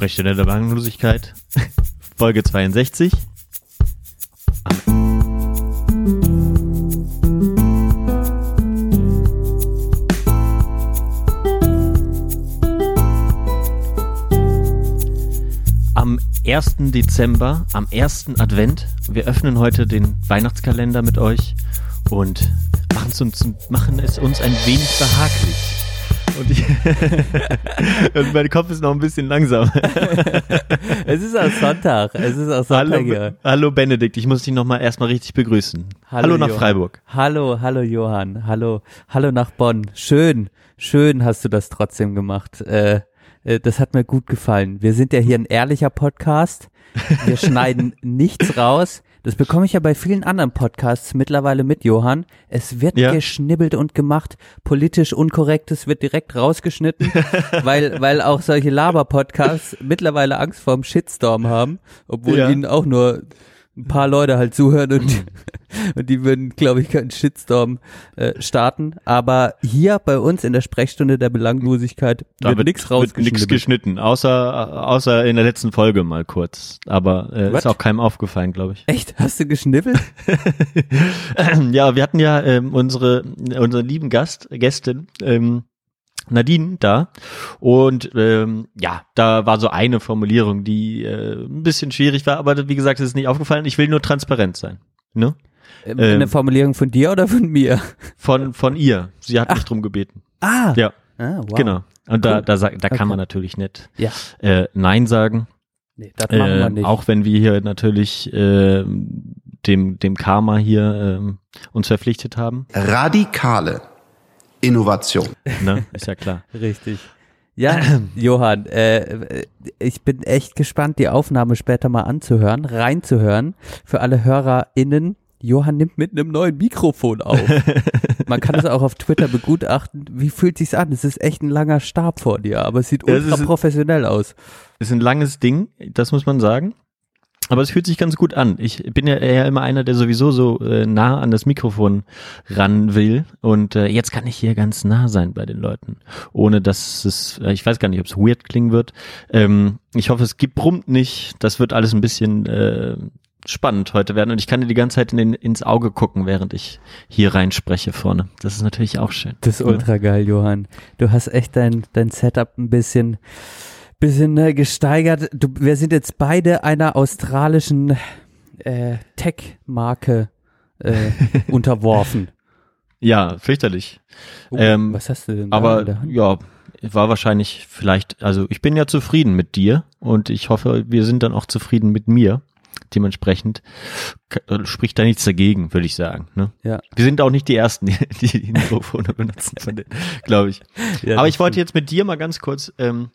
Sprechstunde der Belanglosigkeit, Folge 62. Am 1. Dezember, am 1. Advent. Wir öffnen heute den Weihnachtskalender mit euch und machen es uns, machen es uns ein wenig behaglich. Und, ich, und mein Kopf ist noch ein bisschen langsam. es ist auch Sonntag. Es ist auch Sonntag hallo, hier. hallo Benedikt, ich muss dich nochmal erstmal richtig begrüßen. Hallo, hallo nach Johann. Freiburg. Hallo, hallo Johann. Hallo, hallo nach Bonn. Schön, schön hast du das trotzdem gemacht. Äh, äh, das hat mir gut gefallen. Wir sind ja hier ein ehrlicher Podcast. Wir schneiden nichts raus. Das bekomme ich ja bei vielen anderen Podcasts mittlerweile mit, Johann. Es wird Ja. geschnibbelt und gemacht. Politisch Unkorrektes wird direkt rausgeschnitten, weil, weil auch solche Laber-Podcasts mittlerweile Angst vorm Shitstorm haben, obwohl Ja. ihnen auch nur ein paar Leute halt zuhören und, und die würden, glaube ich, keinen Shitstorm äh, starten. Aber hier bei uns in der Sprechstunde der Belanglosigkeit wird nichts wird nix rausgeschnitten. geschnitten, außer, außer in der letzten Folge mal kurz. Aber äh, ist auch keinem aufgefallen, glaube ich. Echt? Hast du geschnippelt? ja, wir hatten ja ähm, unsere, unseren lieben Gast, Gästin, ähm, Nadine da und ähm, ja, da war so eine Formulierung, die äh, ein bisschen schwierig war, aber wie gesagt, es ist nicht aufgefallen. Ich will nur transparent sein. Ne? Ähm, Eine Formulierung von dir oder von mir? Von von ihr. Sie hat mich drum gebeten. Ah, Ja, ah wow. genau. Und da Cool. da, da kann Okay. man natürlich nicht Ja, äh, Nein sagen. nee, das machen wir Äh, nicht. auch wenn wir hier natürlich äh, dem dem Karma hier ähm, uns verpflichtet haben. radikale Innovation. Ne? Ist ja klar. Richtig. Ja, Johann, äh, ich bin echt gespannt, die Aufnahme später mal anzuhören, reinzuhören. Für alle HörerInnen, Johann nimmt mit einem neuen Mikrofon auf. Man kann es auch auf Twitter begutachten. Wie fühlt sich's an? Es ist echt ein langer Stab vor dir, aber es sieht ultra professionell aus. Ist ein langes Ding, das muss man sagen. Aber es fühlt sich ganz gut an. Ich bin ja eher immer einer, der sowieso so äh, nah an das Mikrofon ran will. Und äh, jetzt kann ich hier ganz nah sein bei den Leuten. Ohne dass es, äh, ich weiß gar nicht, ob es weird klingen wird. Ähm, ich hoffe, es gibt brummt nicht. Das wird alles ein bisschen äh, spannend heute werden. Und ich kann dir die ganze Zeit in den, ins Auge gucken, während ich hier reinspreche vorne. Das ist natürlich auch schön. Das ist ultra geil, Johann. Du hast echt dein, dein Setup ein bisschen, bisschen äh, gesteigert. Du, wir sind jetzt beide einer australischen äh, Tech-Marke äh, unterworfen. Ja, fürchterlich. Oh, Ähm, was hast du denn da Aber ja, war wahrscheinlich vielleicht, also ich bin ja zufrieden mit dir und ich hoffe, wir sind dann auch zufrieden mit mir. Dementsprechend äh, spricht da nichts dagegen, würde ich sagen. Ne? Ja. Wir sind auch nicht die Ersten, die die, die Mikrofone benutzen, glaube ich. Ja, Aber ich wollte jetzt mit dir mal ganz kurz, ähm,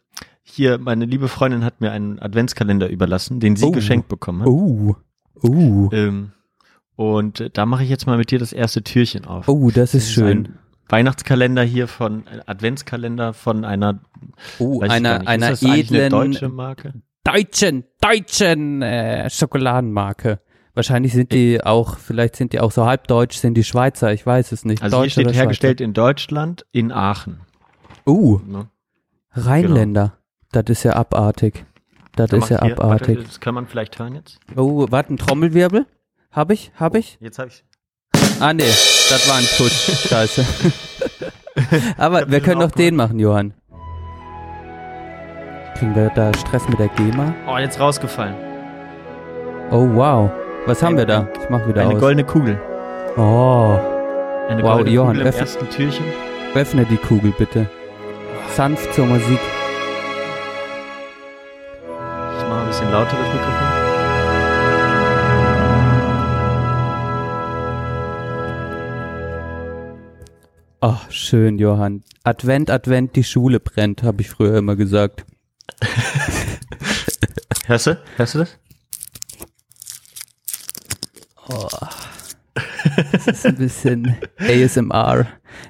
hier, meine liebe Freundin hat mir einen Adventskalender überlassen, den sie Oh. geschenkt bekommen hat. Oh, oh, Ähm, und äh, da mache ich jetzt mal mit dir das erste Türchen auf. oh, das ist schön. Ein Weihnachtskalender hier von, Adventskalender von einer, Oh, einer, einer ist das edlen deutsche Marke? deutschen, deutschen äh, Schokoladenmarke. Wahrscheinlich sind die auch, vielleicht sind die auch so halb deutsch, sind die Schweizer, ich weiß es nicht. Also hier Deutsch steht oder hergestellt in Deutschland, in Aachen. Uh, Ne? Rheinländer. Das ist ja abartig. Das Da ist ja hier- abartig. Warte, das kann man vielleicht hören jetzt. Oh, warte, ein Trommelwirbel? Hab ich? Hab ich? Jetzt habe ich. Ah, nee, das war ein Tusch. Scheiße. Aber wir können doch auch den machen, Johann. Kriegen wir da Stress mit der GEMA? Oh, jetzt rausgefallen. Oh, wow. Was haben wir da? Ich mach wieder Eine aus. goldene Kugel. Oh, Eine Wow, goldene Johann, Kugel im öffne- ersten Türchen. öffne die Kugel bitte. Sanft zur Musik. Lauter das Mikrofon. Oh, schön, Johann. Advent, Advent, die Schule brennt, habe ich früher immer gesagt. Hörst du? Hörst du das? Das ist ein bisschen ASMR.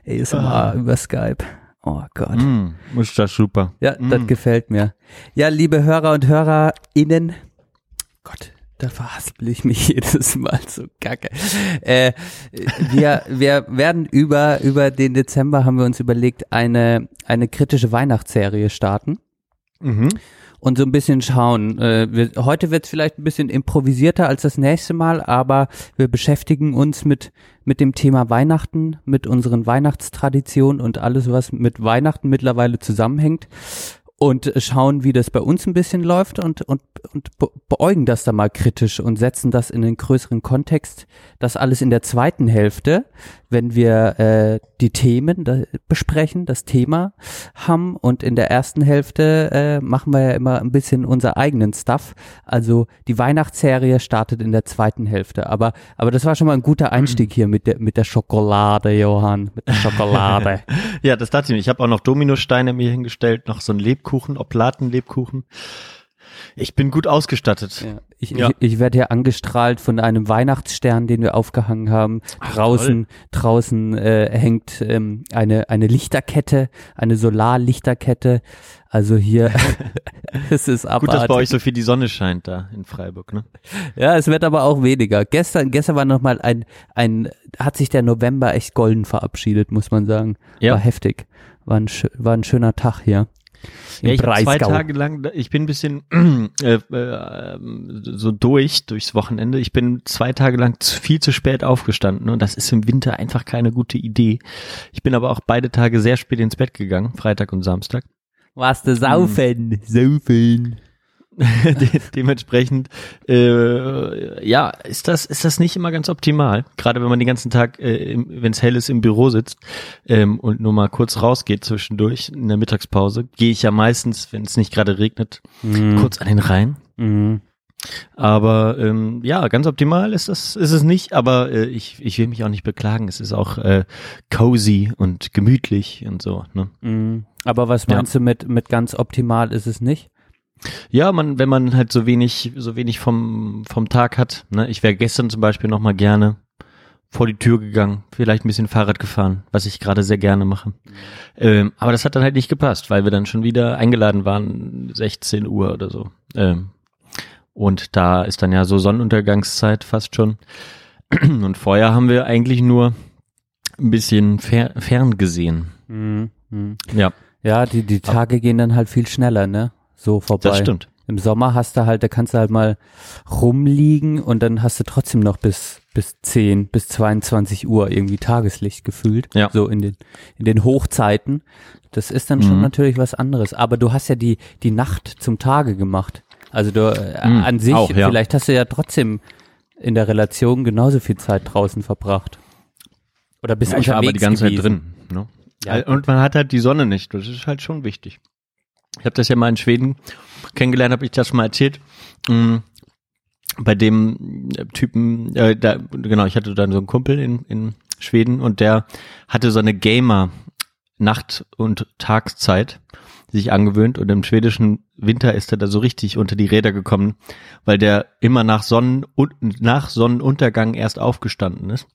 ASMR über Skype. Oh Gott. Mm, ist das super. Ja, Mm. das gefällt mir. Ja, liebe Hörer und HörerInnen, Gott, da verhaspel ich mich jedes Mal so kacke. Äh, wir, wir werden über, über den Dezember haben wir uns überlegt, eine, eine kritische Weihnachtsserie starten. Mhm. Und so ein bisschen schauen. Äh, wir, heute wird es vielleicht ein bisschen improvisierter als das nächste Mal, aber wir beschäftigen uns mit, mit dem Thema Weihnachten, mit unseren Weihnachtstraditionen und alles, was mit Weihnachten mittlerweile zusammenhängt und schauen, wie das bei uns ein bisschen läuft und, und, und beäugen das da mal kritisch und setzen das in einen größeren Kontext. Das alles in der zweiten Hälfte, wenn wir äh, die Themen da besprechen, das Thema haben und in der ersten Hälfte äh, machen wir ja immer ein bisschen unser eigenen Stuff. Also die Weihnachtsserie startet in der zweiten Hälfte. Aber, aber das war schon mal ein guter Einstieg hier mit der, mit der Schokolade, Johann, mit der Schokolade. ja, das dachte ich mir. Ich habe auch noch Dominosteine mir hingestellt, noch so ein Lebkuchen Lebkuchen, Oblatenlebkuchen. Ich bin gut ausgestattet. Ja. Ich, ja. ich, ich werde hier angestrahlt von einem Weihnachtsstern, den wir aufgehangen haben. Ach, draußen draußen äh, hängt ähm, eine, eine Lichterkette, eine Solarlichterkette. Also hier es ist abartig. Gut, dass bei euch so viel die Sonne scheint da in Freiburg, ne? Ja, es wird aber auch weniger. Gestern, gestern war nochmal ein, ein, hat sich der November echt golden verabschiedet, muss man sagen. Ja. War heftig. War ein, war ein schöner Tag hier. Ja, ich zwei Tage lang, ich bin ein bisschen äh, äh, so durch durchs Wochenende. Ich bin zwei Tage lang viel zu spät aufgestanden und das ist im Winter einfach keine gute Idee. Ich bin aber auch beide Tage sehr spät ins Bett gegangen, Freitag und Samstag. Warst du saufen? Hm. Saufen. De dementsprechend, äh, ja, ist das, ist das nicht immer ganz optimal. Gerade wenn man den ganzen Tag, äh, wenn es hell ist, im Büro sitzt ähm, und nur mal kurz rausgeht zwischendurch in der Mittagspause, gehe ich ja meistens, wenn es nicht gerade regnet, mhm. kurz an den Rhein. Mhm. Aber ähm, ja, ganz optimal ist das ist es nicht, aber äh, ich, ich will mich auch nicht beklagen. Es ist auch äh, cozy und gemütlich und so. Ne? Mhm. Aber was meinst ja. du mit mit ganz optimal ist es nicht? Ja, man, wenn man halt so wenig, so wenig vom, vom Tag hat. Ne? Ich wäre gestern zum Beispiel noch mal gerne vor die Tür gegangen, vielleicht ein bisschen Fahrrad gefahren, was ich gerade sehr gerne mache. Ähm, aber das hat dann halt nicht gepasst, weil wir dann schon wieder eingeladen waren, 16 Uhr oder so. Ähm, und da ist dann ja so Sonnenuntergangszeit fast schon. Und vorher haben wir eigentlich nur ein bisschen fer fern gesehen. Mhm. mhm. Ja. Ja, die, die Tage gehen dann halt viel schneller, ne? So vorbei. Das stimmt. Im Sommer hast du halt, da kannst du halt mal rumliegen und dann hast du trotzdem noch bis bis 10 bis 22 Uhr irgendwie Tageslicht gefühlt, ja. so in den in den Hochzeiten. Das ist dann mhm. schon natürlich was anderes, aber du hast ja die die Nacht zum Tage gemacht. Also du äh, mhm. an sich Auch, ja. vielleicht hast du ja trotzdem in der Relation genauso viel Zeit draußen verbracht. Oder bist ja, ich war aber die ganze gewesen. Zeit drin, ne? Ja. Und man hat halt die Sonne nicht, das ist halt schon wichtig. Ich habe das ja mal in Schweden kennengelernt, habe ich das schon mal erzählt. Mhm. Bei dem Typen, äh, da, genau, ich hatte dann so einen Kumpel in, in Schweden und der hatte so eine Gamer Nacht- und Tagszeit sich angewöhnt und im schwedischen Winter ist er da so richtig unter die Räder gekommen, weil der immer nach Sonnen nach Sonnenuntergang erst aufgestanden ist,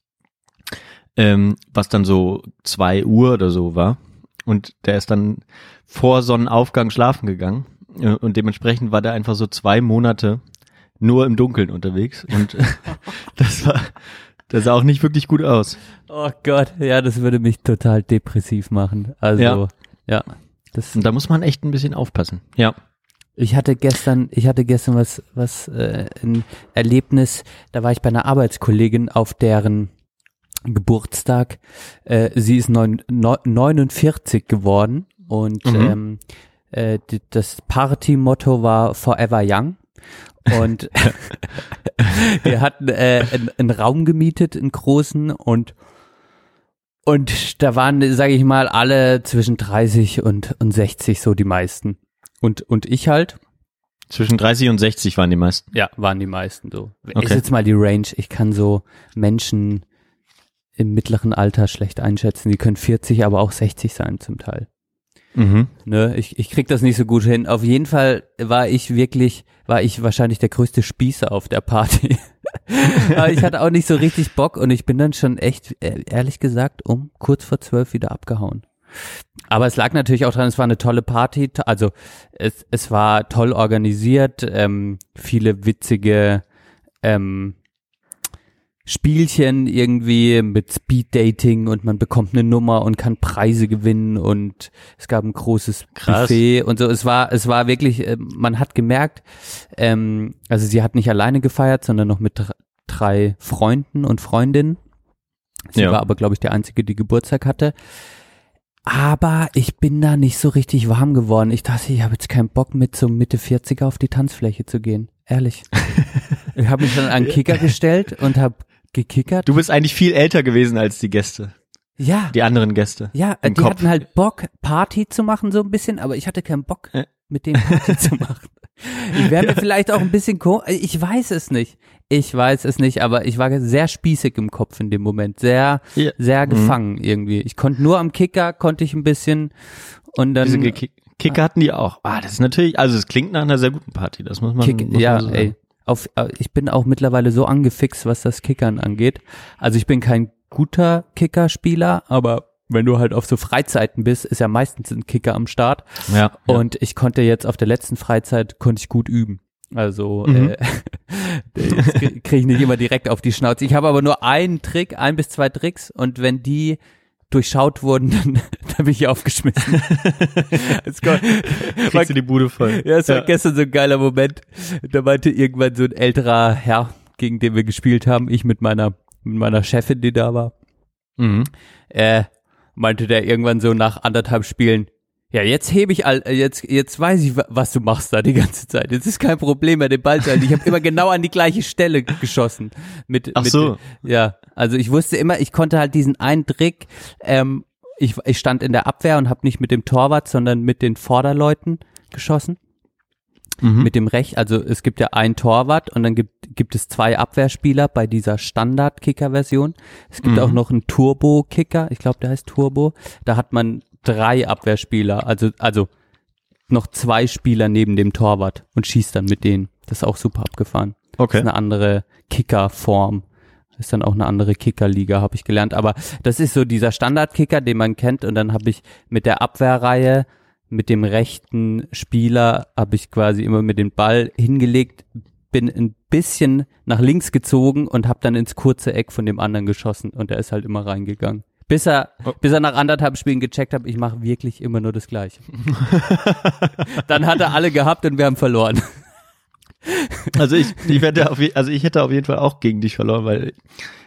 ähm, was dann so zwei Uhr oder so war und der ist dann vor Sonnenaufgang schlafen gegangen. Äh, und dementsprechend war der einfach so zwei Monate nur im Dunkeln unterwegs. Und das war, das sah auch nicht wirklich gut aus. Oh Gott, ja, das würde mich total depressiv machen. Also, ja. ja das und da muss man echt ein bisschen aufpassen. Ja. Ich hatte gestern, ich hatte gestern was, was, äh, ein Erlebnis, da war ich bei einer Arbeitskollegin auf deren Geburtstag. Äh, sie ist neun, neun, 49 geworden und mhm. ähm, äh, die, das Party-Motto war Forever Young. Und wir hatten äh, einen, einen Raum gemietet, einen großen und und da waren, sage ich mal, alle zwischen 30 und, und 60 so die meisten. Und, und ich halt. Zwischen 30 und 60 waren die meisten? Ja, waren die meisten so. Okay. Ist jetzt mal die Range. Ich kann so Menschen im mittleren Alter schlecht einschätzen. Die können 40, aber auch 60 sein zum Teil. Mhm. Ne, ich, ich krieg das nicht so gut hin. Auf jeden Fall war ich wirklich, war ich wahrscheinlich der größte Spießer auf der Party. aber ich hatte auch nicht so richtig Bock und ich bin dann schon echt, äh, ehrlich gesagt, um kurz vor zwölf wieder abgehauen. Aber es lag natürlich auch dran, es war eine tolle Party, also es, es war toll organisiert, ähm, viele witzige ähm, Spielchen irgendwie mit Speed Dating und man bekommt eine Nummer und kann Preise gewinnen und es gab ein großes Krass. Buffet und so. Es war, es war wirklich, äh, man hat gemerkt, ähm, also sie hat nicht alleine gefeiert, sondern noch mit dr- drei Freunden und Freundinnen. Sie Ja. war aber, glaube ich, der Einzige, die Geburtstag hatte. Aber ich bin da nicht so richtig warm geworden. Ich dachte, ich habe jetzt keinen Bock mit so Mitte 40er auf die Tanzfläche zu gehen. Ehrlich. ich habe mich dann an Kicker gestellt und habe gekickert. Du bist eigentlich viel älter gewesen als die Gäste, ja, die anderen Gäste. ja, die Kopf. hatten halt Bock, Party zu machen so ein bisschen, aber ich hatte keinen Bock, Ja. mit denen Party zu machen. Ich wäre mir vielleicht auch ein bisschen ko ich weiß es nicht. Ich weiß es nicht, aber ich war sehr spießig im Kopf in dem Moment, sehr Ja. sehr Mhm. gefangen irgendwie. Ich konnte nur am Kicker konnte ich ein bisschen und dann Kicker hatten die auch. Ah, das ist natürlich, also es klingt nach einer sehr guten Party, das muss man, Kick, muss ja, man so sagen. ey. Auf, äh, ich bin auch mittlerweile so angefixt, was das Kickern angeht. Also ich bin kein guter Kickerspieler, aber wenn du halt auf so Freizeiten bist, ist ja meistens ein Kicker am Start. Ja, ja. Und ich konnte jetzt auf der letzten Freizeit konnte ich gut üben. Also Mhm. äh, das kriege ich nicht immer direkt auf die Schnauze. Ich habe aber nur einen Trick, ein bis zwei Tricks und wenn die durchschaut wurden, dann, dann bin ich aufgeschmissen. Kriegst du die Bude voll. ja, es war gestern so ein geiler Moment. Da meinte irgendwann so ein älterer Herr, gegen den wir gespielt haben, ich mit meiner, mit meiner Chefin, die da war, Mhm. äh, meinte der irgendwann so nach anderthalb Spielen, ja, jetzt hebe ich all, äh, jetzt, jetzt weiß ich, wa- was du machst da die ganze Zeit. Jetzt ist kein Problem mehr, den Ball zu halten. Ich habe immer genau an die gleiche Stelle geschossen. Mit, Ach mit, so. Ja, also ich wusste immer, ich konnte halt diesen einen Trick, ähm, ich, ich stand in der Abwehr und habe nicht mit dem Torwart, sondern mit den Vorderleuten geschossen Mhm. mit dem Recht, also es gibt ja ein Torwart und dann gibt, gibt es zwei Abwehrspieler bei dieser Standard-Kicker-Version. Es gibt Mhm. auch noch einen Turbo-Kicker, ich glaube, der heißt Turbo. Da hat man drei Abwehrspieler, also, also noch zwei Spieler neben dem Torwart und schießt dann mit denen. Das ist auch super abgefahren. Das Okay. ist eine andere Kicker-Form. Ist dann auch eine andere Kicker-Liga, habe ich gelernt. Aber das ist so dieser Standard-Kicker, den man kennt. Und dann habe ich mit der Abwehrreihe, mit dem rechten Spieler, habe ich quasi immer mit dem Ball hingelegt, bin ein bisschen nach links gezogen und habe dann ins kurze Eck von dem anderen geschossen. Und der ist halt immer reingegangen. Bis er, Oh. bis er nach anderthalb Spielen gecheckt hat, ich mache wirklich immer nur das Gleiche. dann hat er alle gehabt und wir haben verloren. Also ich, ich werde auf, also ich hätte auf jeden Fall auch gegen dich verloren, weil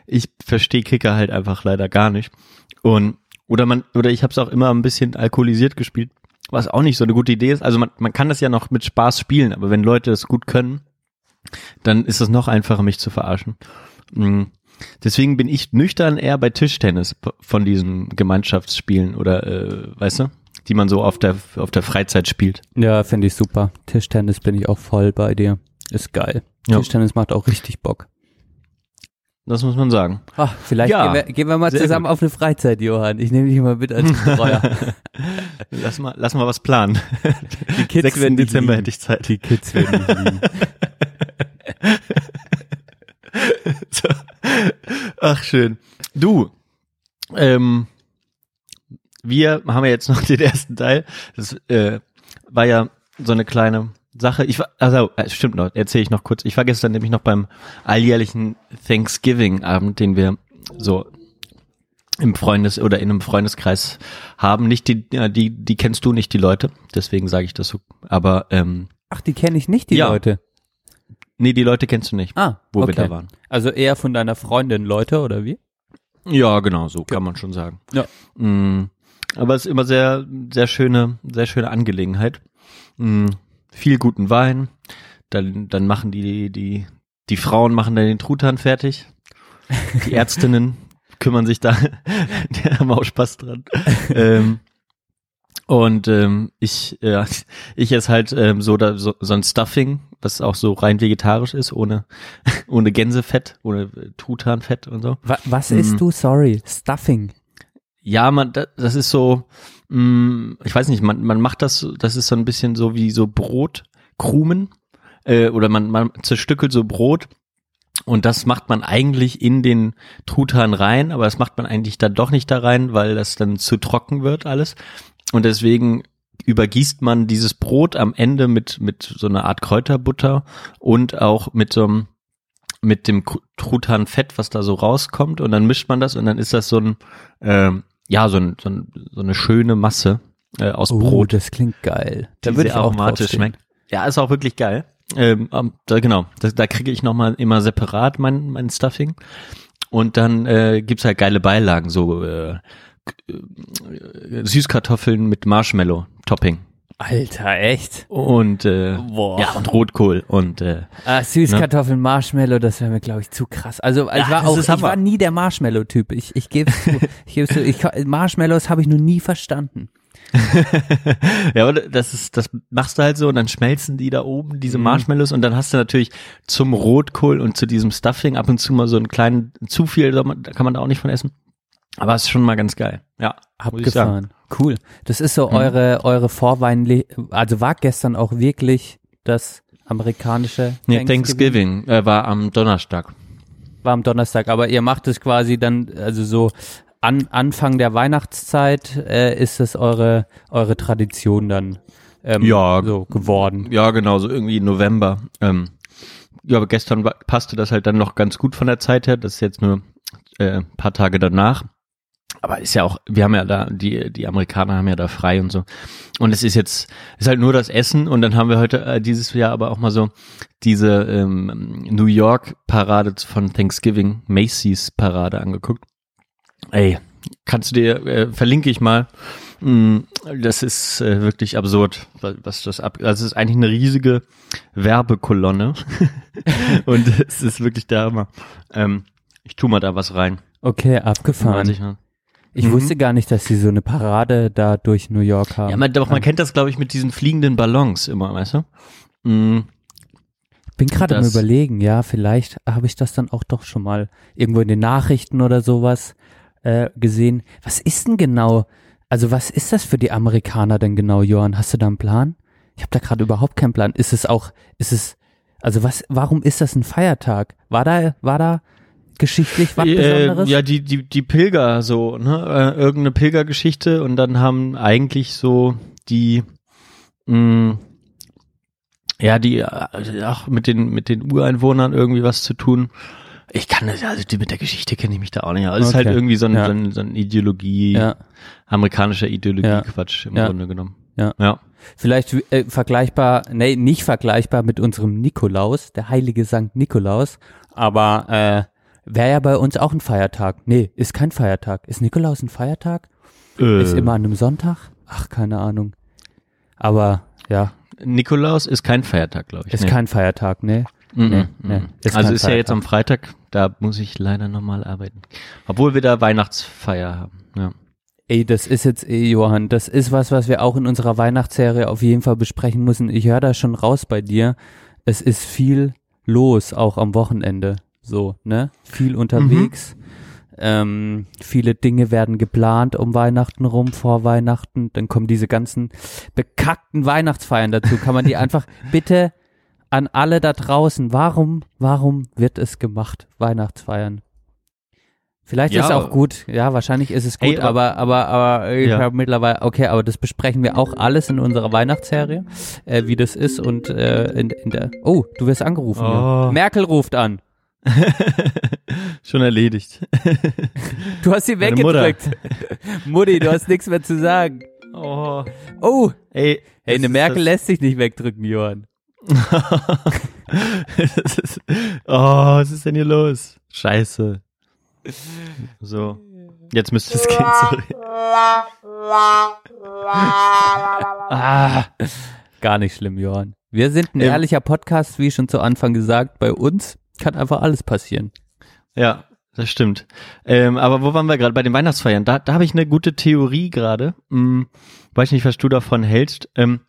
ich verstehe Kicker halt einfach leider gar nicht. Und oder man oder ich habe es auch immer ein bisschen alkoholisiert gespielt, was auch nicht so eine gute Idee ist. Also man, man kann das ja noch mit Spaß spielen, aber wenn Leute das gut können, dann ist es noch einfacher, mich zu verarschen. Mm. Deswegen bin ich nüchtern eher bei Tischtennis von diesen Gemeinschaftsspielen oder äh, weißt du, die man so auf der auf der Freizeit spielt. Ja, finde ich super. Tischtennis bin ich auch voll bei dir. Ist geil. Ja. Tischtennis macht auch richtig Bock. Das muss man sagen. Ach, vielleicht Ja, gehen, wir, gehen wir mal zusammen auf eine Freizeit, Johann. Ich nehme dich mal mit als Betreuer. Lass mal, lass mal was planen. Die Kids 6. werden Dezember lieben. hätte ich Zeit. Die Kids werden lieben. So. Ach, schön. Du, ähm, wir haben ja jetzt noch den ersten Teil. Das äh, war ja so eine kleine Sache. Ich war, also äh, stimmt noch, erzähle ich noch kurz. Ich war gestern nämlich noch beim alljährlichen Thanksgiving-Abend, den wir so im Freundes- oder in einem Freundeskreis haben. Nicht die, ja, die, die kennst du nicht, die Leute. Deswegen sage ich das so. Aber ähm, Ach, die kenne ich nicht, die Ja. Leute. Nee, die Leute kennst du nicht, Ah, wo okay. wir da waren. Also eher von deiner Freundin Leute, oder wie? Ja, genau, so kann man schon sagen. Ja. Mm, aber es ist immer sehr, sehr schöne, sehr schöne Angelegenheit. Mm, viel guten Wein. Dann, dann machen die, die, die Frauen machen dann den Truthahn fertig. Die Ärztinnen kümmern sich da, die haben auch Spaß dran. ähm, und ähm, ich, ja, ich esse halt ähm, so, da, so, so ein Stuffing, was auch so rein vegetarisch ist, ohne, ohne Gänsefett, ohne äh, Truthahnfett und so. Wa was Hm. isst du? Sorry. Stuffing. Ja, man, da- das ist so, mh, ich weiß nicht, man, man macht das, das ist so ein bisschen so wie so Brotkrumen äh, oder man, man zerstückelt so Brot und das macht man eigentlich in den Truthahn rein, aber das macht man eigentlich dann doch nicht da rein, weil das dann zu trocken wird alles und deswegen übergießt man dieses Brot am Ende mit, mit so einer Art Kräuterbutter und auch mit so einem mit dem Truthahn-Fett, was da so rauskommt und dann mischt man das und dann ist das so ein, ähm, ja, so, ein, so, ein, so eine schöne Masse äh, aus Oh, Brot. das klingt geil. Da würde ich auch aromatisch schmeckt. Ja, ist auch wirklich geil. Ähm, ähm, da, genau, da, da kriege ich nochmal immer separat mein, mein Stuffing. Und dann äh, gibt's halt geile Beilagen, so äh, äh, Süßkartoffeln mit Marshmallow-Topping. Alter, echt? Und äh, Boah. ja, und Rotkohl und äh, Ah, Süßkartoffeln, Marshmallow, das wäre mir, glaube ich, zu krass. Also ich Ja, war das auch, ich Hammer. war nie der Marshmallow-Typ. Ich, ich gebe. Ich gebe zu. Ich, Marshmallows habe ich noch nie verstanden. ja, aber das ist, das machst du halt so und dann schmelzen die da oben, diese Mhm. Marshmallows und dann hast du natürlich zum Rotkohl und zu diesem Stuffing ab und zu mal so einen kleinen, zu viel, da kann man da auch nicht von essen. Aber es ist schon mal ganz geil. Ja. Abgefahren. Cool. Das ist so Mhm. eure, eure Vorwein, also war gestern auch wirklich das amerikanische Nee, Thanksgiving äh, war am Donnerstag. War am Donnerstag, aber ihr macht es quasi dann, also so an Anfang der Weihnachtszeit äh, ist es eure, eure Tradition dann ähm, Ja. so geworden. Ja, genau, so irgendwie November. Ähm, ja, aber gestern wa- passte das halt dann noch ganz gut von der Zeit her. Das ist jetzt nur äh, ein paar Tage danach. Aber ist ja auch, wir haben ja da, die, die Amerikaner haben ja da frei und so. Und es ist jetzt, ist halt nur das Essen und dann haben wir heute äh, dieses Jahr aber auch mal so diese ähm, New York Parade von Thanksgiving, Macy's Parade angeguckt. Ey, kannst du dir, äh, verlinke ich mal. Mm, Das ist äh, wirklich absurd, wa- was das ab, also es ist eigentlich eine riesige Werbekolonne und es ist wirklich der Hammer. Ähm, ich tu mal da was rein. Okay, abgefahren. Ich Mhm. wusste gar nicht, dass sie so eine Parade da durch New York haben. Ja, man, doch, man kennt das, glaube ich, mit diesen fliegenden Ballons immer, weißt du? Mm, bin gerade am überlegen, ja, vielleicht habe ich das dann auch doch schon mal irgendwo in den Nachrichten oder sowas äh, gesehen. Was ist denn genau, also was ist das für die Amerikaner denn genau, Johann? Hast du da einen Plan? Ich habe da gerade überhaupt keinen Plan. Ist es auch, ist es, also was, warum ist das ein Feiertag? War da, war da geschichtlich was Äh, Besonderes? ja, die, die, die Pilger so, ne? Äh, irgendeine Pilgergeschichte und dann haben eigentlich so die, mh, ja, die, äh, auch mit den, mit den Ureinwohnern irgendwie was zu tun. Ich kann das, also die, mit der Geschichte kenne ich mich da auch nicht. aus. Es ist halt Okay. irgendwie so ein, Ja. so ein, so ein Ideologie, ja. amerikanischer Ideologie-Quatsch im Ja. Grunde genommen. Ja. Ja. Vielleicht äh, vergleichbar, nee, nicht vergleichbar mit unserem Nikolaus, der heilige Sankt Nikolaus, aber äh, wäre ja bei uns auch ein Feiertag. Nee, ist kein Feiertag. Ist Nikolaus ein Feiertag? Äh, Ist immer an einem Sonntag? Ach, keine Ahnung. Aber ja, Nikolaus ist kein Feiertag, glaube ich. ist Nee. kein Feiertag, nee. Mhm, Nee, mhm. nee, ist also ist ja jetzt Feiertag. am Freitag, da muss ich leider nochmal arbeiten. Obwohl wir da Weihnachtsfeier haben. Ja. Ey, das ist jetzt, ey, Johann, das ist was, was wir auch in unserer Weihnachtsserie auf jeden Fall besprechen müssen. Ich höre da schon raus bei dir. Es ist viel los, auch am Wochenende. So, ne? Viel unterwegs. Ähm, viele Dinge werden geplant um Weihnachten rum, vor Weihnachten. Dann kommen diese ganzen bekackten Weihnachtsfeiern dazu. Kann man die einfach bitte an alle da draußen, warum, warum wird es gemacht, Weihnachtsfeiern? Vielleicht ist es Ja. auch gut, ja, wahrscheinlich ist es gut, Ey, aber, aber, aber ich Ja. habe mittlerweile, okay, aber das besprechen wir auch alles in unserer Weihnachtsserie, äh, wie das ist und äh, in, in der, oh, du wirst angerufen. Ja. Oh. Merkel ruft an. Schon erledigt. Du hast sie weggedrückt. Mutti, du hast nichts mehr zu sagen. Oh. Oh, Ey, hey, eine Merkel das- lässt sich nicht wegdrücken, Johann. ist, oh, was ist denn hier los? Scheiße. So. Jetzt müsste es gehen, sorry. Ah, gar nicht schlimm, Johann. Wir sind ein ehrlicher Podcast, wie schon zu Anfang gesagt. Bei uns kann einfach alles passieren. Ja, das stimmt. Ähm, aber wo waren wir gerade? Bei den Weihnachtsfeiern. Da, da habe ich eine gute Theorie gerade. Hm, weiß nicht, was du davon hältst. Ähm,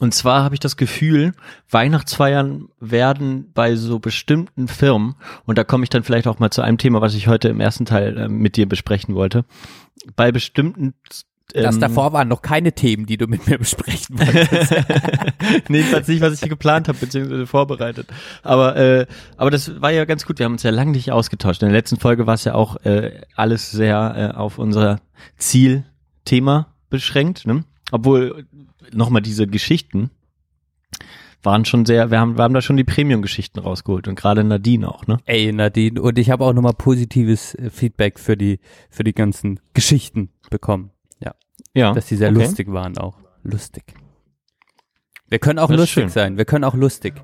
und zwar habe ich das Gefühl, Weihnachtsfeiern werden bei so bestimmten Firmen, und da komme ich dann vielleicht auch mal zu einem Thema, was ich heute im ersten Teil äh, mit dir besprechen wollte, bei bestimmten Das ähm, davor waren noch keine Themen, die du mit mir besprechen wolltest. nee, jedenfalls nicht, was ich hier geplant habe, beziehungsweise vorbereitet. Aber, äh, aber das war ja ganz gut. Wir haben uns ja lange nicht ausgetauscht. In der letzten Folge war es ja auch äh, alles sehr äh, auf unser Zielthema beschränkt. Ne? Obwohl, nochmal diese Geschichten waren schon sehr, wir haben, wir haben da schon die Premium-Geschichten rausgeholt und gerade Nadine auch, ne? Ey, Nadine, und ich habe auch nochmal positives äh, Feedback für die, für die ganzen Geschichten bekommen. Ja. Dass die sehr okay. lustig waren auch. Lustig. Wir können auch Das lustig sein. Wir können auch lustig.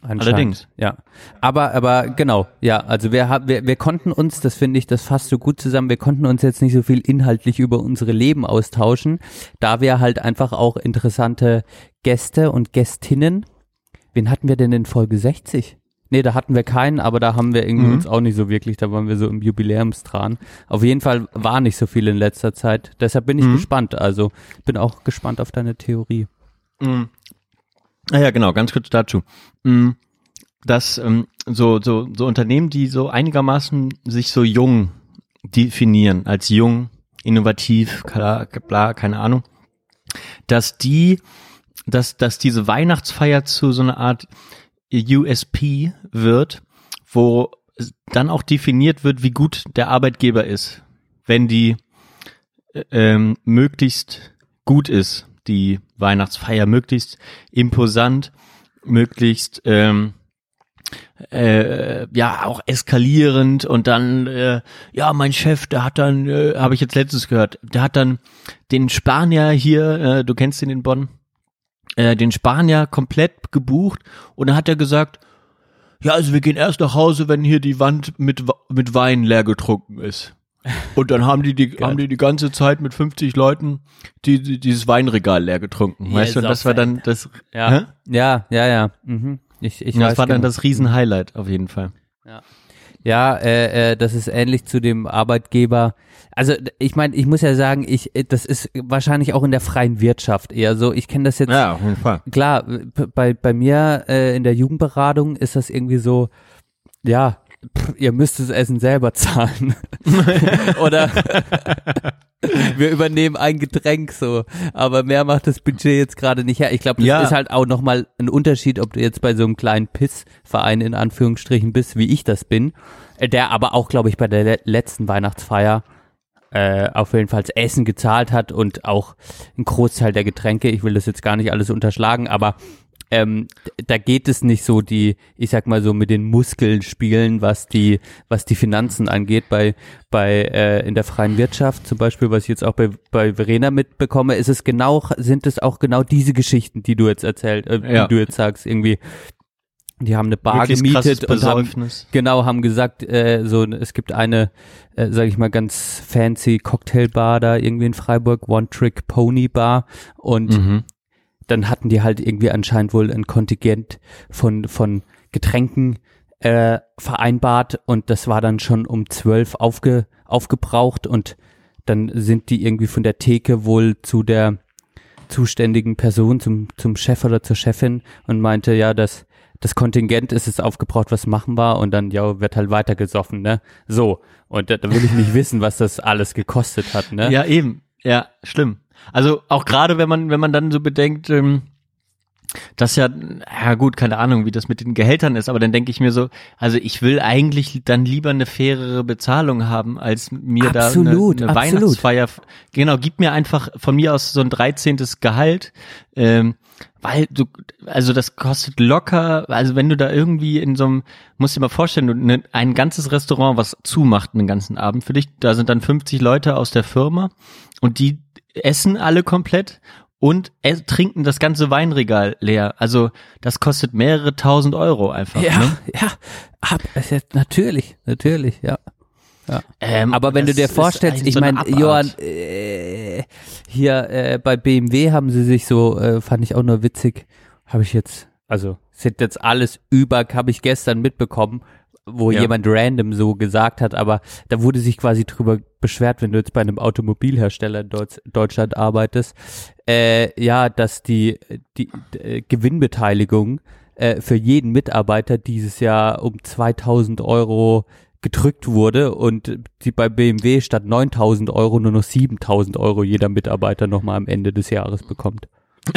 Allerdings. Ja. Aber, aber genau, ja, also wir haben, wir, wir konnten uns, das finde ich, das fasst so gut zusammen, wir konnten uns jetzt nicht so viel inhaltlich über unsere Leben austauschen, da wir halt einfach auch interessante Gäste und Gästinnen. Wen hatten wir denn in Folge 60? Nee, da hatten wir keinen, aber da haben wir irgendwie Mhm. uns auch nicht so wirklich, da waren wir so im Jubiläumstran. Auf jeden Fall war nicht so viel in letzter Zeit. Deshalb bin ich Mhm. gespannt. Also bin auch gespannt auf deine Theorie. Mhm. Ah ja, genau, ganz kurz dazu. Mhm. Dass ähm, so, so, so Unternehmen, die so einigermaßen sich so jung definieren, als jung, innovativ, klar, bla, keine Ahnung, dass die, dass, dass diese Weihnachtsfeier zu so einer Art USP wird, wo dann auch definiert wird, wie gut der Arbeitgeber ist, wenn die äh, ähm, möglichst gut ist, die Weihnachtsfeier möglichst imposant, möglichst ähm, äh, ja auch eskalierend und dann äh, ja mein Chef der hat dann äh, habe ich jetzt letztes gehört der hat dann den Spanier hier äh, du kennst ihn in Bonn äh, den Spanier komplett gebucht und dann hat er gesagt ja also wir gehen erst nach Hause wenn hier die Wand mit mit Wein leer getrunken ist und dann haben die die haben die die ganze Zeit mit 50 Leuten die, die dieses Weinregal leer getrunken weißt du und das war dann das Hä? Ja, ja, ja, ja. Mhm. Ich, ich ja, weiß das war dann genau. das Riesenhighlight auf jeden Fall. Ja, äh, äh, das ist ähnlich zu dem Arbeitgeber. Also ich meine, ich muss ja sagen, ich äh, das ist wahrscheinlich auch in der freien Wirtschaft eher so. Ich kenne das jetzt Ja, auf jeden Fall. klar. p- Bei bei mir äh, in der Jugendberatung ist das irgendwie so, ja, pff, ihr müsst das Essen selber zahlen oder wir übernehmen ein Getränk so, aber mehr macht das Budget jetzt gerade nicht her. Ich glaube, das Ja. ist halt auch nochmal ein Unterschied, ob du jetzt bei so einem kleinen Pissverein in Anführungsstrichen bist, wie ich das bin, äh, der aber auch, glaube ich, bei der le letzten Weihnachtsfeier äh, auf jeden Fall Essen gezahlt hat und auch ein Großteil der Getränke. Ich will das jetzt gar nicht alles unterschlagen, aber ähm, da geht es nicht so die, ich sag mal so mit den Muskeln spielen, was die, was die Finanzen angeht. Bei, bei äh, in der freien Wirtschaft zum Beispiel, was ich jetzt auch bei, bei Verena mitbekomme, ist es genau, sind es auch genau diese Geschichten, die du jetzt erzählt, äh, Ja. die du jetzt sagst, irgendwie. Die haben eine Bar krasses gemietet und haben. Genau, haben gesagt, äh, so es gibt eine, äh, sage ich mal, ganz fancy Cocktailbar da irgendwie in Freiburg, One Trick Pony Bar und Mhm. dann hatten die halt irgendwie anscheinend wohl ein Kontingent von von Getränken äh, vereinbart und das war dann schon um zwölf aufge, aufgebraucht und dann sind die irgendwie von der Theke wohl zu der zuständigen Person, zum, zum Chef oder zur Chefin und meinte, ja, das, das Kontingent ist es aufgebraucht, was machen war und dann, ja, wird halt weitergesoffen, ne? So. Und da, da will ich nicht wissen, was das alles gekostet hat, ne? Ja, eben. Ja, schlimm. Also auch gerade wenn man, wenn man dann so bedenkt, ähm, dass ja, ja gut, keine Ahnung, wie das mit den Gehältern ist, aber dann denke ich mir so, also ich will eigentlich dann lieber eine fairere Bezahlung haben, als mir Absolut, da eine, eine absolut. Weihnachtsfeier. Genau, gib mir einfach von mir aus so ein 13. Gehalt, ähm, weil du, also das kostet locker, also wenn du da irgendwie in so einem, musst dir mal vorstellen, du, ne, ein ganzes Restaurant, was zumacht einen ganzen Abend für dich, da sind dann 50 Leute aus der Firma und die essen alle komplett und trinken das ganze Weinregal leer. Also das kostet mehrere tausend Euro einfach. Ja, Ne? ja, ab, natürlich, natürlich, ja. Ähm, Aber wenn du dir vorstellst, ich meine. Johann, äh, hier äh, bei BMW haben sie sich so, äh, fand ich auch nur witzig, habe ich jetzt, also sind jetzt alles über, habe ich gestern mitbekommen, wo Ja. jemand random so gesagt hat, aber da wurde sich quasi drüber beschwert, wenn du jetzt bei einem Automobilhersteller in Deutsch, Deutschland arbeitest, äh, ja, dass die, die äh, Gewinnbeteiligung äh, für jeden Mitarbeiter dieses Jahr um 2000 Euro gedrückt wurde und die bei BMW statt 9000 Euro nur noch 7000 Euro jeder Mitarbeiter nochmal am Ende des Jahres bekommt.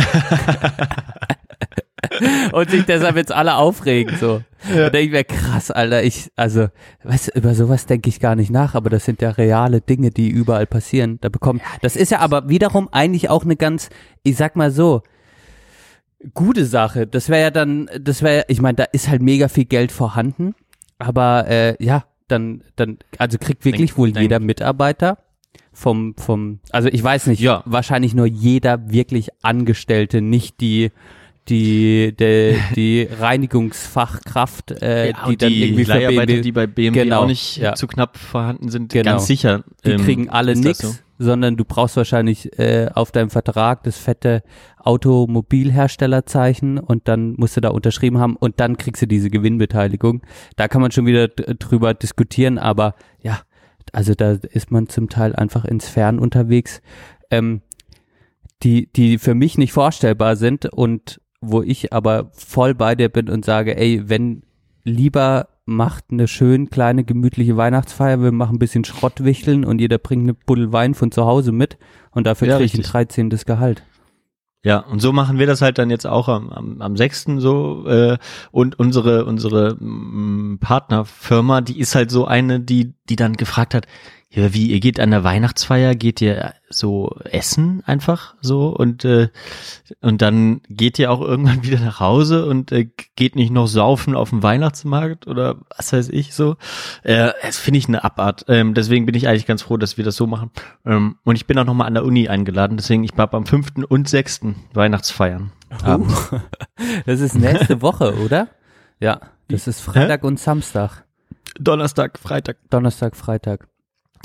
und sich deshalb jetzt alle aufregen, so. Da denke ich mir, krass, Alter, ich, also, weißt du, über sowas denke ich gar nicht nach, aber das sind ja reale Dinge, die überall passieren. Da bekommt, das ist ja aber wiederum eigentlich auch eine ganz, ich sag mal so, gute Sache. Das wäre ja dann, das wäre, ich meine, da ist halt mega viel Geld vorhanden, aber äh, ja, dann, dann, also kriegt wirklich Denk- wohl denk- jeder Mitarbeiter vom, vom, also ich weiß nicht, Ja. wahrscheinlich nur jeder wirklich Angestellte, nicht die, die, die, die Reinigungsfachkraft, äh, Ja, die und dann die irgendwie für BMW, die bei BMW Genau, auch nicht ja. zu knapp vorhanden sind, Genau. ganz sicher. die ähm, kriegen alle nix, so. Sondern du brauchst wahrscheinlich äh, auf deinem Vertrag das fette Automobilherstellerzeichen und dann musst du da unterschrieben haben und dann kriegst du diese Gewinnbeteiligung. Da kann man schon wieder drüber diskutieren, aber ja, also da ist man zum Teil einfach ins Fern unterwegs, ähm, die, die für mich nicht vorstellbar sind und wo ich aber voll bei dir bin und sage, ey, wenn lieber macht eine schön kleine gemütliche Weihnachtsfeier, wir machen ein bisschen Schrottwichteln und jeder bringt eine Buddel Wein von zu Hause mit und dafür Ja, kriege ich ein richtig. 13. Gehalt. Ja, und so machen wir das halt dann jetzt auch am, am, am 6. so äh, und unsere unsere mm, Partnerfirma, die ist halt so eine, die die dann gefragt hat, ja, wie ihr geht an der Weihnachtsfeier, geht ihr so essen einfach so und äh, und dann geht ihr auch irgendwann wieder nach Hause und äh, geht nicht noch saufen auf dem Weihnachtsmarkt oder was weiß ich so. Äh, das finde ich eine Abart. Ähm, deswegen bin ich eigentlich ganz froh, dass wir das so machen. Ähm, und ich bin auch noch mal an der Uni eingeladen, deswegen ich habe am 5. und 6. Weihnachtsfeiern. Abend. Das ist nächste Woche, oder? Ja, das ist Freitag und Samstag. Donnerstag, Freitag. Donnerstag, Freitag.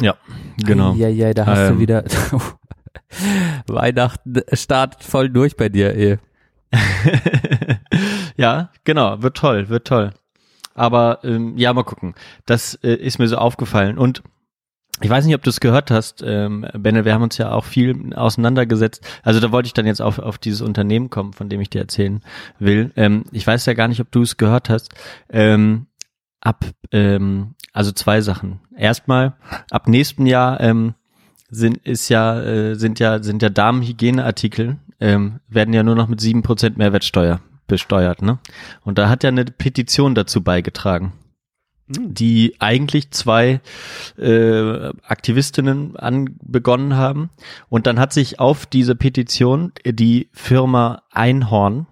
Ja, genau. Ja, ja, da hast du Ähm. wieder Weihnachten startet voll durch bei dir, ey. ja, genau, wird toll, wird toll. Aber ähm, ja, mal gucken. Das äh, ist mir so aufgefallen. Und ich weiß nicht, ob du es gehört hast, ähm, Benne, wir haben uns ja auch viel auseinandergesetzt. Also da wollte ich dann jetzt auf, auf dieses Unternehmen kommen, von dem ich dir erzählen will. Ähm, ich weiß ja gar nicht, ob du es gehört hast. Ähm, ab, ähm, also zwei Sachen. Erstmal, ab nächstem Jahr ähm, sind, ist ja, äh, sind ja, sind ja Damenhygieneartikel, ähm, werden ja nur noch mit sieben Prozent Mehrwertsteuer besteuert, ne? Und da hat ja eine Petition dazu beigetragen, die eigentlich zwei äh, Aktivistinnen an, begonnen haben. Und dann hat sich auf diese Petition die Firma Einhorn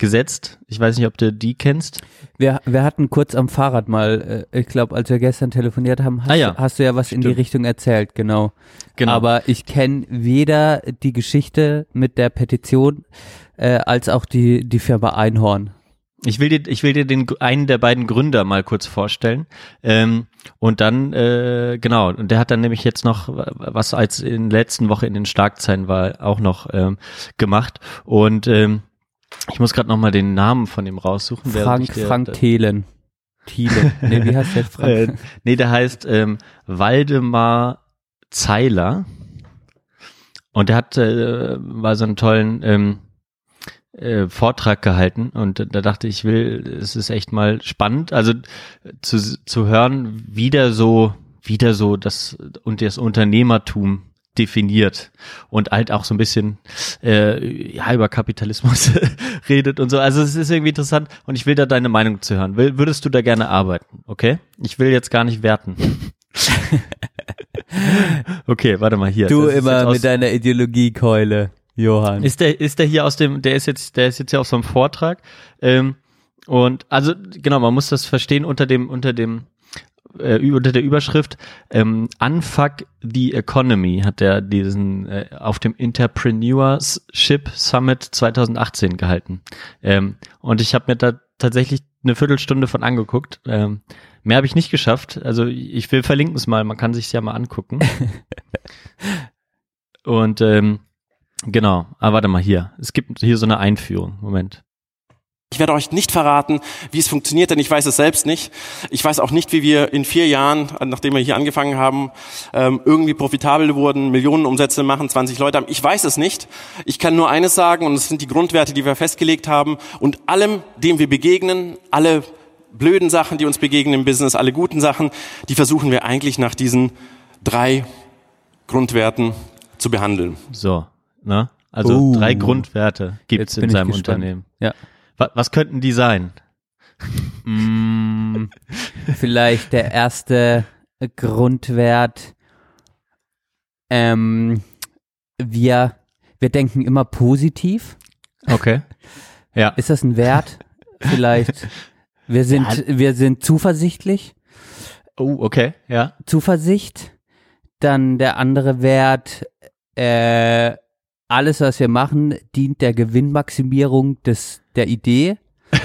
gesetzt. Ich weiß nicht, ob du die kennst. Wir, wir hatten kurz am Fahrrad mal, äh, ich glaube, als wir gestern telefoniert haben, hast, Ah ja, hast du ja was in die stimmt. Richtung erzählt, genau. Genau. Aber ich kenne weder die Geschichte mit der Petition äh, als auch die, die Firma Einhorn. Ich will dir, ich will dir den einen der beiden Gründer mal kurz vorstellen. Ähm, und dann, äh, genau, und der hat dann nämlich jetzt noch, was als in der letzten Woche in den Schlagzeilen war, auch noch ähm, gemacht. Und ähm, ich muss gerade noch mal den Namen von ihm raussuchen. Frank, Frank Thelen. Thiele. Nee, wie heißt der Frank? Äh, nee, der heißt ähm, Waldemar Zeiler. Und der hat äh, mal so einen tollen ähm, äh, Vortrag gehalten und da dachte ich, will, es ist echt mal spannend, also zu, zu hören, wie der so, wie der so das und das Unternehmertum definiert und halt auch so ein bisschen äh, ja, über Kapitalismus redet und so. Also es ist irgendwie interessant und ich will da deine Meinung zu hören. Will, würdest du da gerne arbeiten? Okay? Ich will jetzt gar nicht werten. okay, warte mal hier. Du Das immer aus- mit deiner Ideologiekeule, Johann. ist der, ist der hier aus dem, der ist jetzt, der ist jetzt hier auf so einem Vortrag. Ähm, und also genau, man muss das verstehen unter dem, unter dem, äh, unter der Überschrift ähm, Unfuck the Economy hat er diesen äh, auf dem Entrepreneurship Summit 2018 gehalten. Ähm, und ich habe mir da tatsächlich eine Viertelstunde von angeguckt. Ähm, mehr habe ich nicht geschafft. Also ich will verlinken es mal, man kann sich ja mal angucken. und ähm, Genau, aber warte mal hier. Es gibt hier so eine Einführung. Moment. Ich werde euch nicht verraten, wie es funktioniert, denn ich weiß es selbst nicht. Ich weiß auch nicht, wie wir in vier Jahren, nachdem wir hier angefangen haben, ähm, irgendwie profitabel wurden, Millionen Umsätze machen, 20 Leute haben. Ich weiß es nicht. Ich kann nur eines sagen, und es sind die Grundwerte, die wir festgelegt haben. Und allem, dem wir begegnen, alle blöden Sachen, die uns begegnen im Business, alle guten Sachen, die versuchen wir eigentlich nach diesen drei Grundwerten zu behandeln. So, ne? Also Oh. drei Grundwerte gibt es in seinem. Unternehmen. Ja. Was, was könnten die sein? Mm, vielleicht der erste Grundwert. Ähm, wir, wir denken immer positiv. Okay. Ja. Ist das ein Wert? Vielleicht. Wir sind, wir sind zuversichtlich. Oh, okay. Ja. Zuversicht. Dann der andere Wert, äh, alles, was wir machen, dient der Gewinnmaximierung des, der Idee.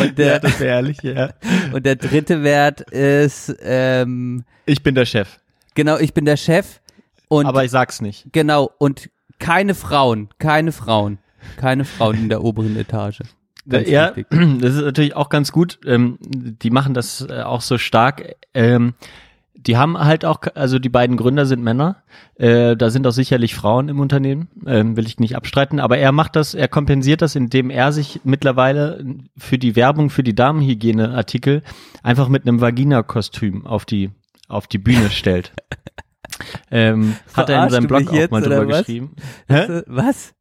und, der, ja, das ehrlich, ja. und der dritte Wert ist, ähm, Ich bin der Chef. genau, ich bin der Chef. Und aber ich sag's nicht. genau, und keine Frauen, keine Frauen, keine Frauen in der oberen Etage. Ganz ja, wichtig. das ist natürlich auch ganz gut. Ähm, die machen das äh, auch so stark. Ähm, die haben halt auch, also die beiden Gründer sind Männer. Äh, da sind auch sicherlich Frauen im Unternehmen, ähm, will ich nicht abstreiten. Aber er macht das, er kompensiert das, indem er sich mittlerweile für die Werbung für die Damenhygieneartikel einfach mit einem Vagina-Kostüm auf die auf die Bühne stellt. ähm, hat er in seinem Blog auch mal drüber was? geschrieben. Hä? Äh, Was?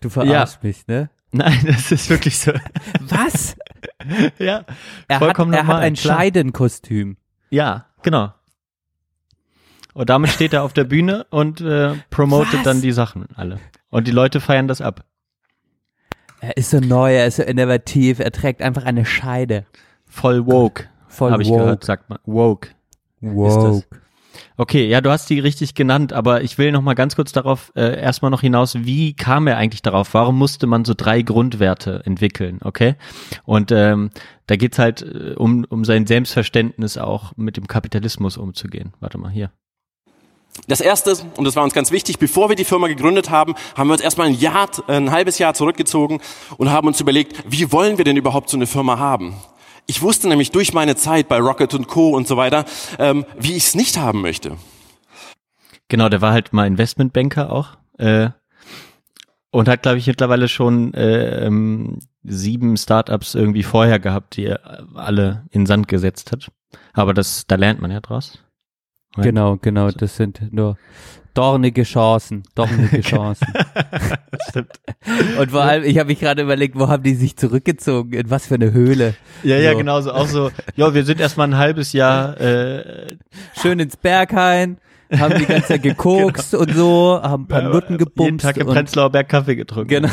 Du verarschst mich, ne? Nein, das ist wirklich so. Was? ja, Er hat, er hat ein. Scheidenkostüm. Ja, genau. Und damit steht er auf der Bühne und äh, promotet Was? dann die Sachen alle. Und die Leute feiern das ab. Er ist so neu, er ist so innovativ, er trägt einfach eine Scheide. Voll woke, Voll habe ich woke. gehört, sagt man. Woke. Woke. Okay, ja, du hast die richtig genannt, aber ich will noch mal ganz kurz darauf äh, erstmal noch hinaus, wie kam er eigentlich darauf? Warum musste man so drei Grundwerte entwickeln, okay? Und ähm, da geht's halt äh, um, um sein Selbstverständnis auch mit dem Kapitalismus umzugehen. Warte mal hier. Das erste, und das war uns ganz wichtig, bevor wir die Firma gegründet haben, haben wir uns erstmal ein Jahr, ein halbes Jahr zurückgezogen und haben uns überlegt, wie wollen wir denn überhaupt so eine Firma haben? Ich wusste nämlich durch meine Zeit bei Rocket und Co. und so weiter, ähm, wie ich es nicht haben möchte. Genau, der war halt mal Investmentbanker auch. Äh, und hat, glaube ich, mittlerweile schon äh, ähm, sieben Startups irgendwie vorher gehabt, die er alle in Sand gesetzt hat. Aber das, da lernt man ja draus. Genau, genau, das sind nur dornige Chancen, dornige Chancen. Stimmt. Und vor allem, ich habe mich gerade überlegt, wo haben die sich zurückgezogen? In was für eine Höhle? Ja, ja, So. genau so. Auch so, ja, wir sind erstmal ein halbes Jahr, äh, Schön ins Berghain, haben die ganze Zeit gekokst und so, haben ein paar Nutten jeden gebumst. Tag im Prenzlauer Berg Kaffee getrunken. Genau.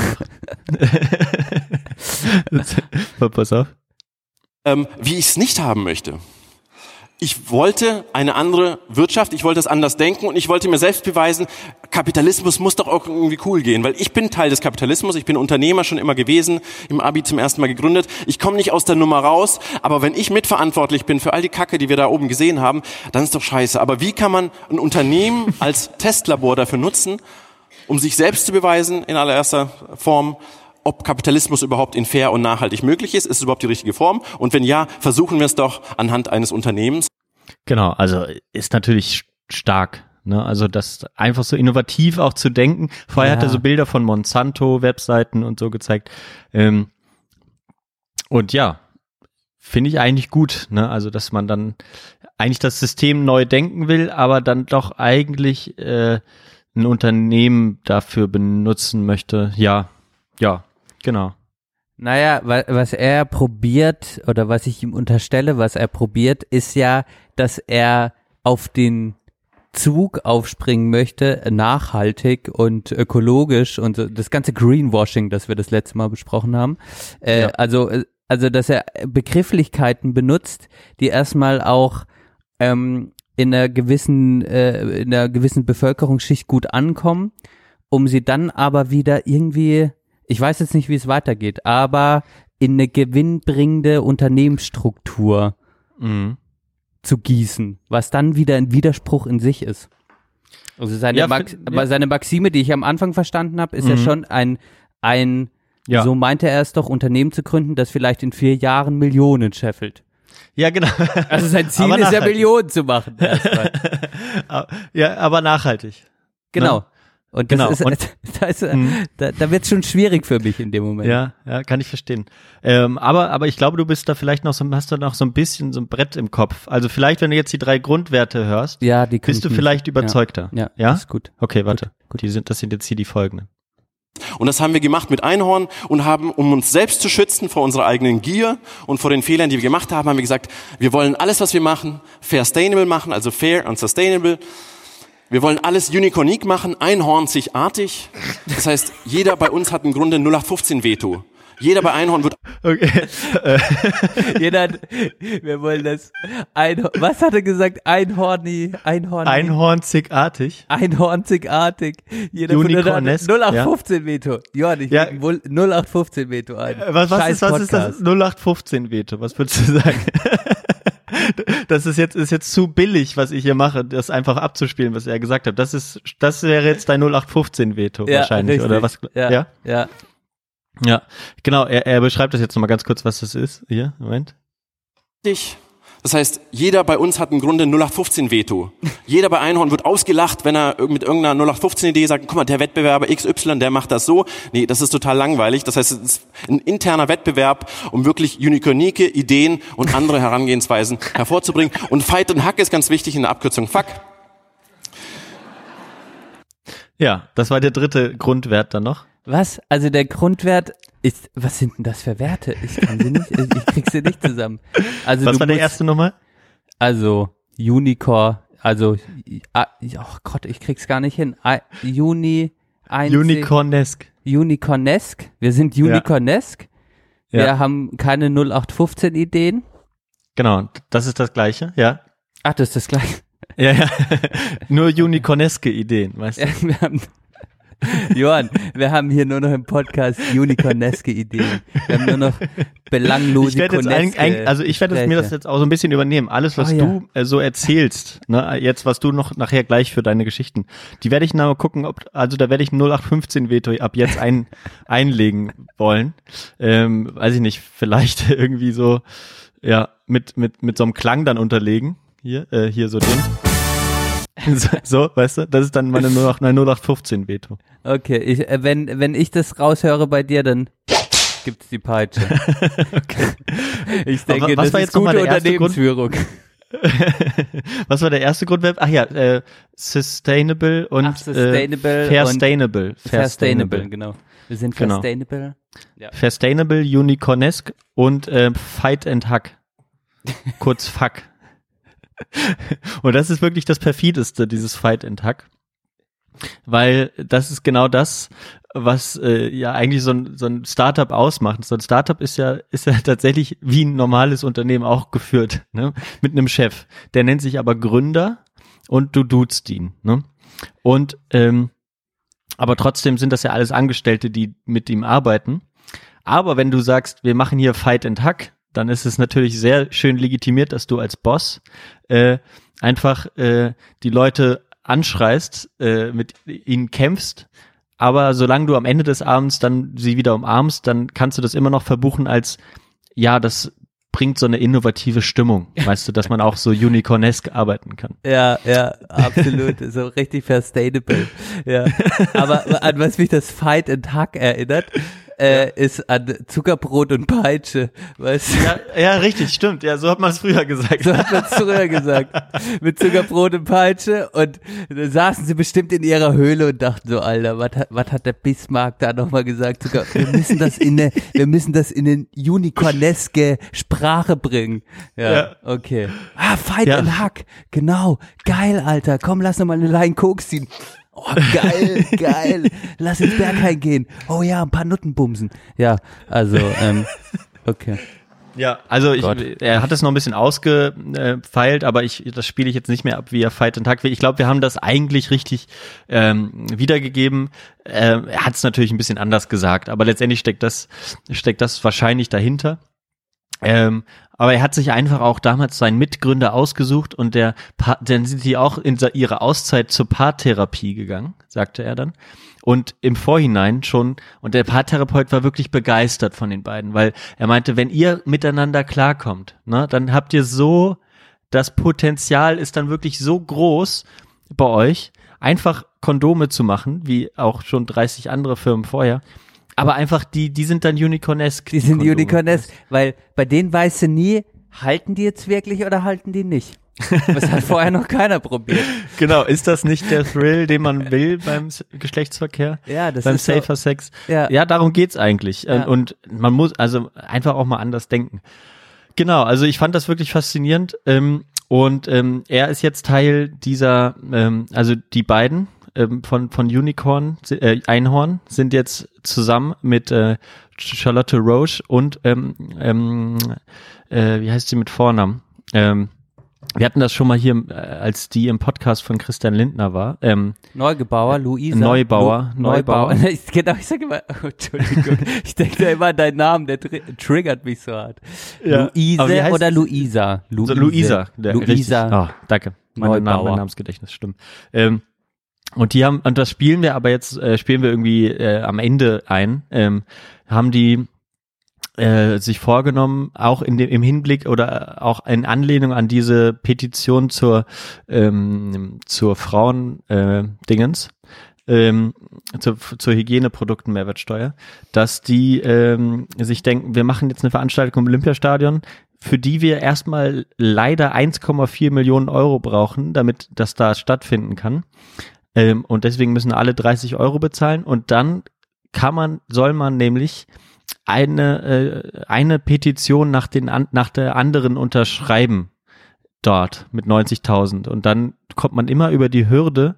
Pass auf. ähm, wie ich es nicht haben möchte. Ich wollte eine andere Wirtschaft, ich wollte es anders denken und ich wollte mir selbst beweisen, Kapitalismus muss doch auch irgendwie cool gehen, weil ich bin Teil des Kapitalismus, ich bin Unternehmer schon immer gewesen, im Abi zum ersten Mal gegründet. Ich komme nicht aus der Nummer raus, aber wenn ich mitverantwortlich bin für all die Kacke, die wir da oben gesehen haben, dann ist doch scheiße. Aber wie kann man ein Unternehmen als Testlabor dafür nutzen, um sich selbst zu beweisen in allererster Form, ob Kapitalismus überhaupt in fair und nachhaltig möglich ist. Ist es überhaupt die richtige Form? Und wenn ja, versuchen wir es doch anhand eines Unternehmens. Genau, also ist natürlich stark. Ne? Also das einfach so innovativ auch zu denken. Vorher Ja. hat er so Bilder von Monsanto, Webseiten und so gezeigt. Ähm, und ja, finde ich eigentlich gut. Ne? Also dass man dann eigentlich das System neu denken will, aber dann doch eigentlich äh, ein Unternehmen dafür benutzen möchte. Ja, ja, genau. Naja, wa- was er probiert oder was ich ihm unterstelle, was er probiert, ist ja, dass er auf den Zug aufspringen möchte, nachhaltig und ökologisch und so, das ganze Greenwashing, das wir das letzte Mal besprochen haben. Äh, Ja. Also, äh, also, dass er Begrifflichkeiten benutzt, die erstmal auch ähm, in einer gewissen, äh, in einer gewissen Bevölkerungsschicht gut ankommen, um sie dann aber wieder irgendwie, ich weiß jetzt nicht, wie es weitergeht, aber in eine gewinnbringende Unternehmensstruktur Mhm. zu gießen, was dann wieder ein Widerspruch in sich ist. Also seine, Ja, Max ja. seine Maxime, die ich am Anfang verstanden habe, ist ja Mhm. schon ein, ein Ja. so meinte er es doch, Unternehmen zu gründen, das vielleicht in vier Jahren Millionen scheffelt. Ja, genau. Also sein Ziel ist ja. Millionen zu machen. ja, aber nachhaltig. Genau. Ne? Und das Genau. ist, Und- da, ist Mhm. da, da wird es schon schwierig für mich in dem Moment. Ja, ja, kann ich verstehen. Ähm, aber, aber ich glaube, du bist da vielleicht noch so, hast du noch so ein bisschen so ein Brett im Kopf. Also vielleicht, wenn du jetzt die drei Grundwerte hörst, Ja, die bist du ich nicht. vielleicht überzeugter. Ja, Ja? das ist gut. Okay, warte. Die sind, das sind jetzt hier die folgenden. Und das haben wir gemacht mit Einhorn und haben, um uns selbst zu schützen vor unserer eigenen Gier und vor den Fehlern, die wir gemacht haben, haben wir gesagt, wir wollen alles, was wir machen, fair sustainable machen, also fair und sustainable. Wir wollen alles unicornique machen, einhornzigartig. Das heißt, jeder bei uns hat im Grunde 0815 Veto. Jeder bei Einhorn wird Okay. Jeder, hat- wir wollen das Einhorn, was hat er gesagt? Einhorni, Einhorn, Einhornzigartig. Einhornzigartig. Jeder Unicornesk, 0815 Veto. Johann, ich Ja. ja. wohl 0815 Veto ein. Äh, Was, was, ist, was ist das Podcast. 0815 Veto? Was würdest du sagen? Das ist jetzt, ist jetzt zu billig, was ich hier mache, das einfach abzuspielen, was er gesagt hat. Das ist, das wäre jetzt dein 0815 Veto Ja, wahrscheinlich, richtig. oder was? Ja, ja? ja. Ja, genau, er, er beschreibt das jetzt nochmal ganz kurz, was das ist. Hier, Moment. dich. Das heißt, jeder bei uns hat im Grunde 0815 Veto. Jeder bei Einhorn wird ausgelacht, wenn er mit irgendeiner 0815 Idee sagt, guck mal, der Wettbewerber XY, der macht das so. Nee, das ist total langweilig. Das heißt, es ist ein interner Wettbewerb, um wirklich unique Ideen und andere Herangehensweisen hervorzubringen. Und Fight and Hack ist ganz wichtig in der Abkürzung Fuck. Ja, das war der dritte Grundwert dann noch. Was? Also der Grundwert ist, was sind denn das für Werte? Ich kann sie nicht, ich, krieg sie nicht zusammen. Also Was war der musst- erste nochmal? Also Unicore, also, ah, oh Gott, ich krieg's gar nicht hin. Ah, Uni, einzig, Unicornesk. Unicornesk. Wir sind Unicornesk. Ja. Wir haben keine 0815 Ideen. Genau, das ist das gleiche, ja. Ach, das ist das gleiche. Ja, ja. Nur unicorneske Ideen, weißt du? Ja, wir haben, Johann, wir haben hier nur noch im Podcast unicorneske Ideen. Wir haben nur noch belanglose Ich werde jetzt ein, ein, also ich werde mir das jetzt auch so ein bisschen übernehmen. Alles, was Oh, ja. du äh, so erzählst, ne, jetzt was du noch nachher gleich für deine Geschichten, die werde ich mal gucken, ob also da werde ich ein 0815 Veto ab jetzt ein, einlegen wollen. Ähm, weiß ich nicht, vielleicht irgendwie so ja mit mit mit so einem Klang dann unterlegen hier äh, hier so den. So, weißt du, das ist dann meine 08, mein 0815 Veto. Okay, ich, äh, wenn, wenn ich das raushöre bei dir, dann gibt's die Peitsche. Ich denke, Aber was das war ist jetzt mal gute? Unternehmensführung. Was war der erste Grundwert? Ach ja, äh, sustainable und Ach, sustainable äh, fairstainable. Sustainable, genau. Wir sind Genau. sustainable. Fairstainable, unicornesk und äh, fight and hack. Kurz fuck. Und das ist wirklich das perfideste, dieses fight and hack. Weil das ist genau das, was äh, ja eigentlich so ein, so ein Startup ausmacht. So ein Startup ist ja, ist ja tatsächlich wie ein normales Unternehmen auch geführt, ne? Mit einem Chef. Der nennt sich aber Gründer und du duzt ihn, ne? Und ähm, aber trotzdem sind das ja alles Angestellte, die mit ihm arbeiten. Aber wenn du sagst, wir machen hier Fight and Hack, dann ist es natürlich sehr schön legitimiert, dass du als Boss äh, einfach äh, die Leute anschreist, äh, mit ihnen kämpfst. Aber solange du am Ende des Abends dann sie wieder umarmst, dann kannst du das immer noch verbuchen als, ja, das bringt so eine innovative Stimmung. Weißt du, dass man auch so unicornesk arbeiten kann. Ja, ja, absolut. so richtig sustainable. Ja. Aber an was mich das Fight and Hack erinnert, äh, ist an Zuckerbrot und Peitsche. Weißt du? Ja, ja, richtig, stimmt. Ja, so hat man es früher gesagt. So hat man es früher gesagt. Mit Zuckerbrot und Peitsche. Und da saßen sie bestimmt in ihrer Höhle und dachten so, Alter, was hat, was hat der Bismarck da nochmal gesagt? Zucker, wir müssen das in eine, wir müssen das in eine unicorneske Sprache bringen. Ja, Ja. okay. Ah, Fight Ja. and Hack. Genau. Geil, Alter. Komm, lass noch mal eine Line Koks ziehen. Oh, geil, geil. Lass ins Berghain gehen. Oh ja, ein paar Nutten bumsen. Ja, also, ähm, okay. Ja, also ich, er hat es noch ein bisschen ausgefeilt, aber ich, das spiele ich jetzt nicht mehr ab, wie er Fight and Hack will. Ich glaube, wir haben das eigentlich richtig ähm, wiedergegeben. Ähm, er hat es natürlich ein bisschen anders gesagt, aber letztendlich steckt das, steckt das wahrscheinlich dahinter. Ähm, aber er hat sich einfach auch damals seinen Mitgründer ausgesucht und der, Pa- dann sind die auch in ihre Auszeit zur Paartherapie gegangen, sagte er dann. Und im Vorhinein schon, und der Paartherapeut war wirklich begeistert von den beiden, weil er meinte, wenn ihr miteinander klarkommt, ne, dann habt ihr so, das Potenzial ist dann wirklich so groß bei euch, einfach Kondome zu machen, wie auch schon 30 andere Firmen vorher. Aber einfach die, die sind dann unicornesk. Die sind. Unicornesk, weil bei denen weißt du nie, halten die jetzt wirklich oder halten die nicht? Das hat vorher noch keiner probiert. Genau, ist das nicht der Thrill, den man will beim Geschlechtsverkehr? Ja, das beim ist so- Safer Sex? Ja. ja, darum geht's eigentlich. Ja. Und man muss also einfach auch mal anders denken. Genau, also ich fand das wirklich faszinierend. Ähm, Und ähm, er ist jetzt Teil dieser, ähm, also die beiden ähm, von, von Unicorn, äh, Einhorn, sind jetzt zusammen mit äh, Charlotte Roche und ähm, ähm, äh, wie heißt sie mit Vornamen? Ähm, wir hatten das schon mal hier, äh, als die im Podcast von Christian Lindner war. Ähm, Neugebauer, Luisa. Neubauer, Lu Neubauer. Ich, genau, ich sage immer, oh, Entschuldigung, ich denke da immer an deinen Namen, der tr triggert mich so hart. Ja. Luise oder es? Luisa? so Luisa. der- Luisa. richtig. Ah, danke. Mein, Name, Neubauer. mein Namensgedächtnis stimmt. Ähm, und die haben, und das spielen wir aber jetzt, äh, spielen wir irgendwie äh, am Ende ein, ähm, haben die äh, sich vorgenommen, auch in dem, im Hinblick oder auch in Anlehnung an diese Petition zur, ähm, zur Frauen äh, ähm, zur, zur Hygieneprodukten Mehrwertsteuer, dass die ähm, sich denken, wir machen jetzt eine Veranstaltung im Olympiastadion, für die wir erstmal leider 1,4 Millionen Euro brauchen, damit das da stattfinden kann. Ähm, und deswegen müssen alle 30 Euro bezahlen und dann kann man, soll man nämlich eine, äh, eine Petition nach, den, an, nach der anderen unterschreiben dort mit 90.000 und dann kommt man immer über die Hürde,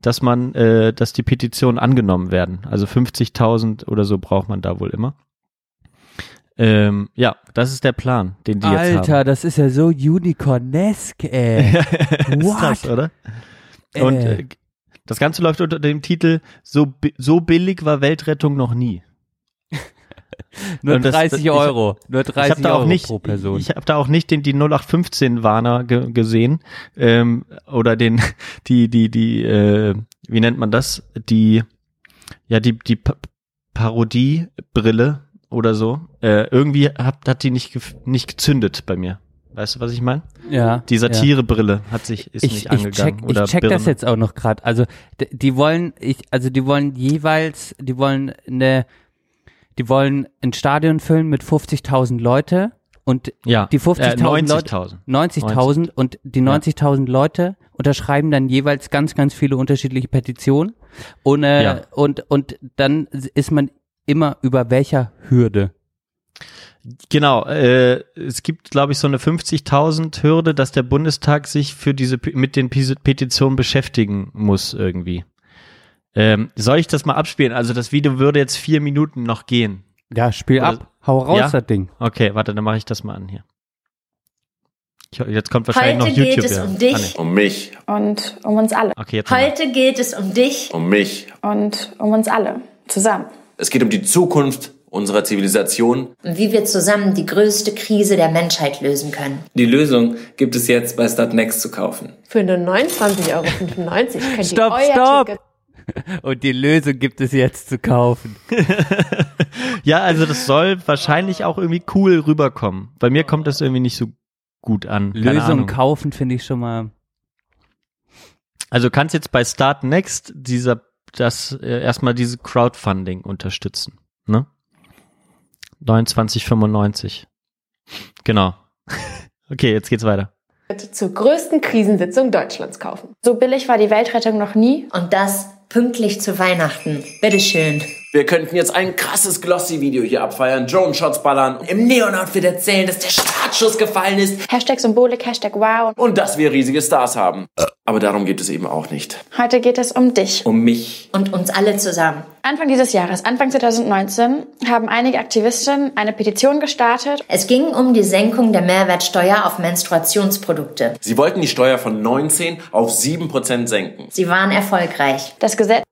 dass man, äh, dass die Petitionen angenommen werden. Also 50.000 oder so braucht man da wohl immer. Ähm, ja, das ist der Plan, den die jetzt haben. Alter, das ist ja so unicornesque, ey. ist What? krass, oder? Und Äh. Das Ganze läuft unter dem Titel So, so billig war Weltrettung noch nie. Nur das- 30 ich- Euro. Nur Ich 30 habe da Euro auch nicht, pro Person. ich habe da auch nicht den die 0815 Warner ge gesehen ähm, oder den die die die äh, wie nennt man das die ja die die pa Parodiebrille oder so äh, irgendwie hat hat die nicht nicht gezündet bei mir. Weißt du, was ich meine? ja. Die ja. Satirebrille hat sich ist ich, nicht ich angegangen check, oder ich check das Birne. jetzt auch noch gerade. Also die wollen, ich, also die wollen jeweils, die wollen eine, die wollen ein Stadion füllen mit 50.000 Leute und Ja, die äh, 50.000 Leute, 90.000. 90.000 und die 90.000 Leute unterschreiben dann jeweils ganz, ganz viele unterschiedliche Petitionen und, äh, Ja. und, und dann ist man immer über welcher Hürde. Genau, äh, es gibt, glaube ich, so eine 50.000 Hürde, dass der Bundestag sich für diese mit den Petitionen beschäftigen muss irgendwie. Ähm, soll ich das mal abspielen? Also das Video würde jetzt vier Minuten noch gehen. Ja, spiel Oder- ab. Hau raus, Ja? das Ding. Okay, warte, dann mache ich das mal an hier. Ich, jetzt kommt wahrscheinlich Heute noch YouTube. geht es ja. um dich. Ah, nee. Um mich, und um uns alle. Okay, jetzt. Heute geht es um dich. um mich. Und um uns alle. Zusammen. Es geht um die Zukunft unserer Zivilisation. Und wie wir zusammen die größte Krise der Menschheit lösen können. Die Lösung gibt es jetzt bei Startnext zu kaufen. Für nur 29,95 Euro könnt Stopp, ihr euer stopp! Ticket Und die Lösung gibt es jetzt zu kaufen. Ja, also das soll wahrscheinlich auch irgendwie cool rüberkommen. Bei mir kommt das irgendwie nicht so gut an. Keine Lösung Ahnung. kaufen finde ich schon mal. Also du kannst jetzt bei Start Next dieser das äh, erstmal diese Crowdfunding unterstützen, ne? 29,95. Genau. okay, jetzt geht's weiter. zur größten Krisensitzung Deutschlands kaufen. So billig war die Weltrettung noch nie. Und das pünktlich zu Weihnachten. Bitteschön. Wir könnten jetzt ein krasses Glossy-Video hier abfeiern, Drone-Shots ballern, im Neon-Outfit erzählen, dass der Startschuss gefallen ist Hashtag Symbolik, Hashtag Wow. und dass wir riesige Stars haben. Aber darum geht es eben auch nicht. Heute geht es um dich. Um mich. Und uns alle zusammen. Anfang dieses Jahres, Anfang 2019, haben einige Aktivistinnen eine Petition gestartet. Es ging um die Senkung der Mehrwertsteuer auf Menstruationsprodukte. Sie wollten die Steuer von 19 auf 7% senken. Sie waren erfolgreich. Das Gesetz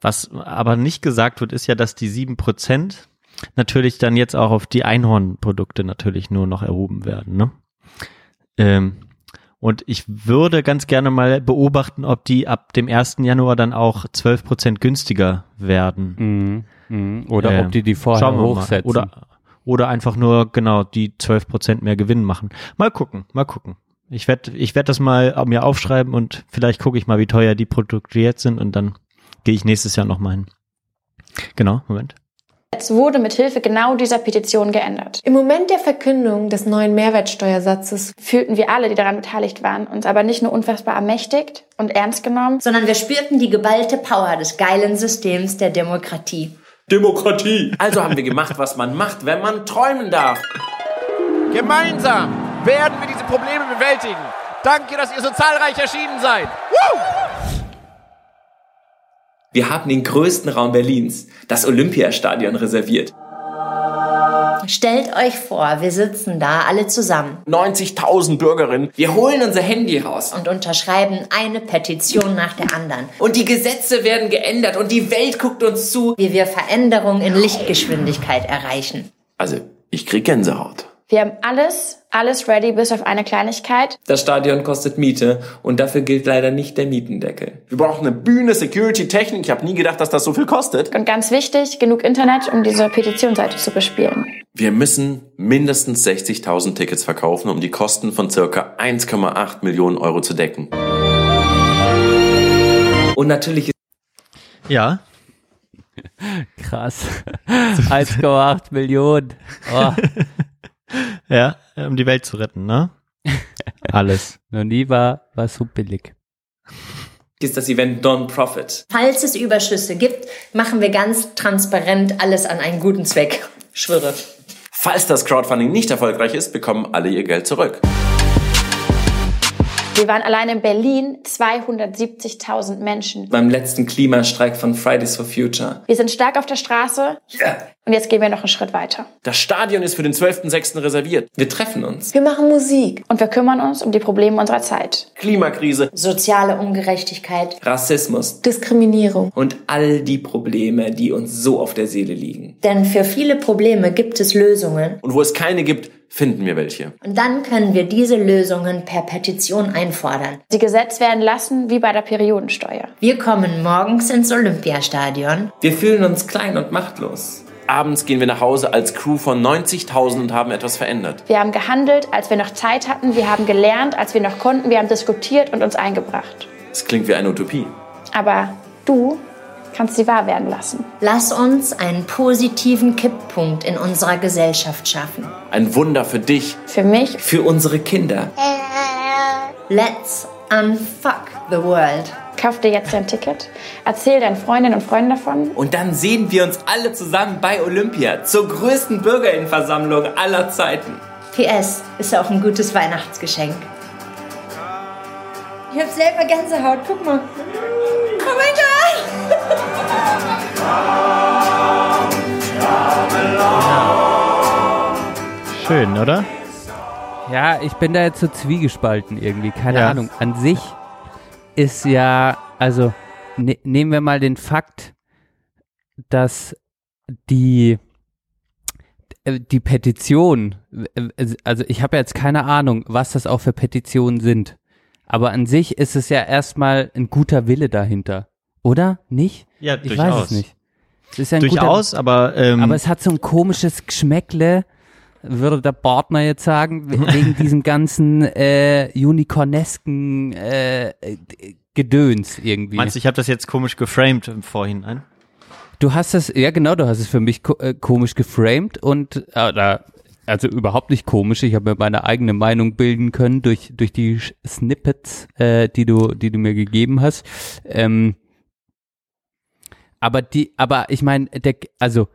Was aber nicht gesagt wird, ist ja, dass die 7% natürlich dann jetzt auch auf die Einhornprodukte natürlich nur noch erhoben werden, ne? Ähm, und ich würde ganz gerne mal beobachten, ob die ab dem 1. Januar dann auch 12% günstiger werden. Mhm. Mhm. Oder Ähm, ob die die vorher hochsetzen. Oder, oder einfach nur, genau, die 12% mehr Gewinn machen. Mal gucken, mal gucken. Ich werde ich werd das mal mir aufschreiben und vielleicht gucke ich mal, wie teuer die Produkte jetzt sind und dann gehe ich nächstes Jahr nochmal hin. Genau, Moment. wurde mit Hilfe genau dieser Petition geändert. Im Moment der Verkündung des neuen Mehrwertsteuersatzes Fühlten wir alle, die daran beteiligt waren, uns aber nicht nur unfassbar ermächtigt und ernst genommen, Sondern wir spürten die geballte Power des geilen Systems der Demokratie. Demokratie! Also haben wir gemacht, was man macht, wenn man träumen darf. Gemeinsam werden wir diese Probleme bewältigen. Danke, dass ihr so zahlreich erschienen seid. Woo! Wir haben den größten Raum Berlins, das Olympiastadion, reserviert. Stellt euch vor, wir sitzen da alle zusammen 90.000 Bürgerinnen. Wir holen unser Handy raus. und unterschreiben eine Petition nach der anderen, Und die Gesetze werden geändert und die Welt guckt uns zu. wie wir Veränderung in Lichtgeschwindigkeit erreichen. Also, ich krieg Gänsehaut. Wir haben alles, alles ready, bis auf eine Kleinigkeit. Das Stadion kostet Miete und dafür gilt leider nicht der Mietendeckel. Wir brauchen eine Bühne, Security, Technik. Ich habe nie gedacht, dass das so viel kostet. Und ganz wichtig, genug Internet, um diese Petitionsseite zu bespielen. Wir müssen mindestens 60.000 Tickets verkaufen, um die Kosten von circa 1,8 Millionen Euro zu decken. Und natürlich Ja, Krass. 1,8 Millionen. Oh, ja, um die Welt zu retten, ne? Alles. noch nie war, war so billig. ist das Event Non-Profit. Falls es Überschüsse gibt, machen wir ganz transparent alles an einen guten Zweck. Schwöre. Falls das Crowdfunding nicht erfolgreich ist, bekommen alle ihr Geld zurück. Wir waren allein in Berlin 270.000 Menschen. Beim letzten Klimastreik von Fridays for Future. Wir sind stark auf der Straße und jetzt gehen wir noch einen Schritt weiter. Das Stadion ist für den 12.06. reserviert. Wir treffen uns. Wir machen Musik. Und wir kümmern uns um die Probleme unserer Zeit. Klimakrise. Soziale Ungerechtigkeit. Rassismus. Diskriminierung. Und all die Probleme, die uns so auf der Seele liegen. Denn für viele Probleme gibt es Lösungen. Und wo es keine gibt, finden wir welche. Und dann können wir diese Lösungen per Petition einfordern. Sie gesetzt werden lassen wie bei der Periodensteuer. Wir kommen morgens ins Olympiastadion. Wir fühlen uns klein und machtlos. Abends gehen wir nach Hause als Crew von 90.000 und haben etwas verändert. Wir haben gehandelt, als wir noch Zeit hatten. Wir haben gelernt, als wir noch konnten. Wir haben diskutiert und uns eingebracht. Es klingt wie eine Utopie. Aber du kannst sie wahr werden lassen. Lass uns einen positiven Kipppunkt in unserer Gesellschaft schaffen. Ein Wunder für dich. Für mich Für unsere Kinder. Let's unfuck the world. kauf dir jetzt dein Ticket. Erzähl deinen Freundinnen und Freunden davon. Und dann sehen wir uns alle zusammen bei Olympia zur größten Bürgerinnenversammlung aller Zeiten. PS ist auch ein gutes Weihnachtsgeschenk. Ich hab selber Gänsehaut, guck mal. Oh mein Gott! Schön, oder? Ja, ich bin da jetzt so zwiegespalten irgendwie, keine Ja. Ahnung. An sich ist ja, also ne, nehmen wir mal den Fakt, dass die äh, die Petition, äh, also ich habe jetzt keine Ahnung, was das auch für Petitionen sind, aber an sich ist es ja erstmal ein guter Wille dahinter, oder? Nicht? Ja, Ich weiß durchaus. es nicht. Es ist ja ein Durchaus, aber, ähm, guter, aber es hat so ein komisches Geschmäckle, würde der Partner jetzt sagen, we- wegen diesem ganzen äh, unicornesken äh, Gedöns irgendwie. meinst du, ich habe das jetzt komisch geframed im Vorhinein? Du hast es, ja genau, du hast es für mich ko äh, komisch geframed und äh, also überhaupt nicht komisch. Ich habe mir meine eigene Meinung bilden können durch durch die Snippets, äh, die du die du mir gegeben hast. Ähm, aber die, aber ich meine, also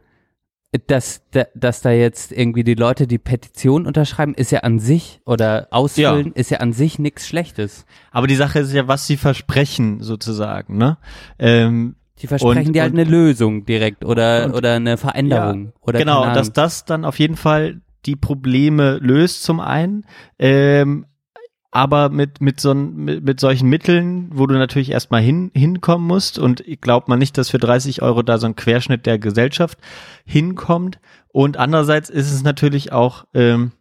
dass, da- dass da jetzt irgendwie die Leute die Petition unterschreiben, ist ja an sich oder ausfüllen, ist ja an sich nichts Schlechtes. Aber die Sache ist ja, was sie versprechen, sozusagen, ne? Ähm, Die versprechen Und- dir halt und- eine Lösung direkt oder oder eine Veränderung oder genau, dass das dann auf jeden Fall die Probleme löst zum einen, ähm, aber mit mit so mit, mit solchen Mitteln, wo du natürlich erstmal hin hinkommen musst und ich glaubt man nicht, dass für 30 Euro da so ein Querschnitt der Gesellschaft hinkommt. Und andererseits ist es natürlich auch ähm,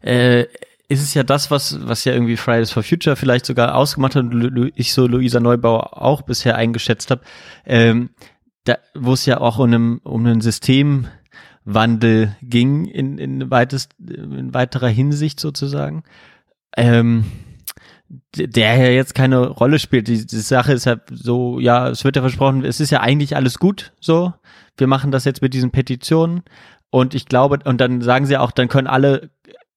äh, ist es ja das, was, was ja irgendwie Fridays for Future vielleicht sogar ausgemacht hat und ich so Luisa Neubauer auch bisher eingeschätzt habe, ähm, da, wo es ja auch um, einem, um einen Systemwandel ging in, in, weitest, in weiterer Hinsicht sozusagen, ähm, der ja jetzt keine Rolle spielt. Die, die Sache ist ja so, ja, es wird ja versprochen, es ist ja eigentlich alles gut so. Wir machen das jetzt mit diesen Petitionen und ich glaube, und dann sagen sie auch, dann können alle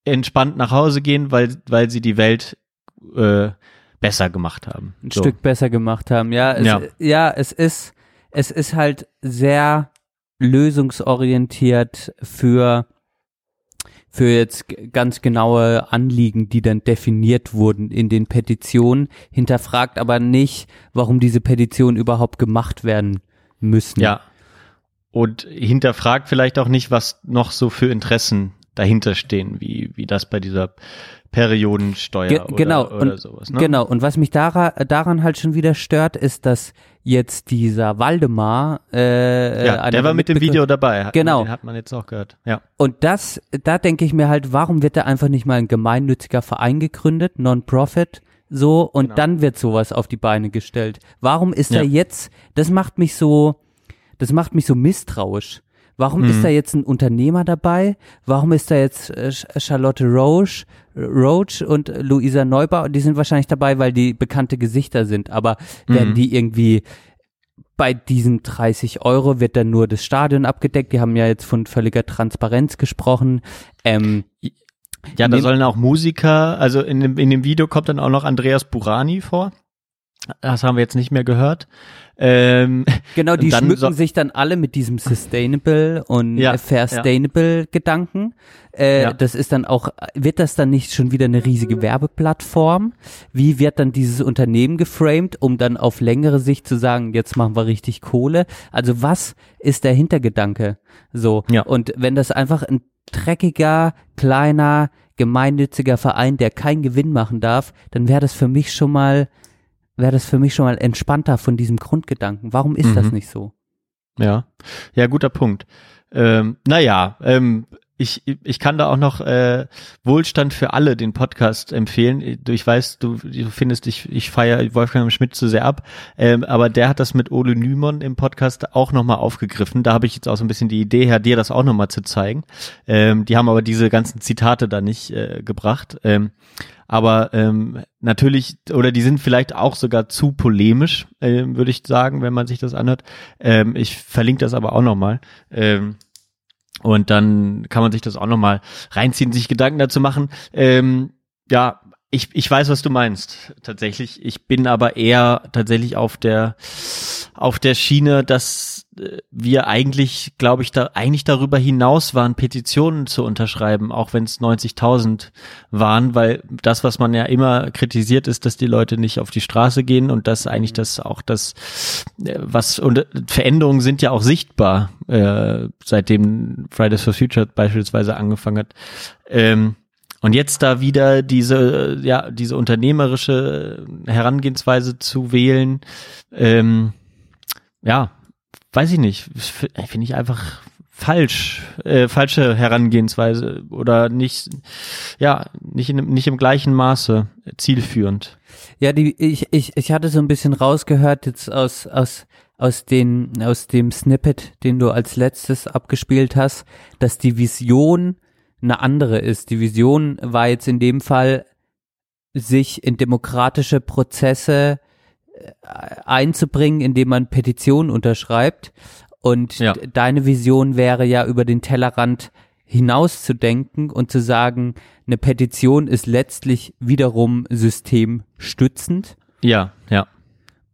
entspannt nach Hause gehen, weil, weil sie die Welt äh, besser gemacht haben. ein so. Stück besser gemacht haben. Ja, es, Ja. ja. es ist, es ist halt sehr lösungsorientiert für für jetzt ganz genaue Anliegen, die dann definiert wurden in den Petitionen, hinterfragt aber nicht, warum diese Petitionen überhaupt gemacht werden müssen. Ja. Und hinterfragt vielleicht auch nicht, was noch so für Interessen dahinter stehen, wie, wie das bei dieser Periodensteuer Ge oder, genau, oder und, sowas. Ne? Genau, und was mich daran, daran halt schon wieder stört, ist, dass jetzt dieser Waldemar äh, Ja, einer der war mit dem Video dabei. Genau. Den hat man jetzt auch gehört. Ja. Und das, da denke ich mir halt, warum wird da einfach nicht mal ein gemeinnütziger Verein gegründet, Non-Profit, so, und Genau. dann wird sowas auf die Beine gestellt. Warum ist Ja. da jetzt, das macht mich so, das macht mich so misstrauisch. Warum Mhm. ist da jetzt ein Unternehmer dabei? Warum ist da jetzt äh, Charlotte Roche, Roach und Luisa Neubauer? Die sind wahrscheinlich dabei, weil die bekannte Gesichter sind. Aber werden Mhm. die irgendwie bei diesen 30 Euro wird dann nur das Stadion abgedeckt. Die haben ja jetzt von völliger Transparenz gesprochen. Ähm, Ja, da sollen auch Musiker, also in dem, in dem Video kommt dann auch noch Andreas Burani vor. Das haben wir jetzt nicht mehr gehört. Ähm, genau, die schmücken so- sich dann alle mit diesem Sustainable und Ja, äh, Fair ja. Sustainable Gedanken. Äh, Ja. Das ist dann auch, wird das dann nicht schon wieder eine riesige Werbeplattform? Wie wird dann dieses Unternehmen geframed, um dann auf längere Sicht zu sagen, jetzt machen wir richtig Kohle? Also was ist der Hintergedanke? So. Ja. Und wenn das einfach ein dreckiger, kleiner, gemeinnütziger Verein, der keinen Gewinn machen darf, dann wäre das für mich schon mal, wäre das für mich schon mal entspannter von diesem Grundgedanken. Warum ist das Mhm. nicht so? Ja, ja, guter Punkt. Ähm, naja, ähm, ich, ich kann da auch noch äh, Wohlstand für alle den Podcast empfehlen. Ich weiß, du, du findest, ich, ich feiere Wolfgang Schmidt zu sehr ab, ähm, aber der hat das mit Ole Nymon im Podcast auch nochmal aufgegriffen. Da habe ich jetzt auch so ein bisschen die Idee her, dir das auch nochmal zu zeigen. Ähm, die haben aber diese ganzen Zitate da nicht äh, gebracht. Ähm, aber ähm, natürlich, oder die sind vielleicht auch sogar zu polemisch, ähm, würde ich sagen, wenn man sich das anhört. Ähm, ich verlinke das aber auch nochmal. Ähm, und dann kann man sich das auch nochmal reinziehen, sich Gedanken dazu machen. Ähm, ja, ich, ich weiß, was du meinst, tatsächlich. Ich bin aber eher tatsächlich auf der, auf der Schiene, dass äh, wir eigentlich, glaube ich, da eigentlich darüber hinaus waren, Petitionen zu unterschreiben, auch wenn es 90.000 waren, weil das, was man ja immer kritisiert, ist, dass die Leute nicht auf die Straße gehen und dass eigentlich das auch das, äh, was und äh, Veränderungen sind ja auch sichtbar, äh, seitdem Fridays for Future beispielsweise angefangen hat. Ähm, und jetzt da wieder diese, ja, diese unternehmerische Herangehensweise zu wählen, ähm, ja, weiß ich nicht, finde ich einfach falsch, äh, falsche Herangehensweise oder nicht, ja, nicht, in, nicht im gleichen Maße zielführend. Ja, die, ich, ich, ich hatte so ein bisschen rausgehört jetzt aus, aus, aus den, aus dem Snippet, den du als letztes abgespielt hast, dass die Vision eine andere ist. Die Vision war jetzt in dem Fall, sich in demokratische Prozesse äh, einzubringen, indem man Petitionen unterschreibt. Und Ja. deine Vision wäre ja über den Tellerrand hinauszudenken und zu sagen, eine Petition ist letztlich wiederum systemstützend. Ja, ja.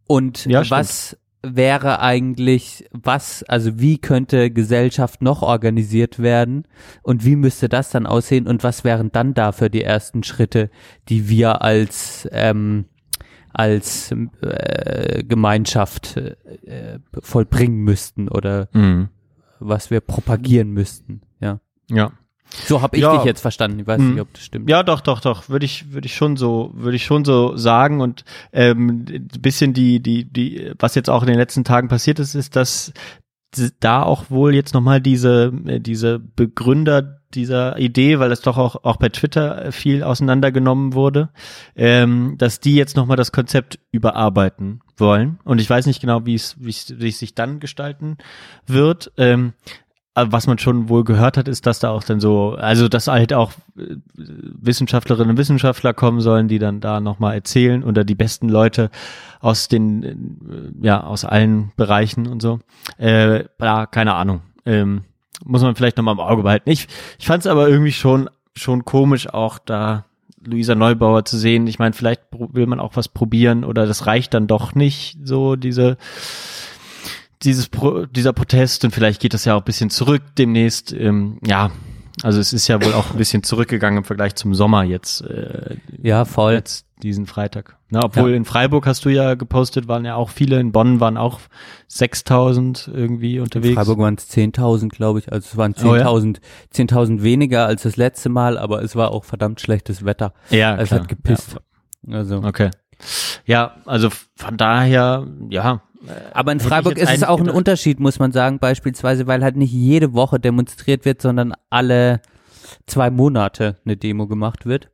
Und Ja, was wäre eigentlich, was, also wie könnte Gesellschaft noch organisiert werden und wie müsste das dann aussehen und was wären dann dafür die ersten Schritte, die wir als ähm, als äh, Gemeinschaft äh, vollbringen müssten oder Mhm. was wir propagieren müssten, ja. Ja. So habe ich Ja. dich jetzt verstanden. Ich weiß Mhm. nicht, ob das stimmt. Ja, doch, doch, doch. Würde ich, würde ich schon so, würde ich schon so sagen. Und ähm, ein bisschen die, die, die, was jetzt auch in den letzten Tagen passiert ist, ist, dass da auch wohl jetzt nochmal diese, äh, diese Begründer dieser Idee, weil das doch auch, auch bei Twitter viel auseinandergenommen wurde, ähm, dass die jetzt nochmal das Konzept überarbeiten wollen. Und ich weiß nicht genau, wie es, wie es, sich dann gestalten wird. Ähm, was man schon wohl gehört hat, ist, dass da auch dann so, also dass halt auch äh, Wissenschaftlerinnen und Wissenschaftler kommen sollen, die dann da nochmal erzählen oder die besten Leute aus den, äh, ja, aus allen Bereichen und so. Äh, ja, keine Ahnung. Ähm, muss man vielleicht nochmal im Auge behalten. Ich, ich fand es aber irgendwie schon, schon komisch, auch da Luisa Neubauer zu sehen. Ich meine, vielleicht will man auch was probieren oder das reicht dann doch nicht, so diese dieses Pro, dieser Protest und vielleicht geht das ja auch ein bisschen zurück demnächst. Ähm, ja, Also es ist ja wohl auch ein bisschen zurückgegangen im Vergleich zum Sommer jetzt. Äh, Ja, voll. Jetzt diesen Freitag. Na, obwohl Ja. in Freiburg hast du ja gepostet, waren ja auch viele, in Bonn waren auch 6000 irgendwie In unterwegs. Freiburg waren es 10.000, glaube ich. Also es waren Oh ja? 10.000 10.000 weniger als das letzte Mal, aber es war auch verdammt schlechtes Wetter. Ja, es klar. hat gepisst. Also. Okay. Ja, also von daher, ja. Aber in Freiburg ist es auch ein. Unterschied, muss man sagen, beispielsweise, weil halt nicht jede Woche demonstriert wird, sondern alle zwei Monate eine Demo gemacht wird.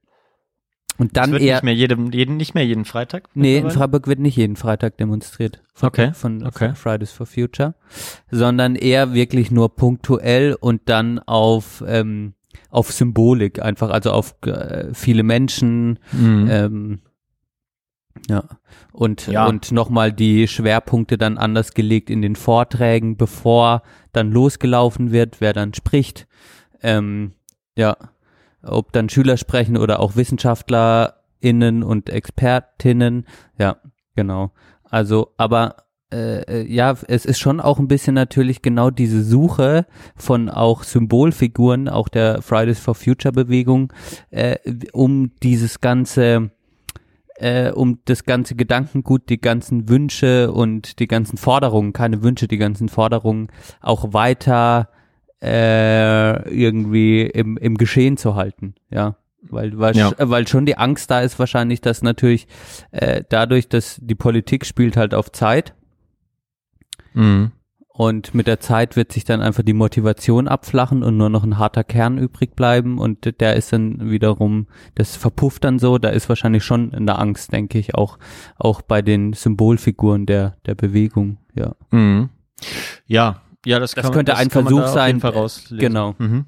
Und dann wird eher. nicht mehr jeden, jeden, nicht mehr jeden Freitag. Nee, in? Freiburg wird nicht jeden Freitag demonstriert. Von, Okay, Von, okay. von Fridays for Future. Sondern eher wirklich nur punktuell und dann auf, ähm, auf Symbolik einfach, also auf äh, viele Menschen, Mhm. ähm, ja. Und, Ja. und nochmal die Schwerpunkte dann anders gelegt in den Vorträgen, bevor dann losgelaufen wird, wer dann spricht. Ähm, ja. Ob dann Schüler sprechen oder auch WissenschaftlerInnen und ExpertInnen. Ja, genau. Also, aber äh, äh, ja, es ist schon auch ein bisschen natürlich genau diese Suche von auch Symbolfiguren, auch der Fridays for Future Bewegung, äh, um dieses ganze äh, um das ganze Gedankengut, die ganzen Wünsche und die ganzen Forderungen, keine Wünsche, die ganzen Forderungen auch weiter äh, irgendwie im, im Geschehen zu halten, ja. Weil, weil, Ja. sch- weil schon die Angst da ist wahrscheinlich, dass natürlich äh, dadurch, dass die Politik spielt halt auf Zeit Mhm. Und mit der Zeit wird sich dann einfach die Motivation abflachen und nur noch ein harter Kern übrig bleiben und der ist dann wiederum, das verpufft dann so, da ist wahrscheinlich schon eine Angst, denke ich, auch, auch bei den Symbolfiguren der, der Bewegung, ja. Mhm. Ja, ja, das, Das kann, könnte das ein kann Versuch sein, äh, genau. Mhm.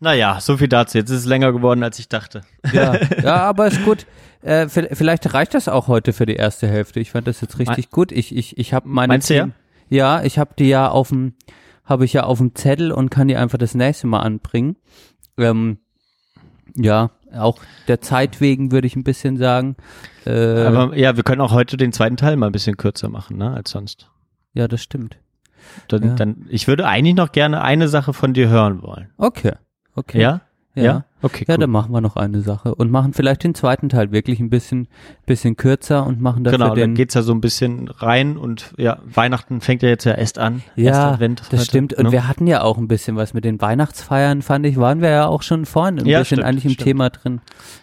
Naja, so viel dazu. Jetzt ist es länger geworden, als ich dachte. Ja, ja aber ist gut. Äh, vi- vielleicht reicht das auch heute für die erste Hälfte. Ich fand das jetzt richtig gut. Ich, ich, ich habe meine Meinst du ja? Ja, ich habe die ja auf dem, habe ich ja auf dem Zettel und kann die einfach das nächste Mal anbringen. Ähm, ja, auch der Zeit wegen würde ich ein bisschen sagen. Äh, Aber ja, wir können auch heute den zweiten Teil mal ein bisschen kürzer machen, ne, als sonst. ja, das stimmt. Dann, Ja. dann, ich würde eigentlich noch gerne eine Sache von dir hören wollen. Okay, okay. Ja? Ja. Okay, Ja, cool. dann machen wir noch eine Sache und machen vielleicht den zweiten Teil wirklich ein bisschen, bisschen kürzer und machen dafür Genau, den. dann geht's ja so ein bisschen rein und ja, Weihnachten fängt ja jetzt ja erst an. Ja, Advent das heute, stimmt. Und ne? wir hatten ja auch ein bisschen was mit den Weihnachtsfeiern, fand ich, waren wir ja auch schon vorhin ein Ja, bisschen stimmt, eigentlich im stimmt. Thema drin.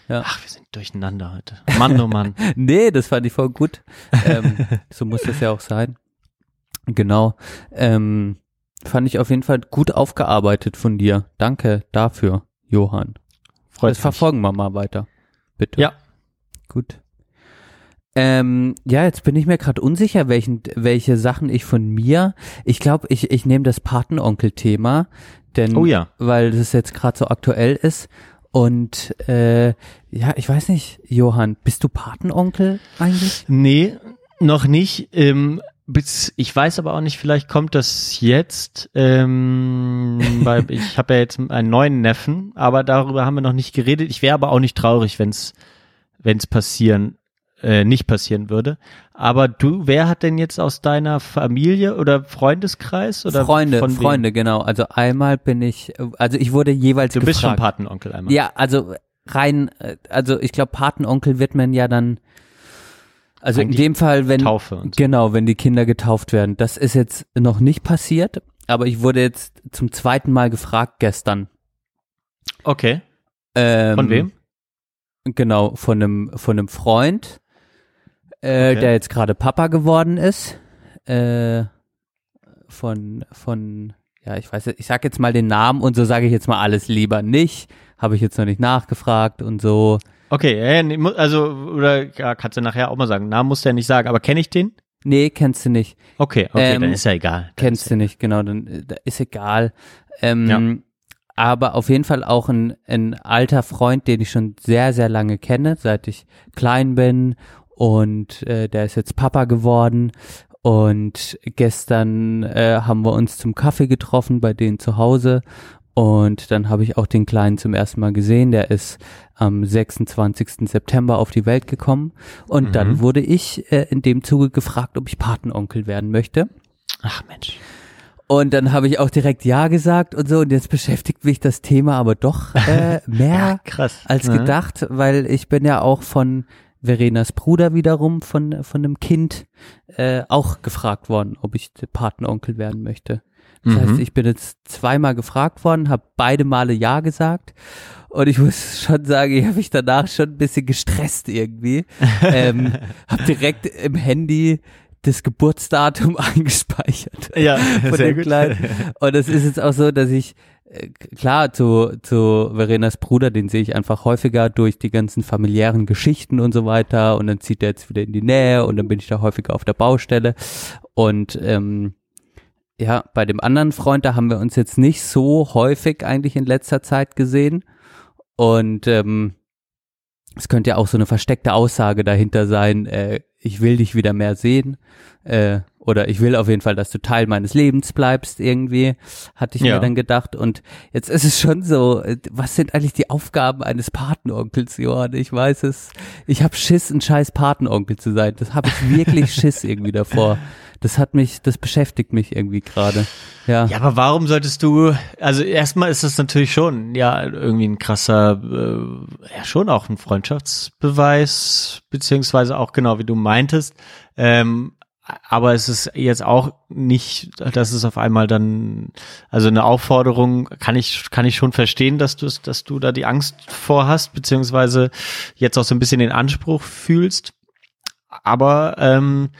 Ja. Ach, wir sind durcheinander heute. Mann, oh Mann. nee, das fand ich voll gut. ähm, so muss das ja auch sein. Genau. Ähm, fand ich auf jeden Fall gut aufgearbeitet von dir. Danke dafür, Johann. Freut das mich. verfolgen wir mal weiter. Bitte. Ja. Gut. Ähm, ja, jetzt bin ich mir gerade unsicher, welchen, welche Sachen ich von mir. Ich glaube, ich, ich nehme das Patenonkel-Thema, denn Oh ja. weil das jetzt gerade so aktuell ist. Und äh, ja, ich weiß nicht, Johann, bist du Patenonkel eigentlich? Nee, noch nicht. Ähm, ich weiß aber auch nicht, vielleicht kommt das jetzt, ähm, weil ich habe ja jetzt einen neuen Neffen, aber darüber haben wir noch nicht geredet. Ich wäre aber auch nicht traurig, wenn es wenn's passieren, äh, nicht passieren würde. Aber du, wer hat denn jetzt aus deiner Familie oder Freundeskreis oder Freunde, von wem? Freunde, genau. Also einmal bin ich, also ich wurde jeweils Du gefragt. bist schon Patenonkel einmal. Ja, also rein, äh, also ich glaube, Patenonkel wird man ja dann, also in dem Fall, wenn, Taufe genau, wenn die Kinder getauft werden. Das ist jetzt noch nicht passiert, aber ich wurde jetzt zum zweiten Mal gefragt gestern. Okay. Ähm, Von wem? Genau, von einem, von einem Freund, äh, Okay. der jetzt gerade Papa geworden ist. Äh, von, von, ja, ich weiß, ich sag jetzt mal den Namen und so sage ich jetzt mal alles lieber nicht. Habe ich jetzt noch nicht nachgefragt und so. Okay, also, oder ja, kannst du nachher auch mal sagen. Namen musst du ja nicht sagen, aber kenne ich den? Nee, kennst du nicht. Okay, okay, Ähm, dann ist ja egal. Dann Kennst du nicht, genau, dann äh, da ist egal. Ähm, Ja. Aber auf jeden Fall auch ein, ein alter Freund, den ich schon sehr, sehr lange kenne, seit ich klein bin. Und äh, der ist jetzt Papa geworden. Und gestern äh, haben wir uns zum Kaffee getroffen bei denen zu Hause. Und dann habe ich auch den Kleinen zum ersten Mal gesehen. Der ist am 26. September auf die Welt gekommen. Und Mhm. dann wurde ich äh, in dem Zuge gefragt, ob ich Patenonkel werden möchte. Ach Mensch. Und dann habe ich auch direkt Ja gesagt und so. Und jetzt beschäftigt mich das Thema aber doch äh, mehr Ja, krass. als Ja. gedacht, weil ich bin ja auch von Verenas Bruder wiederum, von, von einem Kind, äh, auch gefragt worden, ob ich Patenonkel werden möchte. Das Mhm. heißt, ich bin jetzt zweimal gefragt worden, habe beide Male Ja gesagt. Und ich muss schon sagen, ich habe mich danach schon ein bisschen gestresst irgendwie. ähm, habe direkt im Handy das Geburtsdatum eingespeichert Ja, von sehr gut. Kleinen. Und es ist jetzt auch so, dass ich äh, klar zu zu Verenas Bruder, den sehe ich einfach häufiger durch die ganzen familiären Geschichten und so weiter. Und dann zieht er jetzt wieder in die Nähe und dann bin ich da häufiger auf der Baustelle. Und ähm, ja, bei dem anderen Freund, da haben wir uns jetzt nicht so häufig eigentlich in letzter Zeit gesehen. Und ähm, es könnte ja auch so eine versteckte Aussage dahinter sein, äh, ich will dich wieder mehr sehen. Äh, oder ich will auf jeden Fall, dass du Teil meines Lebens bleibst irgendwie, hatte ich Ja. mir dann gedacht. Und jetzt ist es schon so, äh, was sind eigentlich die Aufgaben eines Patenonkels, Johann? Ich weiß es, ich habe Schiss, ein scheiß Patenonkel zu sein. Das habe ich wirklich Schiss irgendwie davor. Das hat mich, das beschäftigt mich irgendwie gerade. Ja. Ja, aber warum solltest du, also erstmal ist das natürlich schon, ja, irgendwie ein krasser, äh, ja, schon auch ein Freundschaftsbeweis, beziehungsweise auch genau, wie du meintest. Ähm, aber es ist jetzt auch nicht, dass es auf einmal dann, also eine Aufforderung kann ich, kann ich schon verstehen, dass du, dass du da die Angst vor hast, beziehungsweise jetzt auch so ein bisschen den Anspruch fühlst. Aber ähm,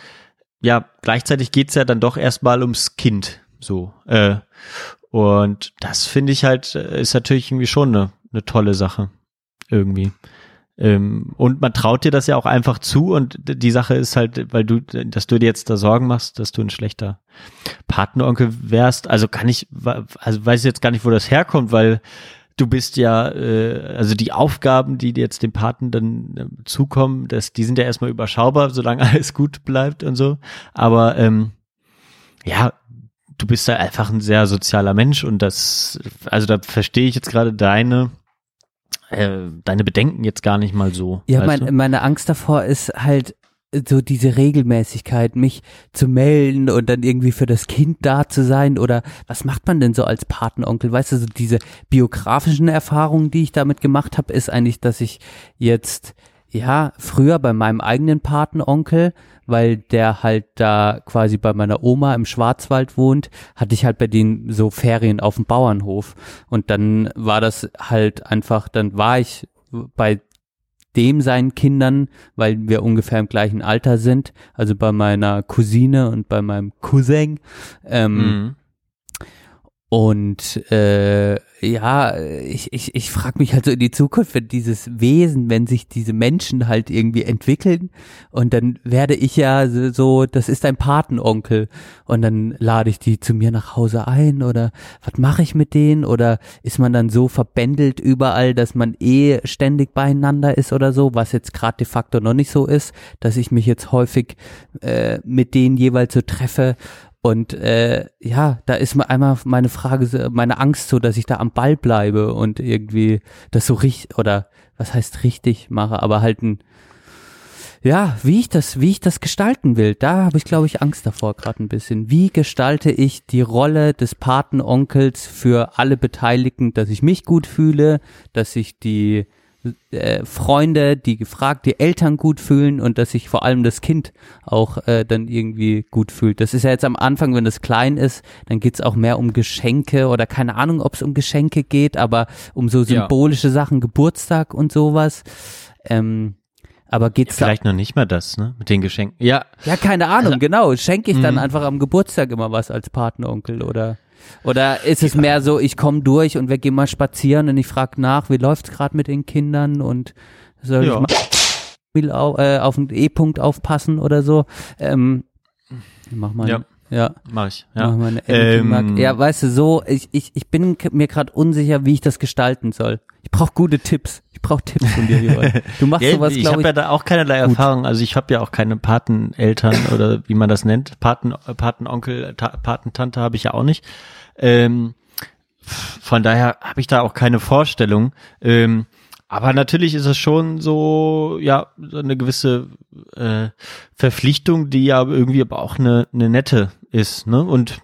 ja, gleichzeitig geht's ja dann doch erstmal ums Kind. So. Äh, und das finde ich halt, äh, ist natürlich irgendwie schon eine, eine tolle Sache. Irgendwie. Ähm, und man traut dir das ja auch einfach zu und die Sache ist halt, weil du, dass du dir jetzt da Sorgen machst, dass du ein schlechter Patenonkel wärst. Also kann ich, also weiß ich jetzt gar nicht, wo das herkommt, weil du bist ja, äh, also die Aufgaben, die jetzt dem Paten dann äh, zukommen, das, die sind ja erstmal überschaubar, solange alles gut bleibt und so. Aber ähm, ja, du bist ja einfach ein sehr sozialer Mensch und das, also da verstehe ich jetzt gerade deine, äh, deine Bedenken jetzt gar nicht mal so. Ja, mein, meine Angst davor ist halt so diese Regelmäßigkeit, mich zu melden und dann irgendwie für das Kind da zu sein oder was macht man denn so als Patenonkel? Weißt du, so diese biografischen Erfahrungen, die ich damit gemacht habe, ist eigentlich, dass ich jetzt ja früher bei meinem eigenen Patenonkel, weil der halt da quasi bei meiner Oma im Schwarzwald wohnt, hatte ich halt bei denen so Ferien auf dem Bauernhof und dann war das halt einfach, dann war ich bei dem seinen Kindern, weil wir ungefähr im gleichen Alter sind, also bei meiner Cousine und bei meinem Cousin. Ähm, Mhm. Und äh, ja, ich, ich, ich frage mich halt so in die Zukunft, wenn dieses Wesen, wenn sich diese Menschen halt irgendwie entwickeln und dann werde ich ja so- das ist ein Patenonkel und dann lade ich die zu mir nach Hause ein oder was mache ich mit denen? Oder ist man dann so verbändelt überall, dass man eh ständig beieinander ist oder so, was jetzt gerade de facto noch nicht so ist, dass ich mich jetzt häufig äh, mit denen jeweils so treffe und äh, ja, da ist mir einmal meine Frage, meine Angst so, dass ich da am Ball bleibe und irgendwie das so richtig oder was heißt richtig mache, aber halt ein ja, wie ich das, wie ich das gestalten will, da habe ich glaube ich Angst davor gerade ein bisschen. Wie gestalte ich die Rolle des Patenonkels für alle Beteiligten, dass ich mich gut fühle, dass ich die äh, Freunde, die gefragt, die Eltern gut fühlen und dass sich vor allem das Kind auch äh, dann irgendwie gut fühlt. Das ist ja jetzt am Anfang, wenn das klein ist, dann geht's auch mehr um Geschenke oder keine Ahnung, ob es um Geschenke geht, aber um so Ja. symbolische Sachen, Geburtstag und sowas. Ähm, aber geht's da Vielleicht noch nicht mal das, ne? Mit den Geschenken. Ja, ja, keine Ahnung, Also- genau. Schenke ich dann Mhm. einfach am Geburtstag immer was als Patenonkel oder oder ist es mehr so, ich komme durch und wir gehen mal spazieren und ich frage nach, wie läuft's gerade mit den Kindern und soll Ja. ich mal äh, auf den E-Punkt aufpassen oder so? Ähm, mach mal. Ja. Ja. mach ich. Ja. Mach mal eine Ähm. Ja, weißt du, so, ich, ich, ich bin mir gerade unsicher, wie ich das gestalten soll. Ich brauche gute Tipps. Ich brauche Tipps von dir, Joel. Du machst Ja, sowas, ich glaube habe ich. ja da auch keinerlei Erfahrung. Also ich habe ja auch keine Pateneltern oder wie man das nennt. Paten, äh, Patenonkel, Ta Patentante habe ich ja auch nicht. Ähm, von daher habe ich da auch keine Vorstellung. Ähm, aber natürlich ist es schon so, ja, so eine gewisse äh, Verpflichtung, die ja irgendwie aber auch eine, eine nette ist. Ne? Und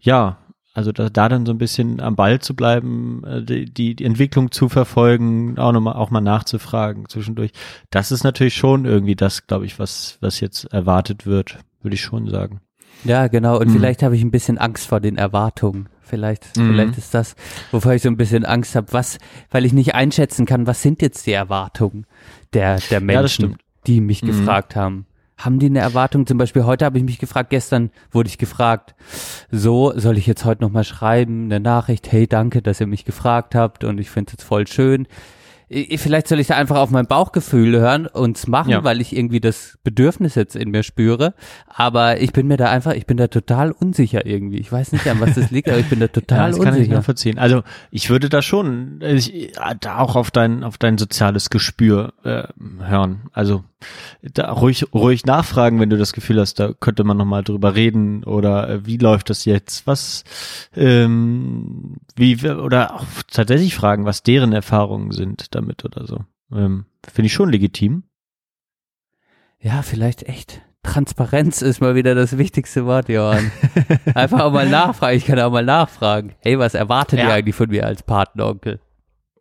ja, also da, da dann so ein bisschen am Ball zu bleiben, äh, die, die, die Entwicklung zu verfolgen, auch nochmal auch mal nachzufragen zwischendurch. Das ist natürlich schon irgendwie das, glaube ich, was, was jetzt erwartet wird, würde ich schon sagen. Ja, genau. Und Mhm. vielleicht habe ich ein bisschen Angst vor den Erwartungen. Vielleicht, Mhm. vielleicht ist das, wovor ich so ein bisschen Angst habe, was, weil ich nicht einschätzen kann, was sind jetzt die Erwartungen der, der Menschen, Ja, die mich Mhm. gefragt haben. Haben die eine Erwartung? Zum Beispiel heute habe ich mich gefragt, gestern wurde ich gefragt, so soll ich jetzt heute nochmal schreiben, eine Nachricht, hey, danke, dass ihr mich gefragt habt und ich finde es jetzt voll schön. Vielleicht soll ich da einfach auf mein Bauchgefühl hören und es machen, Ja. weil ich irgendwie das Bedürfnis jetzt in mir spüre. Aber ich bin mir da einfach, ich bin da total unsicher irgendwie. Ich weiß nicht, an was das liegt, aber ich bin da Ja, total das kann ich unsicher. nachvollziehen. Also ich würde da schon äh, ich, da auch auf dein auf dein soziales Gespür äh, hören. Also da ruhig ruhig nachfragen, wenn du das Gefühl hast, da könnte man noch mal drüber reden oder äh, wie läuft das jetzt? Was ähm, wie oder auch tatsächlich fragen, was deren Erfahrungen sind damit oder so. Ähm, Finde ich schon legitim. Ja, vielleicht echt. Transparenz ist mal wieder das wichtigste Wort, Johann. Einfach auch mal nachfragen. Ich kann auch mal nachfragen. Hey, was erwartet ihr Ja. eigentlich von mir als Patenonkel?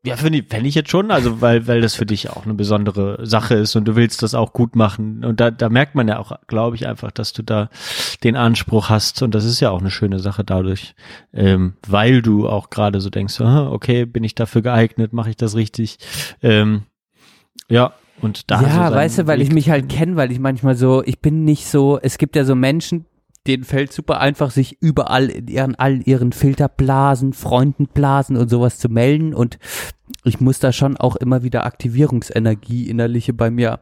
Ja, finde ich, ich jetzt schon, also weil, weil das für dich auch eine besondere Sache ist und du willst das auch gut machen. Und da, da merkt man ja auch, glaube ich, einfach, dass du da den Anspruch hast und das ist ja auch eine schöne Sache dadurch, ähm, weil du auch gerade so denkst, ah, okay, bin ich dafür geeignet, mache ich das richtig? Ähm, ja, und da so ja, seinen weißt du, weil Weg ich mich halt kenne, weil ich manchmal so, ich bin nicht so, es gibt ja so Menschen, denen fällt super einfach, sich überall in ihren, all ihren Filterblasen, Freundenblasen und sowas zu melden und ich muss da schon auch immer wieder Aktivierungsenergie innerliche bei mir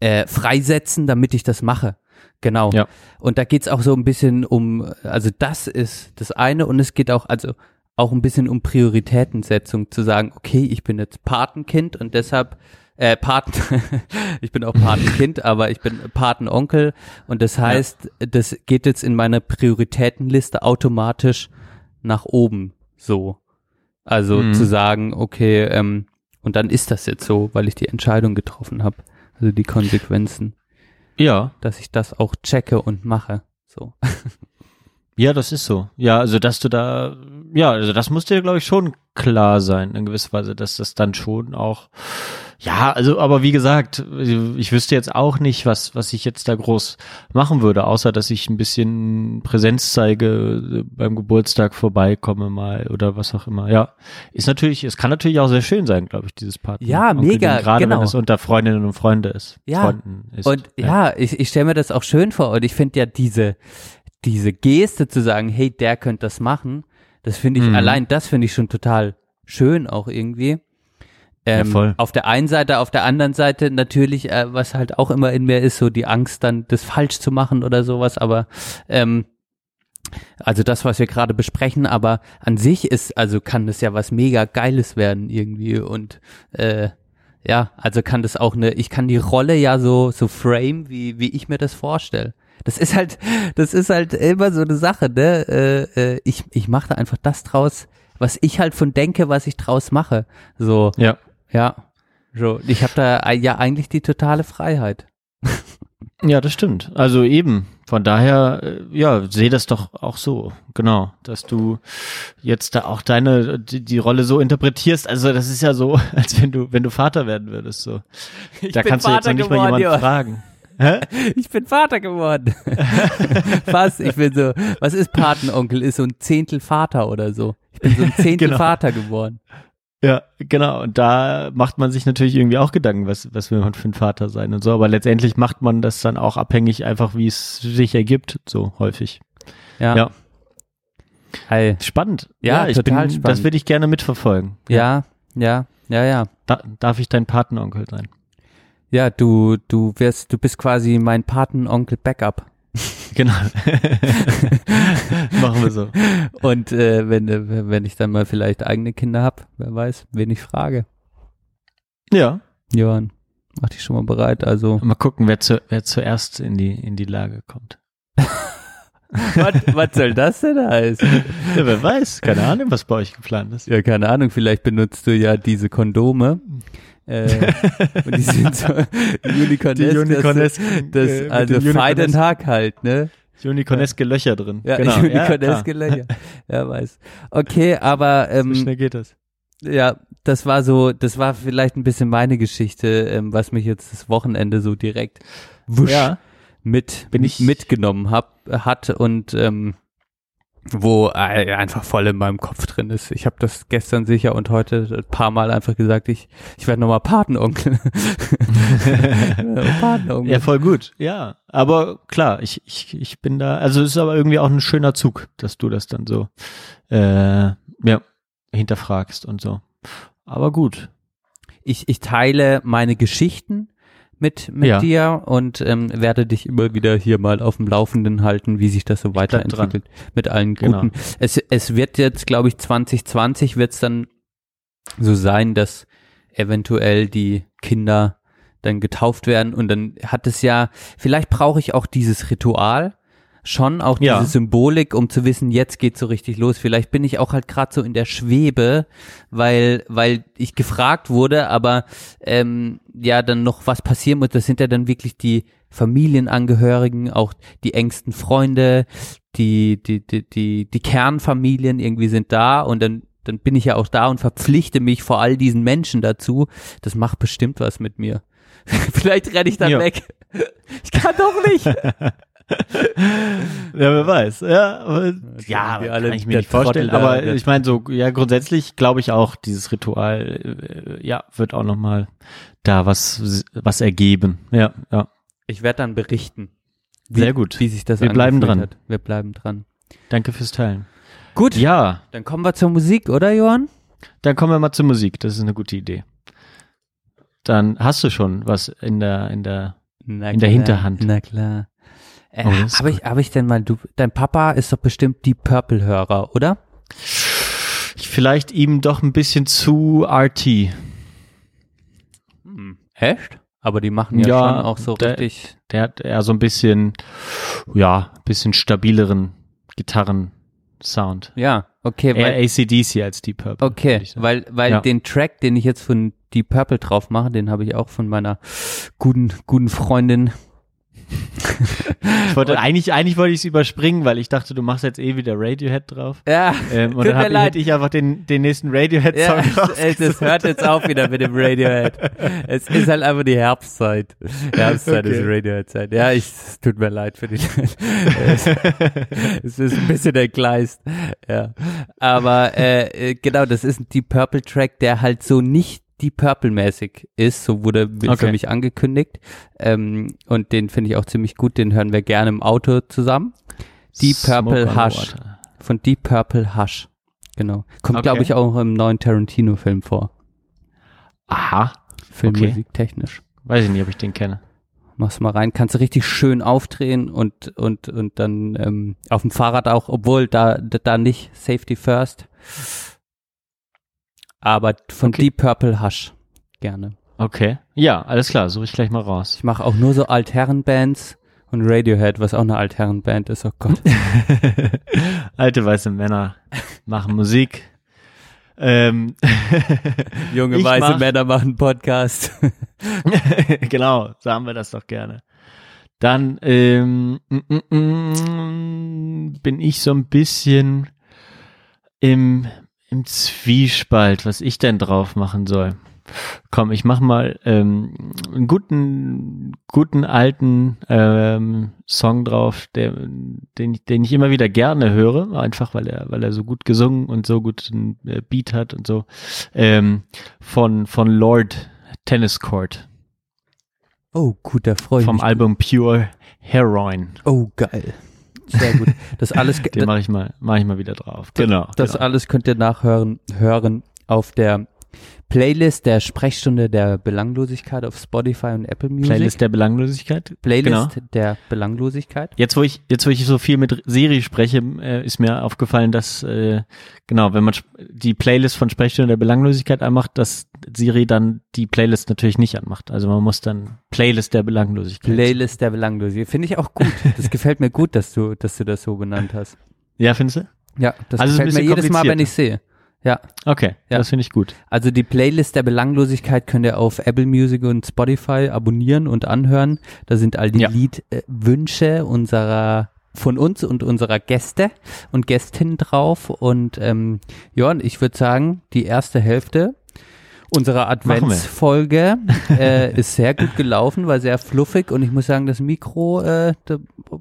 äh, freisetzen, damit ich das mache. Genau. Ja. Und da geht's auch so ein bisschen um, also das ist das eine und es geht auch, also auch ein bisschen um Prioritätensetzung, zu sagen, okay, ich bin jetzt Patenkind und deshalb äh, Paten, ich bin auch Patenkind, aber ich bin Patenonkel und das heißt, das geht jetzt in meiner Prioritätenliste automatisch nach oben so. Also Mhm. zu sagen, okay, ähm, und dann ist das jetzt so, weil ich die Entscheidung getroffen habe. Also die Konsequenzen, Ja, dass ich das auch checke und mache. So. Ja, das ist so. Ja, also dass du da, ja, also das muss dir, glaube ich, schon klar sein, in gewisser Weise, dass das dann schon auch, ja, also, aber wie gesagt, ich wüsste jetzt auch nicht, was, was ich jetzt da groß machen würde, außer dass ich ein bisschen Präsenz zeige, beim Geburtstag vorbeikomme mal oder was auch immer. Ja, ist natürlich, es kann natürlich auch sehr schön sein, glaube ich, dieses Partner. Ja, mega, Gerade genau. wenn es unter Freundinnen und Freunde ist. Ja, Freunden ist. Und ja, ich, ich stelle mir das auch schön vor und ich finde ja diese, diese Geste zu sagen, hey, der könnte das machen, das finde ich, Mhm. allein das finde ich schon total schön auch irgendwie. Ähm, Ja. Auf der einen Seite, auf der anderen Seite natürlich, äh, was halt auch immer in mir ist, so die Angst dann, das falsch zu machen oder sowas, aber ähm, also das, was wir gerade besprechen, aber an sich ist, also kann das ja was mega Geiles werden irgendwie und äh, ja, also kann das auch eine, ich kann die Rolle ja so, so frame, wie, wie ich mir das vorstelle. Das ist halt, das ist halt immer so eine Sache, ne? Äh, äh, ich, ich mache da einfach das draus, was ich halt von denke, was ich draus mache. So, Ja. Ja. So, ich habe da ja eigentlich die totale Freiheit. Ja, das stimmt. Also eben. Von daher, äh, ja, sehe das doch auch so. Genau, dass du jetzt da auch deine die, die Rolle so interpretierst. Also das ist ja so, als wenn du wenn du Vater werden würdest. So, da bin kannst du jetzt Vater noch nicht mal geworden, jemanden Johann. fragen. Hä? Ich bin Vater geworden. was? Ich bin so, was ist Patenonkel? Ist so ein Zehntel Vater oder so. Ich bin so ein Zehntel Genau. Vater geworden. Ja, genau. Und da macht man sich natürlich irgendwie auch Gedanken, was was will man für ein Vater sein und so. Aber letztendlich macht man das dann auch abhängig, einfach wie es sich ergibt. So häufig. Ja. Ja. Hey. Spannend. Ja, ich total bin, spannend. Das würde ich gerne mitverfolgen. Ja, ja, ja, ja. Da, darf ich dein Patenonkel sein? Ja, du, du wirst, du bist quasi mein Patenonkel Backup. Genau. Machen wir so. Und äh, wenn, äh, wenn ich dann mal vielleicht eigene Kinder hab, wer weiß, wen ich frage. Ja. Johann, mach dich schon mal bereit. Also, Mal gucken, wer, zu, wer zuerst in die, in die Lage kommt. was, was soll das denn heißen? Ja, wer weiß, keine Ahnung, was bei euch geplant ist. Ja, keine Ahnung, vielleicht benutzt du ja diese Kondome. Äh, und die sind so Unicornesque, Die Unicornesque, das, äh, das also Fight and Unicornesque. Hack halt, ne? Unikoneske Löcher drin. Ja, genau. Unikoneske Löcher. Ja, weiß. Okay, aber ähm, So schnell geht das. ja, das war so, das war vielleicht ein bisschen meine Geschichte, ähm, was mich jetzt das Wochenende so direkt wusch Ja. mit Bin ich- mitgenommen hab, hat und ähm, wo äh, einfach voll in meinem Kopf drin ist. Ich habe das gestern sicher und heute ein paar Mal einfach gesagt, ich ich werde nochmal Patenonkel. Patenonkel. Ja, voll gut. Ja, aber klar, ich, ich, ich bin da, also es ist aber irgendwie auch ein schöner Zug, dass du das dann so, äh, ja, hinterfragst und so. Aber gut. ich, ich teile meine Geschichten mit, mit Ja. dir und ähm, werde dich immer wieder hier mal auf dem Laufenden halten, wie sich das so weiterentwickelt mit allen Genau. guten. Es, es wird jetzt, glaube ich, 2020 wird es dann so sein, dass eventuell die Kinder dann getauft werden und dann hat es ja, vielleicht brauche ich auch dieses Ritual, schon auch Ja. diese Symbolik, um zu wissen, jetzt geht's so richtig los. Vielleicht bin ich auch halt gerade so in der Schwebe, weil weil ich gefragt wurde, aber ähm, ja dann noch was passieren muss. Das sind ja dann wirklich die Familienangehörigen, auch die engsten Freunde, die die die die die Kernfamilien irgendwie sind da und dann dann bin ich ja auch da und verpflichte mich vor all diesen Menschen dazu. Das macht bestimmt was mit mir. Vielleicht renne ich dann Ja. weg. Ich kann doch nicht. Ja, wer weiß. Ja, aber, ja wir alle kann ich mir nicht vorstellen. Aber ich meine so, ja, grundsätzlich glaube ich auch, dieses Ritual, äh, ja, wird auch nochmal da was, was ergeben. Ja, ja. Ich werde dann berichten. Wie, Sehr gut. Wie sich das Wir bleiben dran. Hat. Wir bleiben dran. Danke fürs Teilen. Gut. Ja, Dann kommen wir zur Musik, oder Johann? dann kommen wir mal zur Musik. Das ist eine gute Idee. Dann hast du schon was in der, in der, Na In der Hinterhand. Na klar. Äh, Oh, Habe ich, hab ich denn mal, du, dein Papa ist doch bestimmt die Purple-Hörer, oder? vielleicht ihm doch ein bisschen zu RT. Echt? Aber die machen ja, Ja, schon auch so der- richtig. Der hat eher so ein bisschen, ja, ein bisschen stabileren Gitarren-Sound. Ja, okay, Eher weil, ACDC als Deep Purple. okay, weil, weil Ja. den Track, den ich jetzt von Deep Purple drauf mache, den habe ich auch von meiner guten, guten Freundin. Ich wollte, eigentlich, eigentlich wollte ich es überspringen, weil ich dachte, du machst jetzt eh wieder Radiohead drauf. Ja, Ähm, und tut dann mir hab, leid. hätte ich einfach den, den nächsten Radiohead-Song Ja, es, es hört jetzt auf wieder mit dem Radiohead. Es ist halt einfach die Herbstzeit. Herbstzeit Okay. ist Radiohead-Zeit. Ja, ich, es tut mir leid für die es, es ist ein bisschen entgleist. Ja. Aber äh, äh, genau, das ist ein Deep Purple Track, der halt so nicht Deep Purple-mäßig ist. So wurde für Okay. mich angekündigt. Ähm, und den finde ich auch ziemlich gut. Den hören wir gerne im Auto zusammen. Deep Purple Smoke Hush. Von Deep Purple Hush. Genau. Kommt, Okay. glaube ich, auch im neuen Tarantino-Film vor. Aha. Filmmusik technisch. Weiß ich nicht, ob ich den kenne. Mach's mal rein, kannst du richtig schön aufdrehen und und und dann ähm, auf dem Fahrrad auch, obwohl da da nicht Safety First. Aber von Okay. Deep Purple Hush gerne. Okay. Ja, alles klar, suche ich gleich mal raus. Ich mache auch nur so Altherrenbands und Radiohead, was auch eine Altherrenband ist. Oh Gott. Alte weiße Männer machen Musik. Ähm, Junge weiße mach- Männer machen Podcast. genau, so haben wir das doch gerne. Dann ähm, mm, mm, mm, bin ich so ein bisschen im, im Zwiespalt, was ich denn drauf machen soll. Komm, ich mach mal ähm, einen guten, guten alten ähm, Song drauf, der, den, ich- den ich immer wieder gerne höre, einfach weil er, weil er so gut gesungen und so gut einen äh, Beat hat und so. Ähm, von von Lord Tennis Court Oh, gut, da freue ich vom mich. Album Pure Heroin. Oh, geil. Sehr gut. Das alles Den mache ich mal, mache ich mal wieder drauf. Genau. Das genau. alles könnt ihr nachhören hören auf der Playlist der Sprechstunde der Belanglosigkeit auf Spotify und Apple Music. Playlist der Belanglosigkeit. Playlist Genau. der Belanglosigkeit. Jetzt, wo ich, jetzt, wo ich so viel mit Siri spreche, äh, ist mir aufgefallen, dass, äh, genau, wenn man die Playlist von Sprechstunde der Belanglosigkeit anmacht, dass Siri dann die Playlist natürlich nicht anmacht. Also man muss dann Playlist der Belanglosigkeit. Playlist der Belanglosigkeit. Finde ich auch gut. Das gefällt mir gut, dass du, dass du das so benannt hast. ja, findest du? Ja, das Also gefällt mir jedes Mal, wenn ich sehe. Ja, Okay, Ja. das finde ich gut. also die Playlist der Belanglosigkeit könnt ihr auf Apple Music und Spotify abonnieren und anhören. Da sind all die Ja. Liedwünsche unserer von uns und unserer Gäste und Gästinnen drauf. Und ähm, ja, und ich würde sagen, die erste Hälfte wir. Adventsfolge äh, ist sehr gut gelaufen, war sehr fluffig und ich muss sagen, das Mikro, äh, da,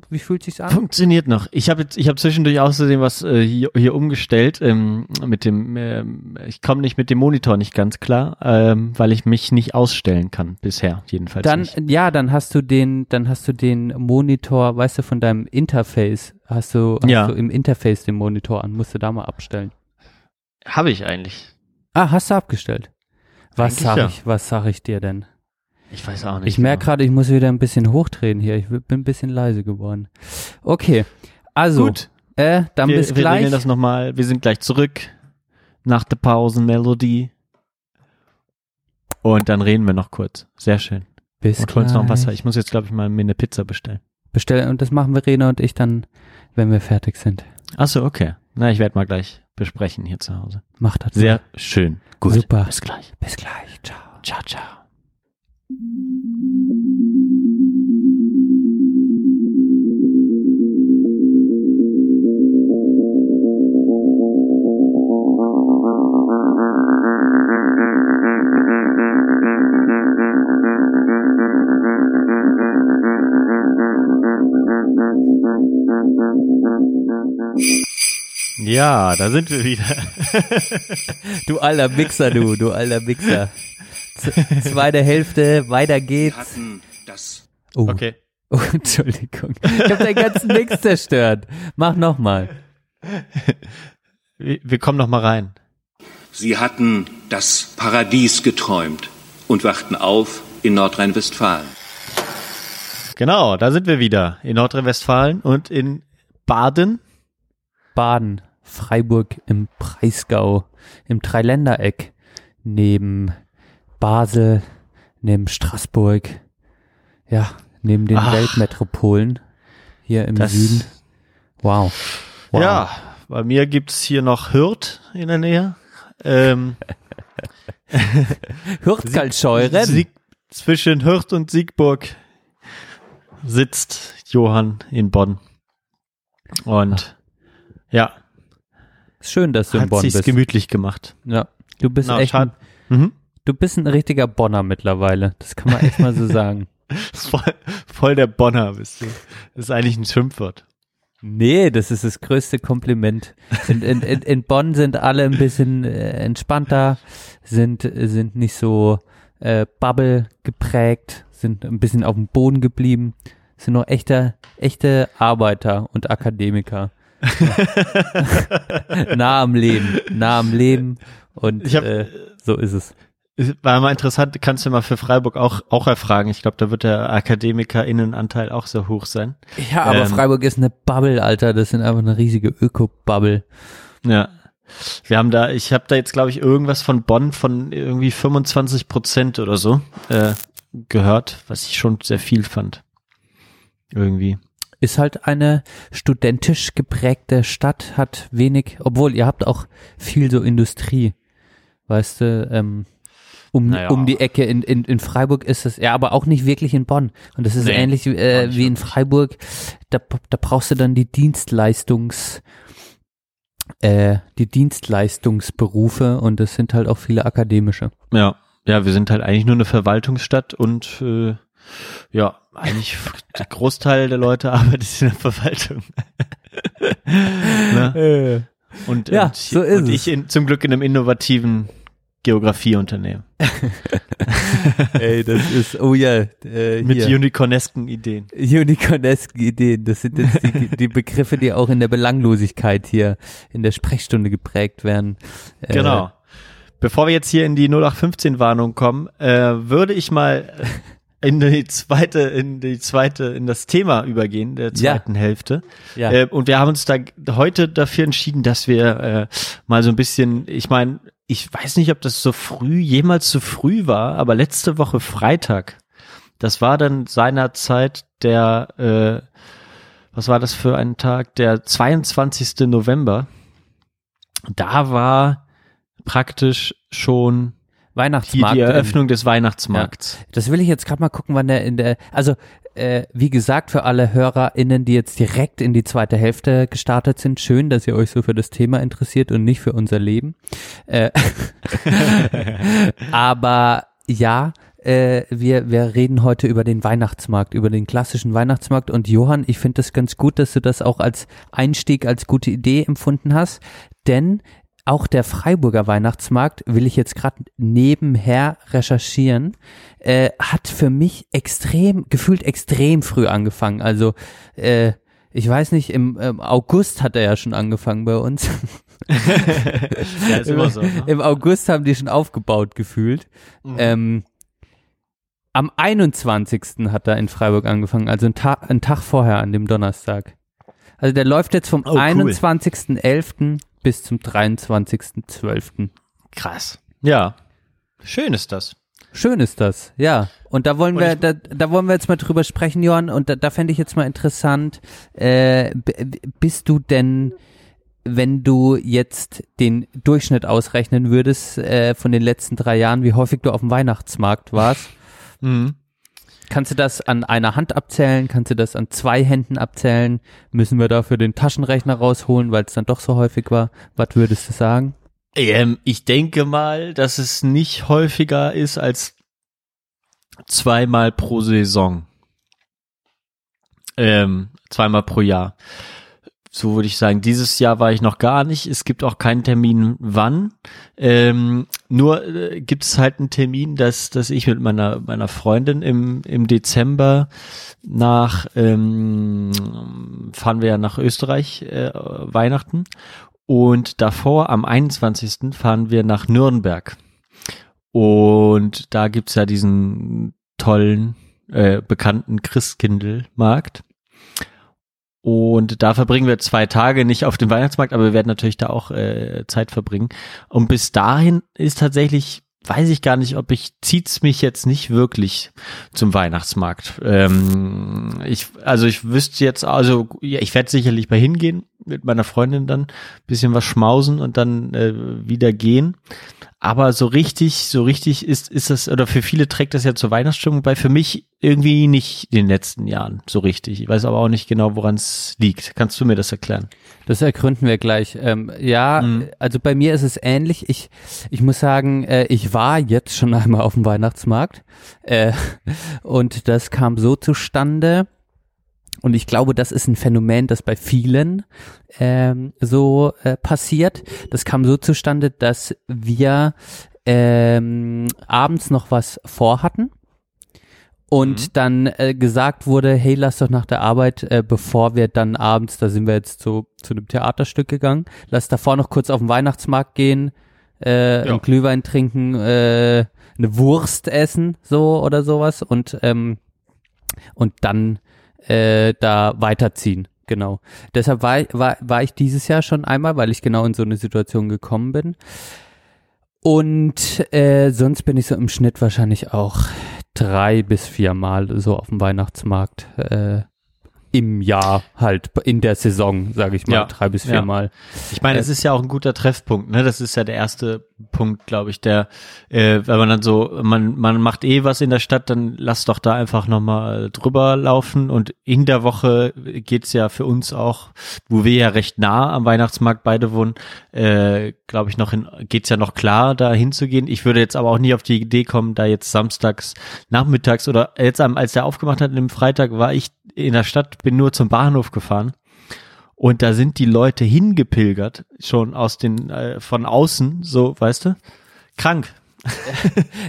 wie fühlt sich's an? Funktioniert noch. Ich habe jetzt, ich habe zwischendurch außerdem was äh, hier, hier umgestellt ähm, mit dem. Ähm, ich komme nicht mit dem Monitor nicht ganz klar, ähm, weil ich mich nicht ausstellen kann bisher jedenfalls. Dann, nicht. ja, dann hast du den, dann hast du den Monitor, weißt du, von deinem Interface, hast du, hast Ja. du im Interface den Monitor an, musst du da mal abstellen. Habe ich eigentlich. Ah, hast du abgestellt? Was sag ja. ich, was sag ich dir denn? Ich weiß auch nicht. Ich merke gerade, ich muss wieder ein bisschen hochdrehen hier. Ich bin ein bisschen leise geworden. Okay, also, Gut. äh, dann wir, bis wir gleich. regeln das nochmal. Wir sind gleich zurück nach der Pausenmelodie. Und dann reden wir noch kurz. Sehr schön. bis Und holen uns noch Wasser. Ich muss jetzt, glaube ich, mal mir eine Pizza bestellen. Bestellen und das machen Verena und ich dann, wenn wir fertig sind. Ach so, okay. Na, ich werde mal gleich besprechen hier zu Hause. Macht das. Sehr schön. Gut. Super. Bis gleich. Bis gleich. Ciao. Ciao, ciao. Ja, da sind wir wieder. Du alter Mixer, du, du alter Mixer. Z zweite Hälfte, weiter geht's. hatten das Oh, Okay. oh Entschuldigung. Ich habe deinen ganzen Mix zerstört. Mach nochmal. Wir, wir kommen noch mal rein. Sie hatten das Paradies geträumt und wachten auf in Nordrhein-Westfalen. Genau, da sind wir wieder. In Nordrhein-Westfalen und in Baden. Baden, Freiburg im Breisgau, im Dreiländereck, neben Basel, neben Straßburg, ja, neben den Ach. Weltmetropolen hier im Das- Süden. Wow. wow. Ja, bei mir gibt's hier noch Hürth in der Nähe. Ähm, Hürzkalscheuren. Sieg, zwischen Hürth und Siegburg sitzt Johann in Bonn. Und ja, Schön, dass du in hat Bonn sich's bist. gemütlich gemacht. Ja, du bist Na, echt, ein, Mhm. du bist ein richtiger Bonner mittlerweile. Das kann man echt mal so sagen. Voll, voll der Bonner bist du. Das ist eigentlich ein Schimpfwort. Nee, das ist das größte Kompliment. In, in, in, in Bonn sind alle ein bisschen äh, entspannter, sind, sind nicht so äh, Bubble geprägt, sind ein bisschen auf dem Boden geblieben, sind noch echte, echte Arbeiter und Akademiker. nah am Leben, nah am Leben und hab- äh, so ist es. Es War mal interessant, kannst du mal für Freiburg auch, auch erfragen. Ich glaube, da wird der AkademikerInnenanteil auch so hoch sein. Ja, aber Ähm, Freiburg ist eine Bubble, Alter. Das sind einfach eine riesige Öko-Bubble. Ja. Wir haben da, ich habe da jetzt, glaube ich, irgendwas von Bonn von irgendwie 25 Prozent oder so äh, gehört, was ich schon sehr viel fand. Irgendwie. Ist halt eine studentisch geprägte Stadt, hat wenig, obwohl ihr habt auch viel so Industrie. Weißt du, ähm, um, Naja. um die Ecke in, in, in Freiburg ist es, ja, aber auch nicht wirklich in Bonn. Und das ist Nee, ähnlich äh, wie in Freiburg. Da, da brauchst du dann die Dienstleistungs, äh, die Dienstleistungsberufe und es sind halt auch viele akademische. Ja. Ja, wir sind halt eigentlich nur eine Verwaltungsstadt und äh, ja, eigentlich der Großteil der Leute arbeitet in der Verwaltung. ne? Und, Ja, und, so ist und ich in, zum Glück in einem innovativen Geografieunternehmen. Ey, das ist, oh ja, äh, Mit hier. unicornesken Ideen. Unicornesque Ideen. Das sind jetzt die, die Begriffe, die auch in der Belanglosigkeit hier in der Sprechstunde geprägt werden. Äh, Genau. Bevor wir jetzt hier in die 0815-Warnung kommen, äh, würde ich mal in die zweite, in die zweite, in das Thema übergehen, der Ja. zweiten Hälfte. Ja. Äh, und wir haben uns da heute dafür entschieden, dass wir äh, mal so ein bisschen, ich meine, ich weiß nicht, ob das so früh, jemals so früh war, aber letzte Woche Freitag, das war dann seinerzeit der, äh, was war das für ein Tag? Der 22. November. Da war praktisch schon Weihnachtsmarkt. die in- Eröffnung des Weihnachtsmarkts. Ja, das will ich jetzt gerade mal gucken, wann der in der, also äh, wie gesagt, für alle HörerInnen, die jetzt direkt in die zweite Hälfte gestartet sind, schön, dass ihr euch so für das Thema interessiert und nicht für unser Leben. Äh, aber ja, äh, wir, wir reden heute über den Weihnachtsmarkt, über den klassischen Weihnachtsmarkt. Und Johann, ich finde das ganz gut, dass du das auch als Einstieg, als gute Idee empfunden hast, denn auch der Freiburger Weihnachtsmarkt, will ich jetzt gerade nebenher recherchieren, äh, hat für mich extrem, gefühlt extrem früh angefangen. Also äh, ich weiß nicht, im ähm, August hat er ja schon angefangen bei uns. Ja, ist immer so, ne? Im August haben die schon aufgebaut gefühlt. Mhm. Ähm, am 21. hat er in Freiburg angefangen, also einen Tag, einen Tag vorher an dem Donnerstag. Also der läuft jetzt vom Oh, cool. 21.11. bis zum 23.12. Krass. Ja. Schön ist das. Schön ist das, ja. Und da wollen Und wir, da, da wollen wir jetzt mal drüber sprechen, Johann. Und da, da fände ich jetzt mal interessant, äh, bist du denn, wenn du jetzt den Durchschnitt ausrechnen würdest äh, von den letzten drei Jahren, wie häufig du auf dem Weihnachtsmarkt warst, Mhm. Kannst du das an einer Hand abzählen? Kannst du das an zwei Händen abzählen? Müssen wir dafür den Taschenrechner rausholen, weil es dann doch so häufig war? Was würdest du sagen? Ähm, ich denke mal, dass es nicht häufiger ist als zweimal pro Saison. Ähm, zweimal pro Jahr. So würde ich sagen. Dieses Jahr war ich noch gar nicht. Es gibt auch keinen Termin, wann. Ähm, nur äh, gibt es halt einen Termin, dass, dass ich mit meiner meiner Freundin im im Dezember nach ähm, fahren wir ja nach Österreich äh, Weihnachten und davor am 21. fahren wir nach Nürnberg. Und da gibt's ja diesen tollen, äh, bekannten Christkindlmarkt. Und da verbringen wir zwei Tage nicht auf dem Weihnachtsmarkt, aber wir werden natürlich da auch äh, Zeit verbringen. Und bis dahin ist tatsächlich, weiß ich gar nicht, ob ich, zieht's mich jetzt nicht wirklich zum Weihnachtsmarkt. Ähm, ich, also ich wüsste jetzt, also ja, ich werde sicherlich mal hingehen mit meiner Freundin dann, bisschen was schmausen und dann äh, wieder gehen. Aber so richtig, so richtig ist, ist das, oder für viele trägt das ja zur Weihnachtsstimmung bei, für mich irgendwie nicht in den letzten Jahren so richtig. Ich weiß aber auch nicht genau, woran es liegt. Kannst du mir das erklären? Das ergründen wir gleich. Ähm, ja, Mhm. also bei mir ist es ähnlich. Ich, ich muss sagen, äh, ich war jetzt schon einmal auf dem Weihnachtsmarkt äh, und das kam so zustande. Und ich glaube, das ist ein Phänomen, das bei vielen ähm, so äh, passiert. Das kam so zustande, dass wir ähm, abends noch was vorhatten und dann äh, gesagt wurde, hey, lass doch nach der Arbeit, äh, bevor wir dann abends, da sind wir jetzt so zu einem Theaterstück gegangen, lass davor noch kurz auf den Weihnachtsmarkt gehen, äh, Ja. einen Glühwein trinken, äh, eine Wurst essen, so oder sowas und ähm, und dann äh, da weiterziehen. Genau. Deshalb war, ich- war, war ich dieses Jahr schon einmal, weil ich genau in so eine Situation gekommen bin. Und äh, sonst bin ich so im Schnitt wahrscheinlich auch drei bis viermal so auf dem Weihnachtsmarkt äh, im Jahr halt in der Saison, sage ich mal, Ja, drei bis ja. viermal. Ich meine, Äh, es ist ja auch ein guter Treffpunkt, ne? Das ist ja der erste Punkt, glaube ich, der, äh, wenn man dann so, man, man macht eh was in der Stadt, dann lass doch da einfach nochmal drüber laufen. Und in der Woche geht's ja für uns auch, wo wir ja recht nah am Weihnachtsmarkt beide wohnen, äh, glaube ich, noch in, geht's ja noch klar, da hinzugehen. Ich würde jetzt aber auch nie auf die Idee kommen, da jetzt samstags, nachmittags oder jetzt als der aufgemacht hat, am Freitag war ich in der Stadt, bin nur zum Bahnhof gefahren. Und da sind die Leute hingepilgert, schon aus den, äh, von außen, so, weißt du? Krank.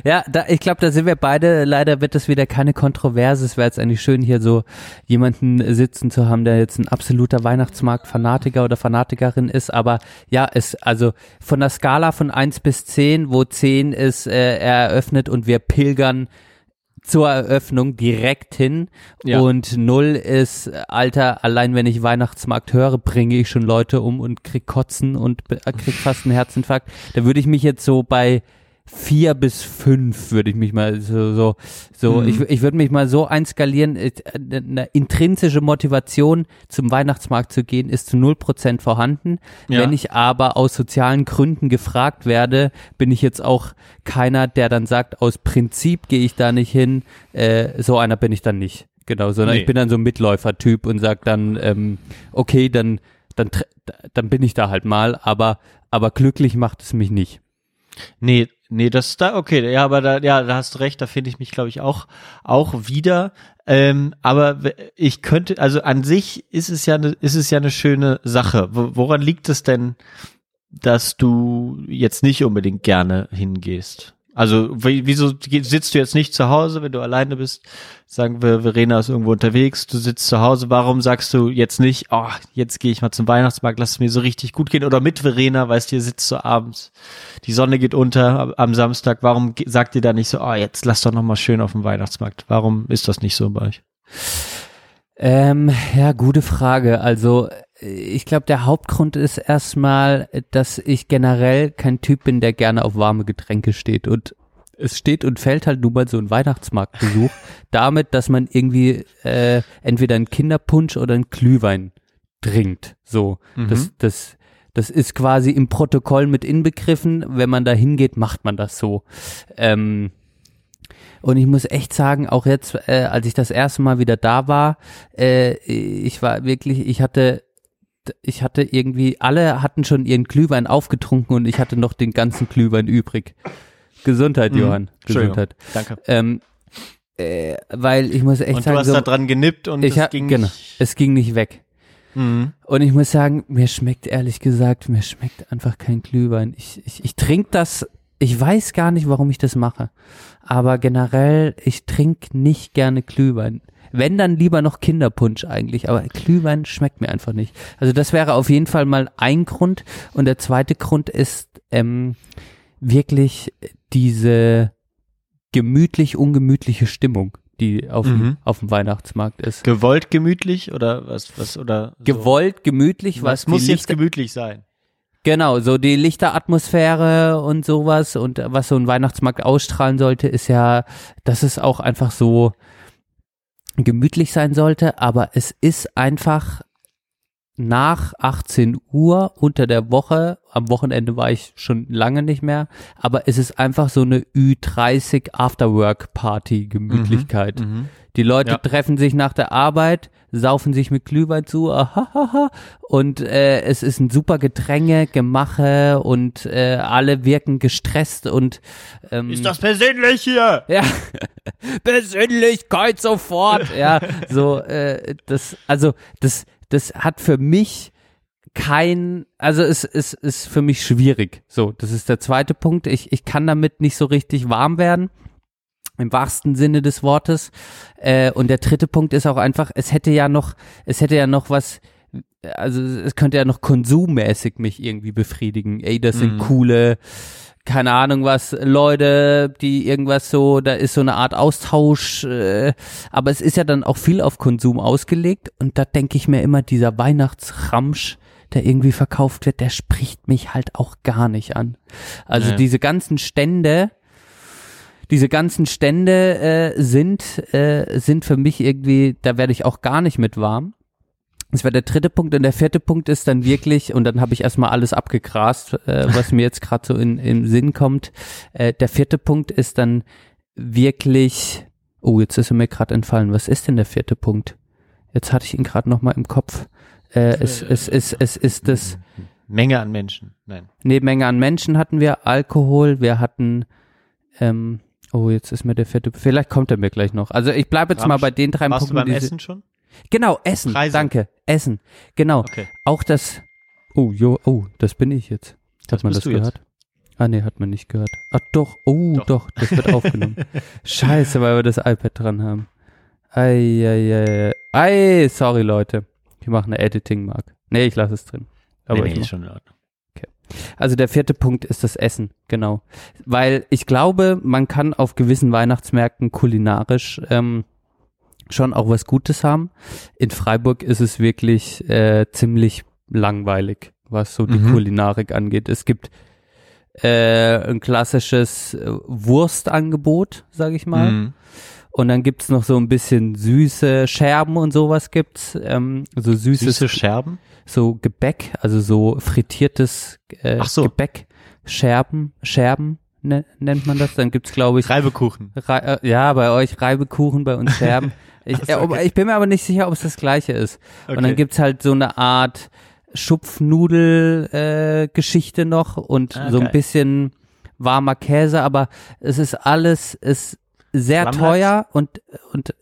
Ja, da, ich glaube, da sind wir beide, leider wird das wieder keine Kontroverse. Es wäre jetzt eigentlich schön, hier so jemanden sitzen zu haben, der jetzt ein absoluter Weihnachtsmarkt-Fanatiker oder Fanatikerin ist. Aber ja, es, also von der Skala von eins bis zehn, wo zehn ist äh, eröffnet und wir pilgern zur Eröffnung direkt hin Ja. und null ist, Alter, allein wenn ich Weihnachtsmarkt höre, bringe ich schon Leute um und krieg Kotzen und äh, krieg fast einen Herzinfarkt. Da würde ich mich jetzt so bei vier bis fünf würde ich mich mal so, so, so Mhm. ich, ich würde mich mal so einskalieren, äh, eine intrinsische Motivation zum Weihnachtsmarkt zu gehen ist zu null Prozent vorhanden. Ja. Wenn ich aber aus sozialen Gründen gefragt werde, bin ich jetzt auch keiner, der dann sagt, aus Prinzip gehe ich da nicht hin, äh, so einer bin ich dann nicht. Genau, sondern Nee. ich bin dann so ein Mitläufer-Typ und sag dann, ähm, okay, dann, dann, dann bin ich da halt mal, aber, aber glücklich macht es mich nicht. Nee, nee, das da, okay, ja, aber da, ja, da hast du recht, da finde ich mich, glaube ich, auch, auch wieder. Ähm, aber ich könnte, also an sich ist es ja eine, ist es ja eine schöne Sache. Wo, woran liegt es denn, dass du jetzt nicht unbedingt gerne hingehst? Also, wie- wieso sitzt du jetzt nicht zu Hause, wenn du alleine bist? Sagen wir, Verena ist irgendwo unterwegs, du sitzt zu Hause. Warum sagst du jetzt nicht, oh, jetzt gehe ich mal zum Weihnachtsmarkt, lass es mir so richtig gut gehen? Oder mit Verena, weißt du, ihr sitzt so abends, die Sonne geht unter am- am Samstag. Warum sagt ihr da nicht so, oh, jetzt lass doch noch mal schön auf dem Weihnachtsmarkt? Warum ist das nicht so bei euch? Ähm, ja, gute Frage. Also ich glaube, der Hauptgrund ist erstmal, dass ich generell kein Typ bin, der gerne auf warme Getränke steht. Und es steht und fällt halt nun mal so ein Weihnachtsmarktbesuch damit, dass man irgendwie äh, entweder einen Kinderpunsch oder einen Glühwein trinkt. So, Mhm. das, das, das ist quasi im Protokoll mit inbegriffen. Wenn man da hingeht, macht man das so. Ähm, und ich muss echt sagen, auch jetzt, äh, als ich das erste Mal wieder da war, äh, ich war wirklich, ich hatte, ich hatte irgendwie, alle hatten schon ihren Glühwein aufgetrunken und ich hatte noch den ganzen Glühwein übrig. Gesundheit, Mhm. Johann. Gesundheit. Danke. Ähm, äh, weil ich muss echt und sagen, du hast so, da dran genippt und ich es ging genau, nicht. es ging nicht weg. Mhm. Und ich muss sagen, mir schmeckt ehrlich gesagt, mir schmeckt einfach kein Glühwein. Ich, ich, ich trinke das, ich weiß gar nicht, warum ich das mache. Aber generell, ich trinke nicht gerne Glühwein. Wenn dann lieber noch Kinderpunsch eigentlich, aber Glühwein schmeckt mir einfach nicht. Also das wäre auf jeden Fall mal ein Grund. Und der zweite Grund ist ähm, wirklich diese gemütlich ungemütliche Stimmung, die auf, dem, Mhm. auf dem Weihnachtsmarkt ist. Gewollt gemütlich oder was, was, oder? so? Gewollt gemütlich, was, Was muss jetzt Lichter- gemütlich sein? Genau, so die Lichteratmosphäre und sowas und was so ein Weihnachtsmarkt ausstrahlen sollte, ist ja, dass es auch einfach so gemütlich sein sollte, aber es ist einfach nach 18 Uhr unter der Woche, am Wochenende war ich schon lange nicht mehr, aber es ist einfach so eine Ü30 Afterwork Party Gemütlichkeit. Mhm. Die Leute Ja. treffen sich nach der Arbeit, saufen sich mit Glühwein zu, ahahaha, und äh, es ist ein super Gedränge, Gemache und äh, alle wirken gestresst und ähm, Ist das persönlich hier? ja Persönlichkeit sofort, ja so äh, das also das das hat für mich kein, also es, es ist für mich schwierig. So, das ist der zweite Punkt. Ich, ich kann damit nicht so richtig warm werden. Im wahrsten Sinne des Wortes. Äh, und der dritte Punkt ist auch einfach, es hätte ja noch, es hätte ja noch was, also es könnte ja noch konsummäßig mich irgendwie befriedigen. Ey, das sind Mhm. coole, keine Ahnung was, Leute, die irgendwas so, da ist so eine Art Austausch, äh, aber es ist ja dann auch viel auf Konsum ausgelegt und da denke ich mir immer, dieser Weihnachtsramsch, der irgendwie verkauft wird, der spricht mich halt auch gar nicht an. Also Nee. diese ganzen Stände, diese ganzen Stände äh, sind, äh, sind für mich irgendwie, da werde ich auch gar nicht mit warm. Das wäre der dritte Punkt und der vierte Punkt ist dann wirklich, und dann habe ich erstmal alles abgegrast, äh, was mir jetzt gerade so in, in Sinn kommt. Äh, der vierte Punkt ist dann wirklich, oh, jetzt ist er mir gerade entfallen. Was ist denn der vierte Punkt? Jetzt hatte ich ihn gerade nochmal im Kopf. Äh, es, es, es, es ist das, Menge an Menschen. Nein. Nee, Menge an Menschen hatten wir, Alkohol, wir hatten, ähm, oh, jetzt ist mir der vierte, vielleicht kommt er mir gleich noch. Also ich bleibe jetzt mal Ramsch. bei den drei Warst du Punkten. beim die- Essen schon? Genau, Essen, Preise. danke, Essen, genau. Okay. Auch das, oh, jo, oh, das bin ich jetzt. Hat Das man das du jetzt. gehört? Ah, nee, hat man nicht gehört. Ah, doch, oh, doch, Doch. das wird aufgenommen. Scheiße, weil wir das iPad dran haben. Ei, ei, ei, ei, sorry, Leute. Ich mache eine Editing-Mark. Nee, ich lasse es drin. Aber nee, ich nee, ist schon in Ordnung. also der vierte Punkt ist das Essen, genau. Weil ich glaube, man kann auf gewissen Weihnachtsmärkten kulinarisch ähm, schon auch was Gutes haben. In Freiburg ist es wirklich äh, ziemlich langweilig, was so die Mhm. Kulinarik angeht. Es gibt äh, ein klassisches äh, Wurstangebot, sage ich mal. Mhm. Und dann gibt's noch so ein bisschen süße Scherben und sowas gibt's. Ähm, so süßes Süße Scherben? so Gebäck, also so frittiertes äh, so. Gebäck, Scherben, Scherben ne, nennt man das. Dann gibt's glaube ich Reibekuchen. Rei äh, ja, bei euch Reibekuchen, bei uns Scherben. Ich, so, äh, okay. ich bin mir aber nicht sicher, ob es das gleiche ist. Und Okay. dann gibt's halt so eine Art Schupfnudel äh, Geschichte noch und Ah, so ein bisschen warmer Käse, aber es ist alles ist sehr Flammlachs? teuer und und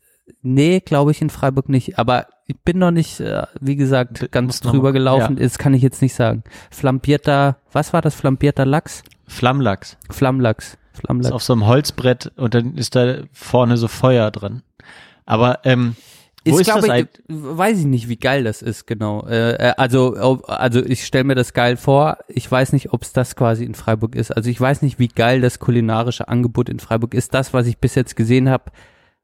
nee, glaube ich in Freiburg nicht, aber ich bin noch nicht, äh, wie gesagt, ganz noch drüber gelaufen, ja. das kann ich jetzt nicht sagen. Flambierter, was war das? Flambierter Lachs? Flammlachs. Flammlachs. Ist Flammlachs. auf so einem Holzbrett und dann ist da vorne so Feuer dran. Aber ähm, wo ist, glaub das ich, weiß ich nicht, wie geil das ist, genau. Äh, äh, also, also ich stelle mir das geil vor. Ich weiß nicht, ob es das quasi in Freiburg ist. Also ich weiß nicht, wie geil das kulinarische Angebot in Freiburg ist. Das, was ich bis jetzt gesehen habe,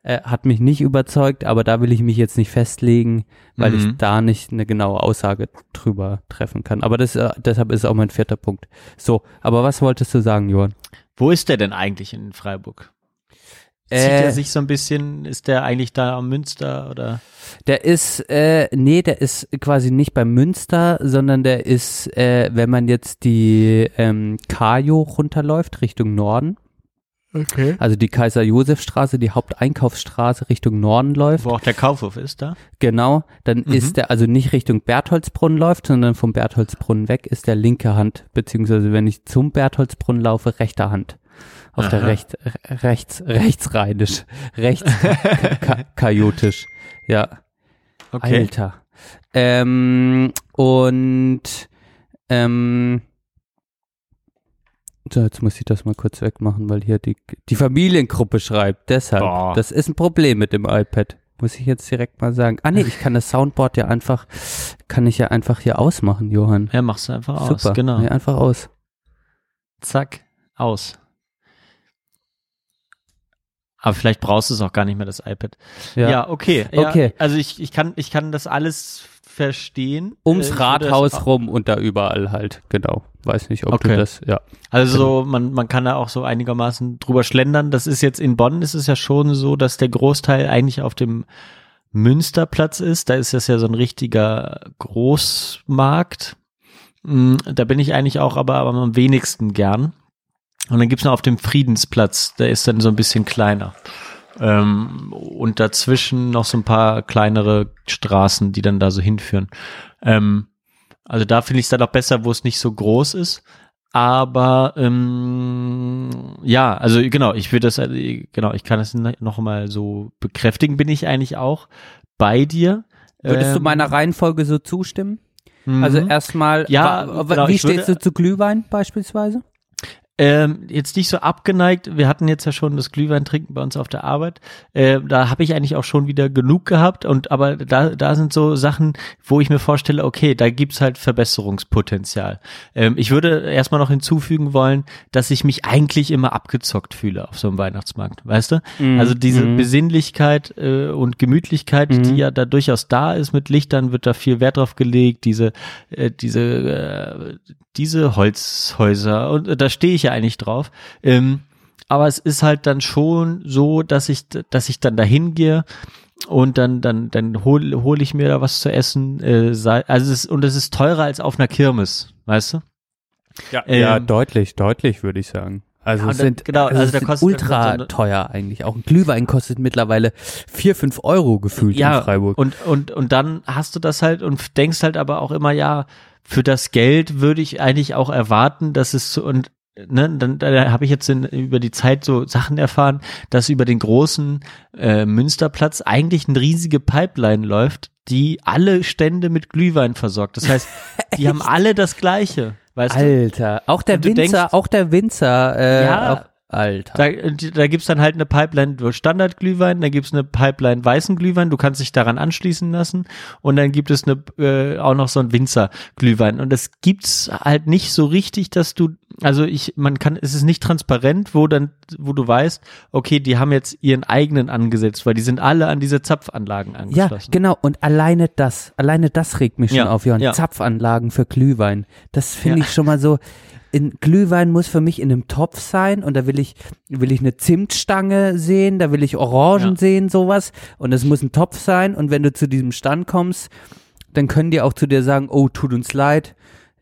äh, hat mich nicht überzeugt, aber da will ich mich jetzt nicht festlegen, weil Mhm. ich da nicht eine genaue Aussage drüber treffen kann. Aber das, äh, deshalb ist auch mein vierter Punkt. So, aber was wolltest du sagen, Johann? wo ist der denn eigentlich in Freiburg? Zieht Äh, er sich so ein bisschen, ist der eigentlich da am Münster oder? Der ist, äh, nee, der ist quasi nicht beim Münster, sondern der ist, äh, wenn man jetzt die ähm, Kajo runterläuft, Richtung Norden, Okay. also die Kaiser-Josef-Straße, die Haupteinkaufsstraße Richtung Norden läuft, Wo auch der Kaufhof ist da? genau, dann Mhm. ist der also nicht Richtung Bertholdsbrunnen läuft, sondern vom Bertholdsbrunnen weg ist der linke Hand, beziehungsweise wenn ich zum Bertholdsbrunnen laufe, rechter Hand. Auf der Aha. recht, rechts, rechtsrheinisch, rechts ka- ka- kajotisch, ja. Okay. Alter. Ähm, und ähm, so, jetzt muss ich das mal kurz wegmachen, weil hier die, die Familiengruppe schreibt. Deshalb, Boah. das ist ein Problem mit dem iPad. Muss ich jetzt direkt mal sagen. Ah nee, ich kann das Soundboard ja einfach, kann ich ja einfach hier ausmachen, Johann. Ja, machst du einfach aus. Super, Genau. nee, einfach aus. Zack, aus. Aber vielleicht brauchst du es auch gar nicht mehr, das iPad. Ja. Ja, okay. Ja, Okay. Also ich, ich kann, ich kann das alles verstehen. Ums Äh, Rathaus rum und da überall halt, genau. Weiß nicht, ob du Okay. das, ja. Also Genau. man, man kann da auch so einigermaßen drüber schlendern. Das ist jetzt in Bonn ist es ja schon so, dass der Großteil eigentlich auf dem Münsterplatz ist. Da ist das ja so ein richtiger Großmarkt. Mm, Da bin ich eigentlich auch aber, aber am wenigsten gern. Und dann gibt's noch auf dem Friedensplatz, der ist dann so ein bisschen kleiner. Ähm, und dazwischen noch so ein paar kleinere Straßen, die dann da so hinführen. Ähm, also da finde ich es dann auch besser, wo es nicht so groß ist. Aber ähm, ja, also genau, ich würde das, äh, genau, ich kann es noch mal so bekräftigen, bin ich eigentlich auch bei dir. Würdest du Ähm, meiner Reihenfolge so zustimmen? mhm. Also erstmal, Ja, genau, wie ich würde- stehst du zu Glühwein beispielsweise? Ähm, jetzt nicht so abgeneigt. Wir hatten jetzt ja schon das Glühweintrinken bei uns auf der Arbeit. Äh, da habe ich eigentlich auch schon wieder genug gehabt. Und aber da, da sind so Sachen, wo ich mir vorstelle, okay, da gibt's halt Verbesserungspotenzial. Ähm, ich würde erstmal noch hinzufügen wollen, dass ich mich eigentlich immer abgezockt fühle auf so einem Weihnachtsmarkt, weißt du? Mhm. Also diese Mhm. Besinnlichkeit äh, und Gemütlichkeit, Mhm. die ja da durchaus da ist mit Lichtern, wird da viel Wert drauf gelegt. Diese, äh, diese, äh, diese Holzhäuser und äh, da stehe ich ja eigentlich drauf. Ähm, aber es ist halt dann schon so, dass ich, dass ich dann dahin gehe und dann, dann, dann hol, hol ich mir da was zu essen. Äh, also es und es ist teurer als auf einer Kirmes, weißt du? Ja, Ähm, ja deutlich, deutlich würde ich sagen. Also Ja, es dann- sind, genau, also also sind kostet- ultra eine- teuer eigentlich. Auch ein Glühwein kostet mittlerweile vier, fünf Euro gefühlt ja, in Freiburg. Und, und, und dann hast du das halt und denkst halt aber auch immer, ja, für das Geld würde ich eigentlich auch erwarten, dass es und ne, dann da habe ich jetzt in, über die Zeit so Sachen erfahren, dass über den großen äh, Münsterplatz eigentlich eine riesige Pipeline läuft, die alle Stände mit Glühwein versorgt. Das heißt, die haben alle das Gleiche, weißt du? Alter, auch der du Winzer, denkst- auch der Winzer, äh, Ja. auch, Alter. Da, da gibt's dann halt eine Pipeline durch Standardglühwein, da gibt's eine Pipeline weißen Glühwein, du kannst dich daran anschließen lassen und dann gibt es eine, äh, auch noch so ein Winzerglühwein und das gibt's halt nicht so richtig, dass du, also ich, man kann, es ist nicht transparent, wo dann, wo du weißt, okay, die haben jetzt ihren eigenen angesetzt, weil die sind alle an diese Zapfanlagen Ja, angeschlossen. genau. Und alleine das, alleine das regt mich schon Ja, auf, Johann. ja. Zapfanlagen für Glühwein. Das finde Ja. ich schon mal so. In Glühwein muss für mich in einem Topf sein und da will ich, will ich eine Zimtstange sehen, da will ich Orangen Ja. sehen, sowas. Und es muss ein Topf sein und wenn du zu diesem Stand kommst, dann können die auch zu dir sagen, oh, tut uns leid,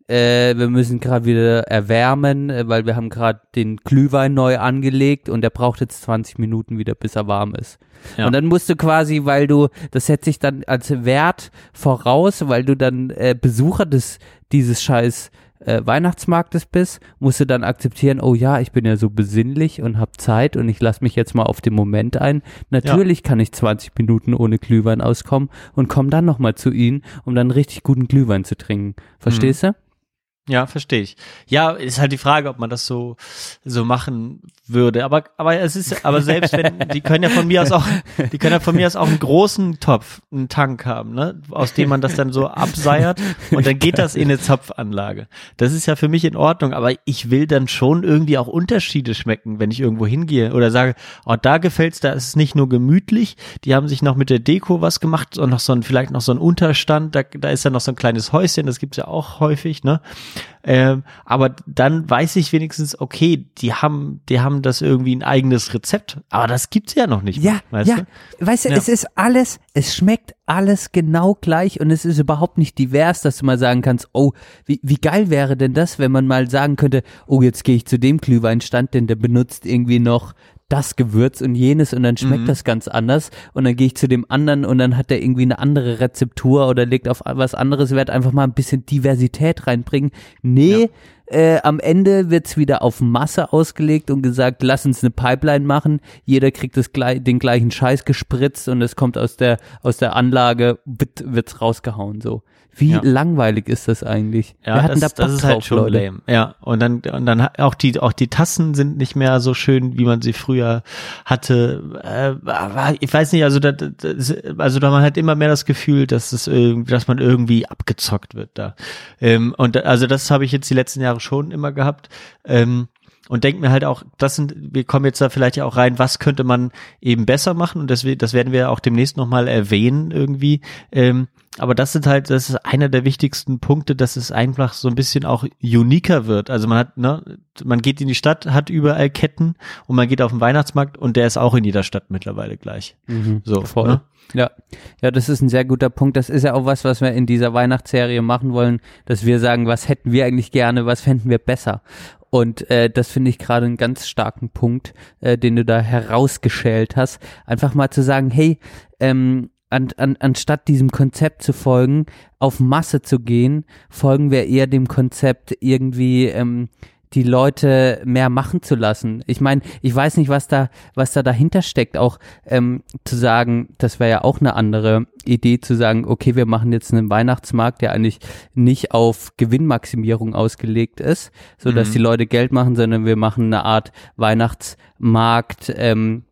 äh, wir müssen gerade wieder erwärmen, äh, weil wir haben gerade den Glühwein neu angelegt und der braucht jetzt 20 Minuten wieder, bis er warm ist. Ja. Und dann musst du quasi, weil du, das setze ich dann als Wert voraus, weil du dann äh, Besucher des, dieses scheiß äh, Weihnachtsmarktes bist, musst du dann akzeptieren, oh ja, ich bin ja so besinnlich und hab Zeit und ich lass mich jetzt mal auf den Moment ein. Natürlich kann ich 20 Minuten ohne Glühwein auskommen und komme dann nochmal zu ihnen, um dann richtig guten Glühwein zu trinken. Verstehst du? Ja, verstehe ich. Ja, ist halt die Frage, ob man das so so machen würde. Aber aber es ist aber selbst wenn die können ja von mir aus auch die können ja von mir aus auch einen großen Topf, einen Tank haben, ne, aus dem man das dann so abseiert und dann geht das in eine Zapfanlage. Das ist ja für mich in Ordnung, aber ich will dann schon irgendwie auch Unterschiede schmecken, wenn ich irgendwo hingehe oder sage, oh, da gefällt's, da ist es nicht nur gemütlich, die haben sich noch mit der Deko was gemacht und noch so ein vielleicht noch so ein Unterstand, da da ist ja noch so ein kleines Häuschen, das gibt's ja auch häufig, ne? Ähm, aber dann weiß ich wenigstens, okay, die haben, die haben das irgendwie ein eigenes Rezept. Aber das gibt's ja noch nicht. Ja, weißt ja. Du? Weißt du, Ja. es ist alles, es schmeckt alles genau gleich und es ist überhaupt nicht divers, dass du mal sagen kannst, oh, wie, wie geil wäre denn das, wenn man mal sagen könnte, oh, jetzt gehe ich zu dem Glühweinstand, denn der benutzt irgendwie noch das Gewürz und jenes und dann schmeckt Mhm. das ganz anders und dann gehe ich zu dem anderen und dann hat der irgendwie eine andere Rezeptur oder legt auf was anderes Wert, einfach mal ein bisschen Diversität reinbringen. Nee, äh, am Ende wird's wieder auf Masse ausgelegt und gesagt, lass uns eine Pipeline machen. Jeder kriegt das den gleichen Scheiß gespritzt und es kommt aus der, aus der Anlage, wird, wird's rausgehauen, so. Wie Ja. langweilig ist das eigentlich? Ja, Wir hatten das, da Bock das ist drauf, halt schon Leute. lame. Ja, und dann und dann auch die auch die Tassen sind nicht mehr so schön, wie man sie früher hatte. Äh, ich weiß nicht, also da, das, also da man hat immer mehr das Gefühl, dass es irgendwie, dass man irgendwie abgezockt wird da. Ähm, und da- also das habe ich jetzt die letzten Jahre schon immer gehabt. Ähm, und denke mir halt auch, das sind, wir kommen jetzt da vielleicht ja auch rein, was könnte man eben besser machen und das, das werden wir auch demnächst nochmal erwähnen irgendwie. Ähm, aber das sind halt, das ist einer der wichtigsten Punkte, dass es einfach so ein bisschen auch uniker wird. Also man hat, ne, man geht in die Stadt, hat überall Ketten und man geht auf den Weihnachtsmarkt und der ist auch in jeder Stadt mittlerweile gleich. Mhm, So, voll. ne? Ja. ja, das ist ein sehr guter Punkt. Das ist ja auch was, was wir in dieser Weihnachtsserie machen wollen, dass wir sagen, was hätten wir eigentlich gerne, was fänden wir besser. Und äh, das finde ich gerade einen ganz starken Punkt, äh, den du da herausgeschält hast. Einfach mal zu sagen, hey, ähm, an, an, anstatt diesem Konzept zu folgen, auf Masse zu gehen, folgen wir eher dem Konzept irgendwie ähm, die Leute mehr machen zu lassen. Ich meine, ich weiß nicht, was da, was da dahinter steckt, auch ähm, zu sagen, das wäre ja auch eine andere Idee, zu sagen, okay, wir machen jetzt einen Weihnachtsmarkt, der eigentlich nicht auf Gewinnmaximierung ausgelegt ist, so dass Mhm. die Leute Geld machen, sondern wir machen eine Art Weihnachtsmarkt, ähm,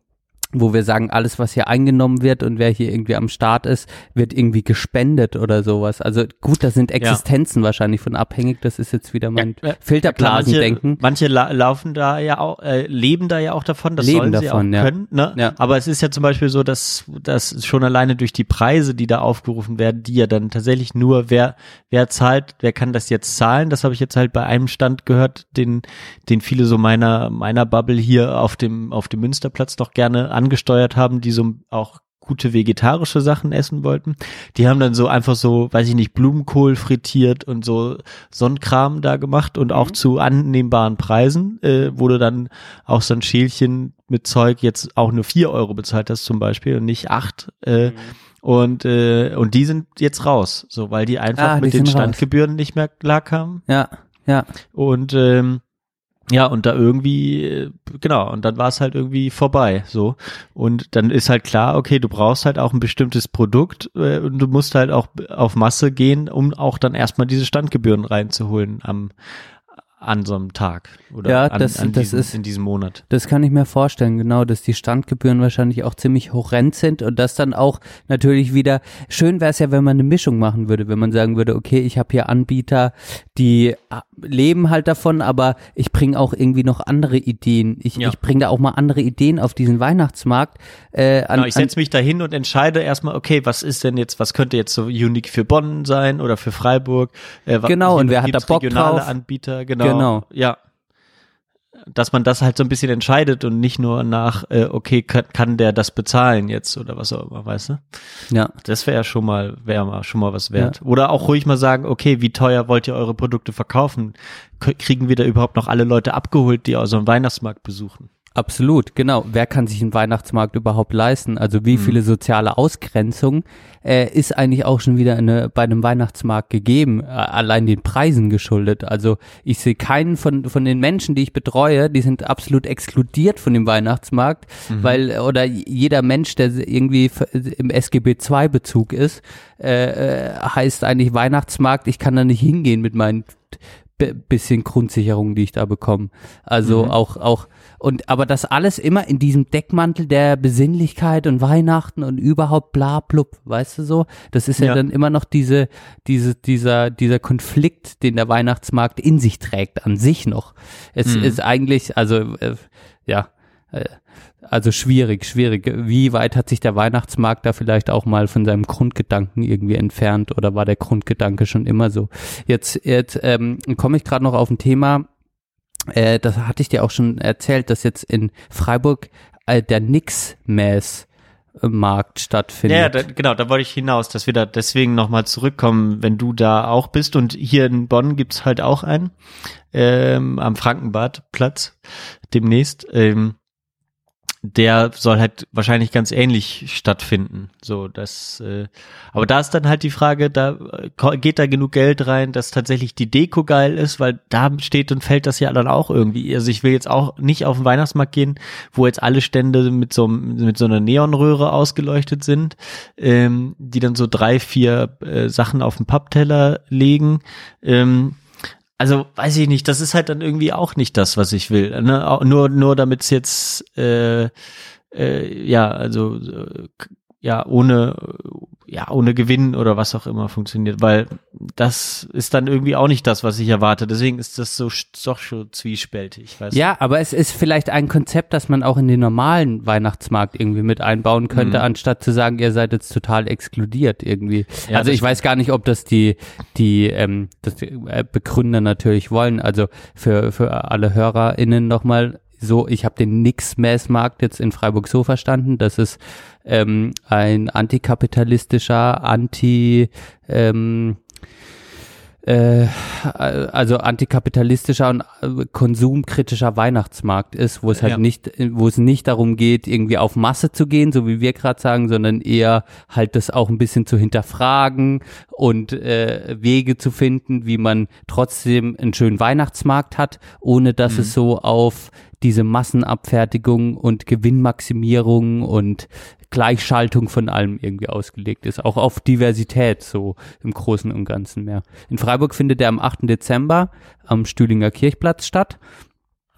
wo wir sagen, alles, was hier eingenommen wird und wer hier irgendwie am Start ist, wird irgendwie gespendet oder sowas. Also gut, da sind Existenzen wahrscheinlich von abhängig. Das ist jetzt wieder mein Klar, Filterblasendenken. Manche, manche la laufen da ja auch, äh, leben da ja auch davon, das Leben sollen sie davon, auch ja. können. Ne? Ja. Aber es ist ja zum Beispiel so, dass dass schon alleine durch die Preise, die da aufgerufen werden, die ja dann tatsächlich nur wer wer zahlt, wer kann das jetzt zahlen? Das habe ich jetzt halt bei einem Stand gehört, den den viele so meiner meiner Bubble hier auf dem auf dem Münsterplatz doch gerne angesteuert haben, die so auch gute vegetarische Sachen essen wollten. Die haben dann so einfach so, weiß ich nicht, Blumenkohl frittiert und so so ein Kram da gemacht und auch zu annehmbaren Preisen, äh, wo du dann auch so ein Schälchen mit Zeug jetzt auch nur vier Euro bezahlt hast zum Beispiel und nicht acht. Äh, Und, äh, und die sind jetzt raus, so weil die einfach Ah, mit den sind raus. Standgebühren nicht mehr klarkamen. Ja, ja. Und ähm, ja, und da irgendwie, genau, und dann war es halt irgendwie vorbei, so. Und dann ist halt klar, okay, du brauchst halt auch ein bestimmtes Produkt äh, und du musst halt auch auf Masse gehen, um auch dann erstmal diese Standgebühren reinzuholen am an so einem Tag oder Ja, an, das- an das diesem, ist- in diesem Monat. Das kann ich mir vorstellen, genau, dass die Standgebühren wahrscheinlich auch ziemlich horrend sind und das dann auch natürlich wieder, schön wäre es ja, wenn man eine Mischung machen würde, wenn man sagen würde, okay, ich habe hier Anbieter, die ah, leben halt davon, aber ich bringe auch irgendwie noch andere Ideen. Ich, Ja. ich bringe da auch mal andere Ideen auf diesen Weihnachtsmarkt. Äh, an, Genau, ich setze mich da hin und entscheide erstmal, okay, was ist denn jetzt, was könnte jetzt so unique für Bonn sein oder für Freiburg? Äh, Genau, und wer hat da Bock regionale drauf? Anbieter, genau. Genau. Ja. Dass man das halt so ein bisschen entscheidet und nicht nur nach, äh, okay, kann, kann der das bezahlen jetzt oder was auch immer, weißt du? Ja. Das wäre ja schon mal, wäre mal schon mal was wert. Oder auch ruhig mal sagen, okay, wie teuer wollt ihr eure Produkte verkaufen? K kriegen wir da überhaupt noch alle Leute abgeholt, die so einen Weihnachtsmarkt besuchen? Absolut, genau. Wer kann sich einen Weihnachtsmarkt überhaupt leisten? Also wie Mhm. viele soziale Ausgrenzung äh, ist eigentlich auch schon wieder eine, bei einem Weihnachtsmarkt gegeben, äh, allein den Preisen geschuldet. Also ich sehe keinen von, von den Menschen, die ich betreue, die sind absolut exkludiert von dem Weihnachtsmarkt, Mhm. weil oder jeder Mensch, der irgendwie im SGB II Bezug ist, äh, äh, heißt eigentlich Weihnachtsmarkt, ich kann da nicht hingehen mit meinen bisschen Grundsicherungen, die ich da bekomme. Also Mhm. auch, auch, und, aber das alles immer in diesem Deckmantel der Besinnlichkeit und Weihnachten und überhaupt bla blub, weißt du so? Das ist ja, Ja. dann immer noch diese, diese, dieser, dieser Konflikt, den der Weihnachtsmarkt in sich trägt, an sich noch. Es Mhm. ist eigentlich, also, äh, ja, äh, also schwierig, schwierig. Wie weit hat sich der Weihnachtsmarkt da vielleicht auch mal von seinem Grundgedanken irgendwie entfernt oder war der Grundgedanke schon immer so? Jetzt, jetzt ähm, komme ich gerade noch auf ein Thema, äh, das hatte ich dir auch schon erzählt, dass jetzt in Freiburg äh, der Nix-Mess Markt stattfindet. Ja, da, genau, da wollte ich hinaus, dass wir da deswegen nochmal zurückkommen, wenn du da auch bist. Und hier in Bonn gibt's halt auch einen ähm, am Frankenbadplatz demnächst. Ähm, der soll halt wahrscheinlich ganz ähnlich stattfinden. So, das, äh, aber da ist dann halt die Frage, da äh, geht da genug Geld rein, dass tatsächlich die Deko geil ist, weil da steht und fällt das ja dann auch irgendwie. Also ich will jetzt auch nicht auf den Weihnachtsmarkt gehen, wo jetzt alle Stände mit so, mit so einer Neonröhre ausgeleuchtet sind, ähm, die dann so drei, vier äh, Sachen auf den Pappteller legen. Ähm, also weiß ich nicht, das ist halt dann irgendwie auch nicht das, was ich will. Ne? Nur, nur damit es jetzt äh, äh, ja, also äh, ja, ohne ja, ohne Gewinn oder was auch immer funktioniert, weil das ist dann irgendwie auch nicht das, was ich erwarte. Deswegen ist das so doch schon zwiespältig, Ja, aber es ist vielleicht ein Konzept, das man auch in den normalen Weihnachtsmarkt irgendwie mit einbauen könnte, Mhm. anstatt zu sagen, ihr seid jetzt total exkludiert irgendwie. Ja, also ich weiß gar nicht, ob das die die ähm, das die, äh, Begründer natürlich wollen. Also für für alle HörerInnen nochmal so, ich habe den Nix-Mess-Markt jetzt in Freiburg so verstanden, dass es ähm, ein antikapitalistischer, anti ähm, äh, also antikapitalistischer und äh, konsumkritischer Weihnachtsmarkt ist, wo es halt Ja. nicht, wo es nicht darum geht, irgendwie auf Masse zu gehen, so wie wir gerade sagen, sondern eher halt das auch ein bisschen zu hinterfragen und äh, Wege zu finden, wie man trotzdem einen schönen Weihnachtsmarkt hat, ohne dass Mhm. es so auf diese Massenabfertigung und Gewinnmaximierung und Gleichschaltung von allem irgendwie ausgelegt ist. Auch auf Diversität so im Großen und Ganzen mehr. In Freiburg findet er am 8. Dezember am Stühlinger Kirchplatz statt.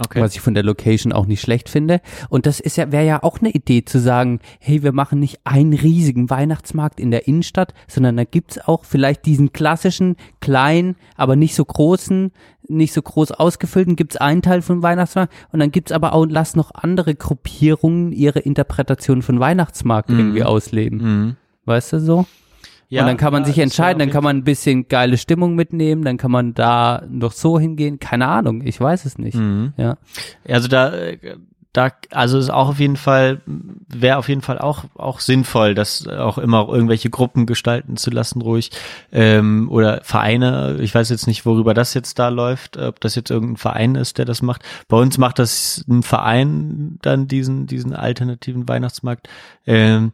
Okay. Was ich von der Location auch nicht schlecht finde. Und das ist ja, wäre ja auch eine Idee zu sagen, hey, wir machen nicht einen riesigen Weihnachtsmarkt in der Innenstadt, sondern da gibt's auch vielleicht diesen klassischen, kleinen, aber nicht so großen, nicht so groß ausgefüllten, gibt's einen Teil von Weihnachtsmarkt und dann gibt's aber auch, lass noch andere Gruppierungen ihre Interpretation von Weihnachtsmarkt Mhm. irgendwie ausleben. Mhm. Weißt du so? Ja, und dann kann man ja, sich entscheiden, dann kann man ein bisschen geile Stimmung mitnehmen, dann kann man da noch so hingehen, keine Ahnung, ich weiß es nicht. Mhm. Ja. Also da, da, also ist auch auf jeden Fall, wäre auf jeden Fall auch, auch sinnvoll, das auch immer irgendwelche Gruppen gestalten zu lassen, ruhig. Ähm, oder Vereine, ich weiß jetzt nicht, worüber das jetzt da läuft, ob das jetzt irgendein Verein ist, der das macht. Bei uns macht das ein Verein dann diesen, diesen alternativen Weihnachtsmarkt. Ähm,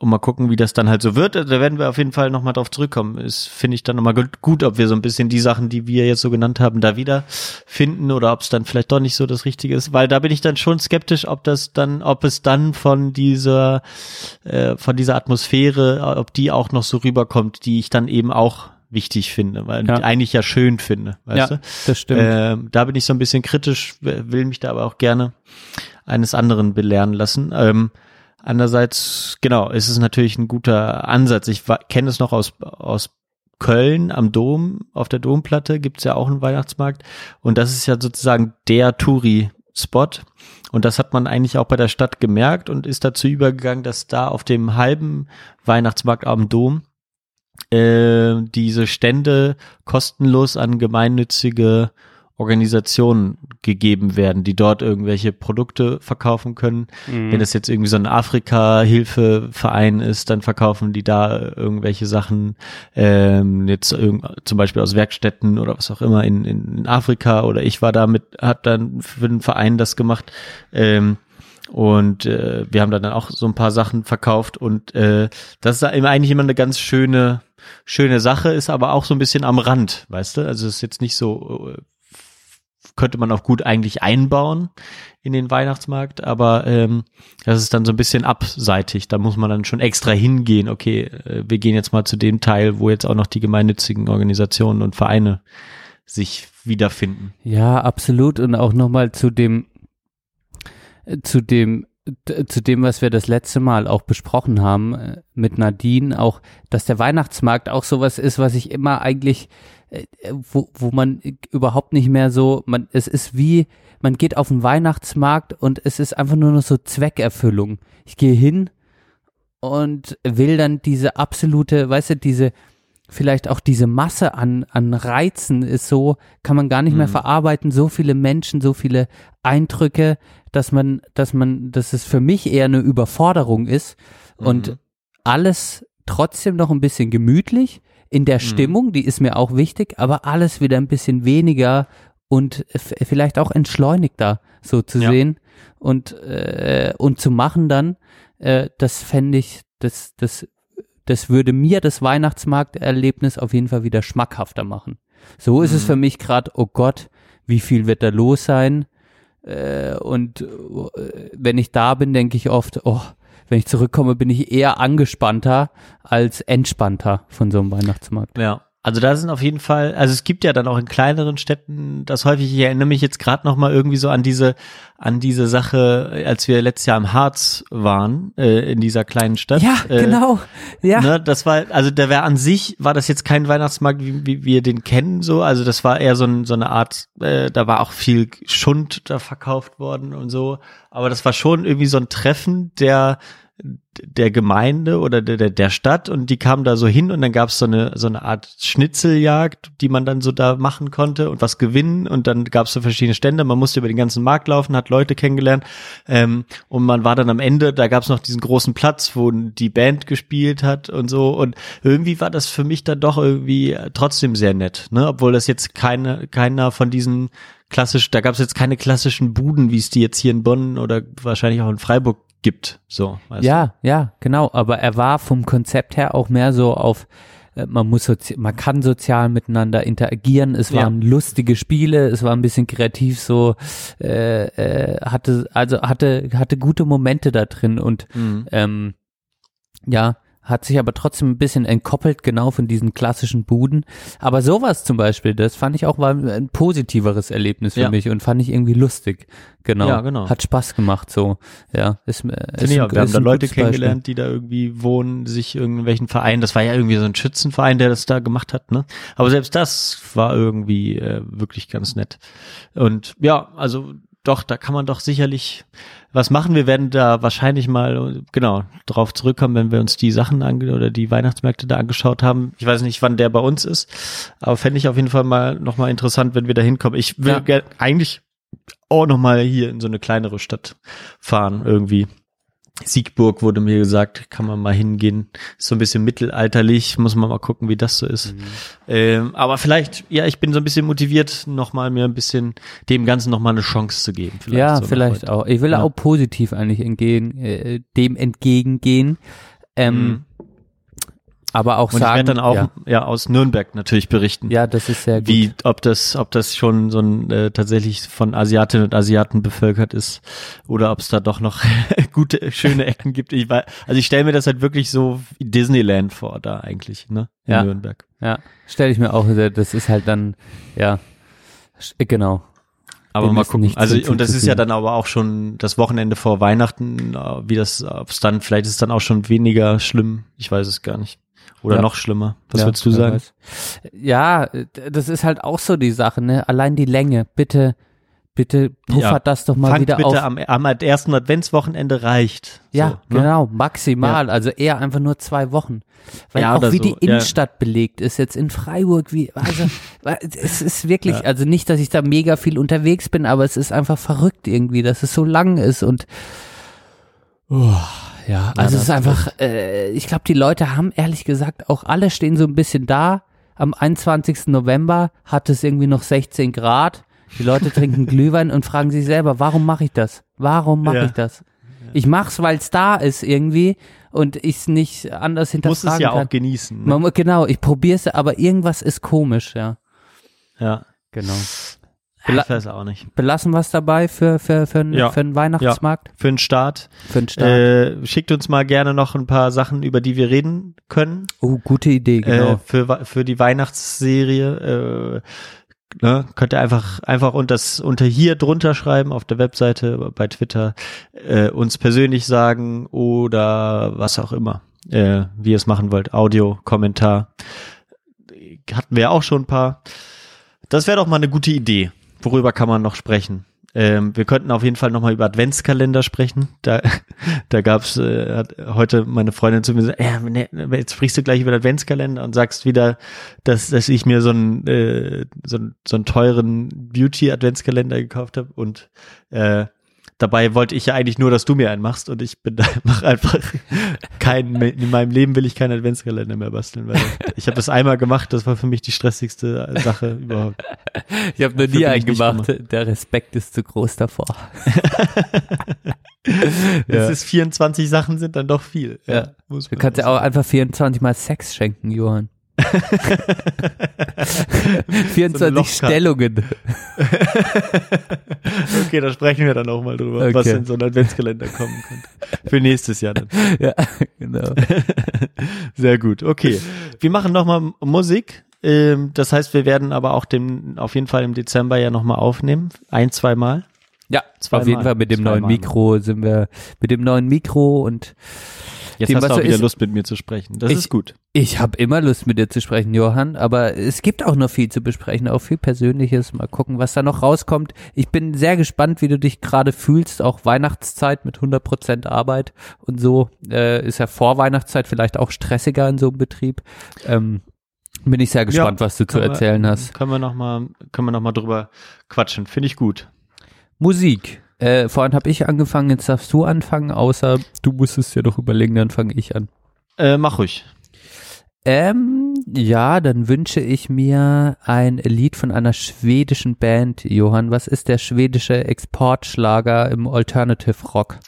und mal gucken, wie das dann halt so wird. Da werden wir auf jeden Fall nochmal drauf zurückkommen. Ist, finde ich dann nochmal gut, gut, ob wir so ein bisschen die Sachen, die wir jetzt so genannt haben, da wieder finden oder ob es dann vielleicht doch nicht so das Richtige ist. Weil da bin ich dann schon skeptisch, ob das dann, ob es dann von dieser, äh, von dieser Atmosphäre, ob die auch noch so rüberkommt, die ich dann eben auch wichtig finde, weil Ja. eigentlich ja schön finde, weißt Ja, du? das stimmt. Ähm, da bin ich so ein bisschen kritisch, will mich da aber auch gerne eines anderen belehren lassen. Ähm, andererseits, genau, ist es natürlich ein guter Ansatz. Ich kenne es noch aus, aus Köln am Dom, auf der Domplatte gibt's ja auch einen Weihnachtsmarkt und das ist ja sozusagen der Touri-Spot und das hat man eigentlich auch bei der Stadt gemerkt und ist dazu übergegangen, dass da auf dem halben Weihnachtsmarkt am Dom äh, diese Stände kostenlos an gemeinnützige Organisationen gegeben werden, die dort irgendwelche Produkte verkaufen können. Mhm. Wenn es jetzt irgendwie so ein Afrika-Hilfeverein ist, dann verkaufen die da irgendwelche Sachen, ähm, jetzt zum Beispiel aus Werkstätten oder was auch immer in, in, Afrika oder ich war da mit, hat dann für den Verein das gemacht. Ähm, und äh, wir haben da dann auch so ein paar Sachen verkauft und äh, das ist eigentlich immer eine ganz schöne schöne Sache, ist aber auch so ein bisschen am Rand, weißt du? Also es ist jetzt nicht so äh, könnte man auch gut eigentlich einbauen in den Weihnachtsmarkt, aber ähm, das ist dann so ein bisschen abseitig. Da muss man dann schon extra hingehen. Okay, äh, wir gehen jetzt mal zu dem Teil, wo jetzt auch noch die gemeinnützigen Organisationen und Vereine sich wiederfinden. Ja, absolut. Und auch nochmal zu dem, äh, zu dem, zu dem, was wir das letzte Mal auch besprochen haben äh, mit Nadine, auch, dass der Weihnachtsmarkt auch sowas ist, was ich immer eigentlich, wo, wo man überhaupt nicht mehr so, man, es ist wie, man geht auf den Weihnachtsmarkt und es ist einfach nur noch so Zweckerfüllung. Ich gehe hin und will dann diese absolute, weißt du, diese, vielleicht auch diese Masse an, an Reizen ist so, kann man gar nicht mehr Mhm. verarbeiten, so viele Menschen, so viele Eindrücke, dass man, dass man, dass es für mich eher eine Überforderung ist und Mhm. alles trotzdem noch ein bisschen gemütlich in der Mhm. Stimmung, die ist mir auch wichtig, aber alles wieder ein bisschen weniger und vielleicht auch entschleunigter so zu Ja. sehen und, äh, und zu machen dann, äh, das fände ich, das, das, das würde mir das Weihnachtsmarkterlebnis auf jeden Fall wieder schmackhafter machen. So ist es Mhm. für mich gerade, oh Gott, wie viel wird da los sein? Äh, und äh, wenn ich da bin, denke ich oft, oh, wenn ich zurückkomme, bin ich eher angespannter als entspannter von so einem Weihnachtsmarkt. Ja. Also da sind auf jeden Fall, also es gibt ja dann auch in kleineren Städten das häufig, ich erinnere mich jetzt gerade noch mal irgendwie so an diese, an diese Sache, als wir letztes Jahr im Harz waren, äh, in dieser kleinen Stadt. Ja, äh, genau. Ja. Ne, das war, also der wäre an sich, war das jetzt kein Weihnachtsmarkt, wie, wie wir den kennen, so. Also das war eher so, ein, so eine Art, äh, da war auch viel Schund da verkauft worden und so. Aber das war schon irgendwie so ein Treffen der der Gemeinde oder der, der, Stadt und die kamen da so hin und dann gab es so eine, so eine Art Schnitzeljagd, die man dann so da machen konnte und was gewinnen und dann gab es so verschiedene Stände, man musste über den ganzen Markt laufen, hat Leute kennengelernt ähm, und man war dann am Ende, da gab es noch diesen großen Platz, wo die Band gespielt hat und so und irgendwie war das für mich dann doch irgendwie trotzdem sehr nett, ne? obwohl das jetzt keine, keiner von diesen klassisch, da gab es jetzt keine klassischen Buden, wie es die jetzt hier in Bonn oder wahrscheinlich auch in Freiburg gibt, so. du? Ja, ja, genau. Aber er war vom Konzept her auch mehr so auf, äh, man muss sozi man kann sozial miteinander interagieren. Es Ja. waren lustige Spiele, es war ein bisschen kreativ so, äh, äh, hatte, also hatte, hatte gute Momente da drin und Mhm. ähm, ja, hat sich aber trotzdem ein bisschen entkoppelt genau von diesen klassischen Buden. Aber sowas zum Beispiel, das fand ich auch war ein positiveres Erlebnis für Ja. mich und fand ich irgendwie lustig. Genau. Ja, genau. Hat Spaß gemacht so. Ja, ist, mir- ist, ich ein-. Wir haben da Leute gutes Beispiel. kennengelernt, die da irgendwie wohnen, sich irgendwelchen Vereinen. Das war ja irgendwie so ein Schützenverein, der das da gemacht hat, ne? Aber selbst das war irgendwie äh, wirklich ganz nett. Und ja, also doch, da kann man doch sicherlich was machen. Wir werden da wahrscheinlich mal genau drauf zurückkommen, wenn wir uns die Sachen ange oder die Weihnachtsmärkte da angeschaut haben. Ich weiß nicht, wann der bei uns ist, aber fände ich auf jeden Fall mal noch mal interessant, wenn wir da hinkommen. Ich will Ja. eigentlich auch noch mal hier in so eine kleinere Stadt fahren irgendwie. Siegburg wurde mir gesagt, kann man mal hingehen. Ist so ein bisschen mittelalterlich, muss man mal gucken, wie das so ist. Ähm, aber vielleicht, ja, ich bin so ein bisschen motiviert, noch mal mir ein bisschen dem Ganzen noch mal eine Chance zu geben. Vielleicht ja, so vielleicht auch. Ich will Ja. auch positiv eigentlich entgegen, äh, dem entgegengehen. Ähm, Mhm. Aber auch Und sagen, ich werde dann auch ja, ja. aus Nürnberg natürlich berichten. ja, das ist sehr gut. Wie, ob das, ob das schon so ein äh, tatsächlich von Asiatinnen und Asiaten bevölkert ist oder ob es da doch noch gute, schöne Ecken gibt. Ich weiß, also ich stelle mir das halt wirklich so wie Disneyland vor, da eigentlich, ne? In Ja. Nürnberg. Ja, stelle ich mir auch, sehr- das ist halt dann, ja, sch- genau. Aber mal gucken. Also, und das ist ja dann aber auch schon das Wochenende vor Weihnachten, äh, wie das, ob es dann, vielleicht ist es dann auch schon weniger schlimm. Ich weiß es gar nicht. Oder Ja. noch schlimmer. Was Ja, würdest du sagen? Ja, das ist halt auch so die Sache, ne? Allein die Länge. Bitte Bitte puffert Ja. das doch mal Fangt wieder bitte auf. am, am ersten Adventswochenende reicht. Ja, so, ne? genau, maximal. Also eher einfach nur zwei Wochen. Weil Ja, auch wie so, die ja. Innenstadt belegt ist jetzt in Freiburg, wie, also, es ist wirklich, Ja. also nicht, dass ich da mega viel unterwegs bin, aber es ist einfach verrückt irgendwie, dass es so lang ist und, oh, ja, also es ist einfach, äh, ich glaube, die Leute haben ehrlich gesagt auch alle stehen so ein bisschen da. Am 21. November hat es irgendwie noch 16 Grad. Die Leute trinken Glühwein und fragen sich selber, warum mache ich das? Warum mache Ja. ich das? Ich mach's, weil es da ist irgendwie und ich es nicht anders Muss hinterfragen es ja kann. auch genießen. Ne? Man, genau, ich probiere es, aber irgendwas ist komisch, ja. Ja. Genau. Ich weiß auch nicht. Belassen es dabei für, für, für, Ja. für einen Weihnachtsmarkt? Für den Start. Für den Start. Äh, schickt uns mal gerne noch ein paar Sachen, über die wir reden können. oh, gute Idee, genau. Äh, für, für die Weihnachtsserie. Äh, ne, könnt ihr einfach, einfach unter, das, unter hier drunter schreiben auf der Webseite, bei Twitter, äh, uns persönlich sagen oder was auch immer, äh, wie ihr es machen wollt. Audio, Kommentar. Hatten wir auch schon ein paar. Das wäre doch mal eine gute Idee. Worüber kann man noch sprechen? Ähm, wir könnten auf jeden Fall nochmal über Adventskalender sprechen. Da, da gab's äh, heute meine Freundin zu mir gesagt, ne, jetzt sprichst du gleich über Adventskalender und sagst wieder, dass, dass ich mir so einen, äh, so, so einen teuren Beauty-Adventskalender gekauft habe und äh, Dabei wollte ich ja eigentlich nur, dass du mir einen machst und ich bin da, mach einfach keinen, in meinem Leben will ich keinen Adventskalender mehr basteln, weil ich habe das einmal gemacht, das war für mich die stressigste Sache überhaupt. Ich habe noch nie einen nicht gemacht. Der Respekt ist zu groß davor. Es ist 24 Sachen sind dann doch viel. Ja. muss Du kannst ja auch einfach 24 mal Sex schenken, Johann. 24 Lochkarte. Stellungen. Okay, da sprechen wir dann auch mal drüber, was Okay. in so einen Adventskalender kommen könnte. Für nächstes Jahr dann. ja, genau. Sehr gut, okay. Wir machen nochmal Musik. Ähm, Das heißt, wir werden aber auch den, auf jeden Fall im Dezember ja nochmal aufnehmen. Ein, zweimal. Ja, Zweimal. auf jeden Fall mit dem Zweimal. neuen Mikro sind wir mit dem neuen Mikro und Jetzt dem, hast du auch wieder ist. Lust mit mir zu sprechen. Das Ich- ist gut. Ich habe immer Lust mit dir zu sprechen, Johann, aber es gibt auch noch viel zu besprechen, auch viel Persönliches. Mal gucken, was da noch rauskommt. Ich bin sehr gespannt, wie du dich gerade fühlst, auch Weihnachtszeit mit 100% Arbeit und so. Äh, ist ja vor Weihnachtszeit vielleicht auch stressiger in so einem Betrieb. Ähm, bin ich sehr gespannt, was du zu Können wir- erzählen hast. Können wir nochmal, können wir noch mal drüber quatschen. Finde ich gut. Musik. Äh, vorhin habe ich angefangen, jetzt darfst du anfangen, außer du musstest ja noch überlegen, dann fange ich an. Äh, mach ruhig. Ähm, ja, dann wünsche ich mir ein Lied von einer schwedischen Band, Johann. Was ist der schwedische Exportschlager im Alternative Rock?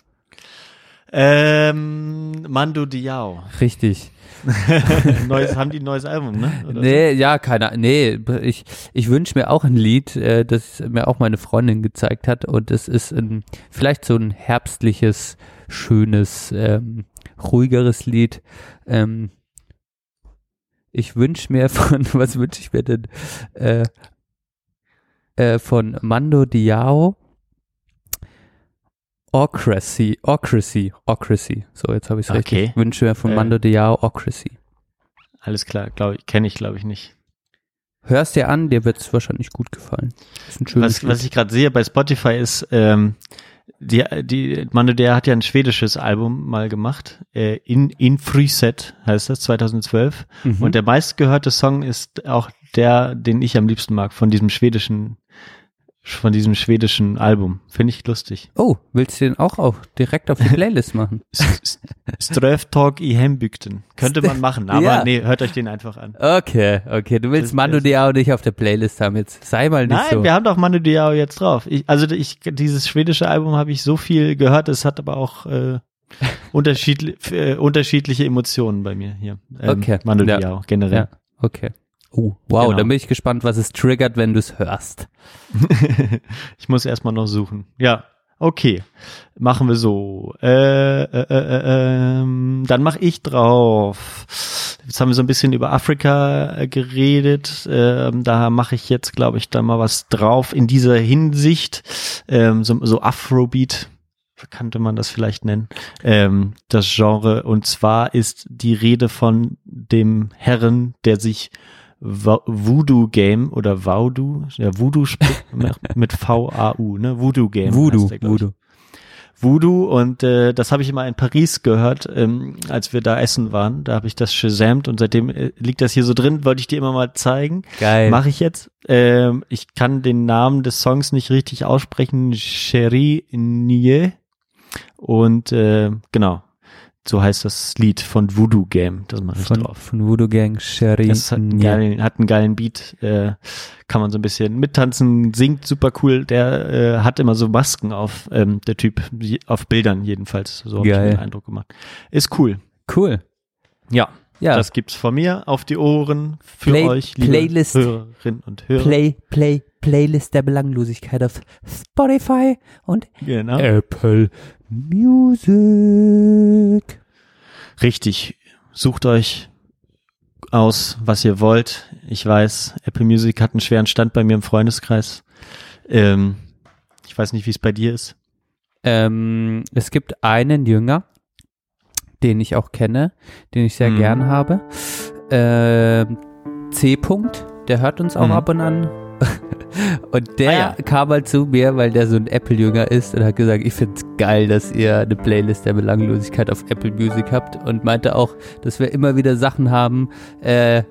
Ähm, Mando Diao. Richtig. neues, haben die ein neues Album, ne? Oder Nee, ja, keine Nee, ich, ich wünsche mir auch ein Lied, äh, das mir auch meine Freundin gezeigt hat. Und es ist ein, vielleicht so ein herbstliches, schönes, ähm, ruhigeres Lied. Ähm, ich wünsche mir von, was wünsche ich mir denn? Äh, äh, von Mando Diao. Ocracy, Ocracy, Ocracy. So, jetzt habe ich es Okay. richtig. Wünsche mir von Äh. Mando Diao Ocracy. Alles klar, glaube ich, kenne ich, glaube ich nicht. Hörst dir an, dir wird es wahrscheinlich gut gefallen. Ist ein schönes Was, was ich gerade sehe bei Spotify ist, ähm, die, die, Manu, der hat ja ein schwedisches Album mal gemacht. Äh, in, in Freeset heißt das, 2012. Mhm. Und der meistgehörte Song ist auch der, den ich am liebsten mag, von diesem schwedischen, von diesem schwedischen Album. Finde ich lustig. Oh, willst du den auch, auch direkt auf die Playlist machen? Ströftag i Hembygden. Könnte man machen, aber Ja. nee, hört euch den einfach an. Okay, okay. Du willst Das- Mando Diao nicht auf der Playlist haben jetzt. Sei mal nicht Nein, so. wir haben doch Manu Diao jetzt drauf. Ich, also ich, dieses schwedische Album habe ich so viel gehört, es hat aber auch äh, unterschiedli äh, unterschiedliche Emotionen bei mir hier. Ähm, Okay. Manu Ja. Diao generell. Ja, okay. Oh, wow, Genau. dann bin ich gespannt, was es triggert, wenn du es hörst. ich muss erstmal noch suchen. Ja, okay. Machen wir so. Äh, äh, äh, äh, ähm, dann mache ich drauf. Jetzt haben wir so ein bisschen über Afrika äh, geredet. Ähm, da mache ich jetzt, glaube ich, da mal was drauf in dieser Hinsicht. Ähm, so, so Afrobeat könnte man das vielleicht nennen, ähm, das Genre. Und zwar ist die Rede von dem Herren, der sich Wa- Voodoo Game oder Voodoo, ja, Voodoo mit V-A-U, ne? Voodoo Game. Voodoo, der, ich. Voodoo. Voodoo und äh, das habe ich immer in Paris gehört, ähm, als wir da essen waren. Da habe ich das shazamt und seitdem äh, liegt das hier so drin. Wollte ich dir immer mal zeigen. Geil. Mache ich jetzt. Ähm, ich kann den Namen des Songs nicht richtig aussprechen. Cherie Nie. Und äh, genau, so heißt das Lied von Voodoo Game. Das ich Von, drauf. von Voodoo Gang, Sherry. Es hat einen, geilen, hat einen geilen Beat, äh, kann man so ein bisschen mittanzen, singt super cool. Der äh, hat immer so Masken auf, ähm, der Typ, auf Bildern jedenfalls. So habe ich den Eindruck gemacht. Ist cool. Cool. Ja, Ja. das gibt's von mir auf die Ohren für Play- euch, liebe Playlist. Hörerinnen und Hörer. Play, Play, Playlist der Belanglosigkeit auf Spotify und Genau. Apple Music. Richtig. Sucht euch aus, was ihr wollt. Ich weiß, Apple Music hat einen schweren Stand bei mir im Freundeskreis. Ähm, ich weiß nicht, wie es bei dir ist. Ähm, es gibt einen Jünger, den ich auch kenne, den ich sehr Mhm. gern habe. Ähm, C. -Punkt, der hört uns auch Mhm. ab und an. Und der Ah, ja. kam halt zu mir, weil der so ein Apple-Jünger ist und hat gesagt, ich find's geil, dass ihr eine Playlist der Belanglosigkeit auf Apple Music habt und meinte auch, dass wir immer wieder Sachen haben, äh,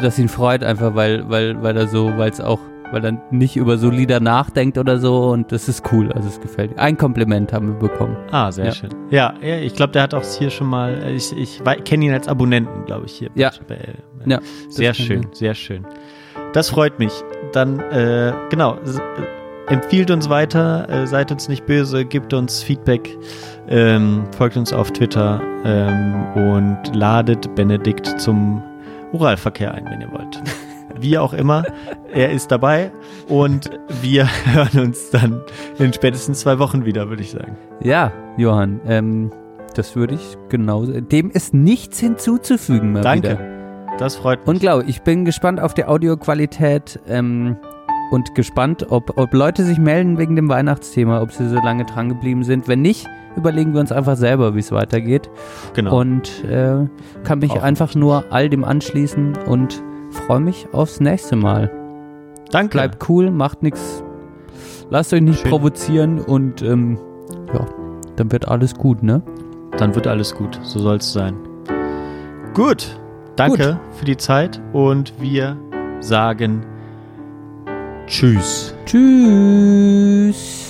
dass ihn freut einfach, weil, weil, weil er so, weil es auch, weil er nicht über so Lieder nachdenkt oder so und das ist cool, also es gefällt. mir. Ein Kompliment haben wir bekommen. Ah, sehr Ja. schön. Ja, ja ich glaube, der hat auch hier schon mal, äh, ich, ich kenne ihn als Abonnenten, glaube ich, hier. Ja. Bei, äh, Ja, sehr schön, sehr schön. Das freut mich. Dann, äh, genau, äh, empfiehlt uns weiter, äh, seid uns nicht böse, gebt uns Feedback, ähm, folgt uns auf Twitter ähm, und ladet Benedikt zum Oralverkehr ein, wenn ihr wollt. Wie auch immer, er ist dabei und wir hören uns dann in spätestens zwei Wochen wieder, würde ich sagen. Ja, Johann, ähm, das würde ich genauso. Dem ist nichts hinzuzufügen, mal Danke. wieder. Das freut mich. Und glaube, ich bin gespannt auf die Audioqualität ähm, und gespannt, ob, ob Leute sich melden wegen dem Weihnachtsthema, ob sie so lange dran geblieben sind. Wenn nicht, überlegen wir uns einfach selber, wie es weitergeht. Genau. Und äh, kann mich Auch einfach nur all dem anschließen und freue mich aufs nächste Mal. Danke. Bleibt cool, macht nichts, lasst euch nicht Schön. provozieren und ähm, ja, dann wird alles gut, ne? Dann wird alles gut. So soll es sein. Gut. Danke Gut. für die Zeit und wir sagen Tschüss. Tschüss.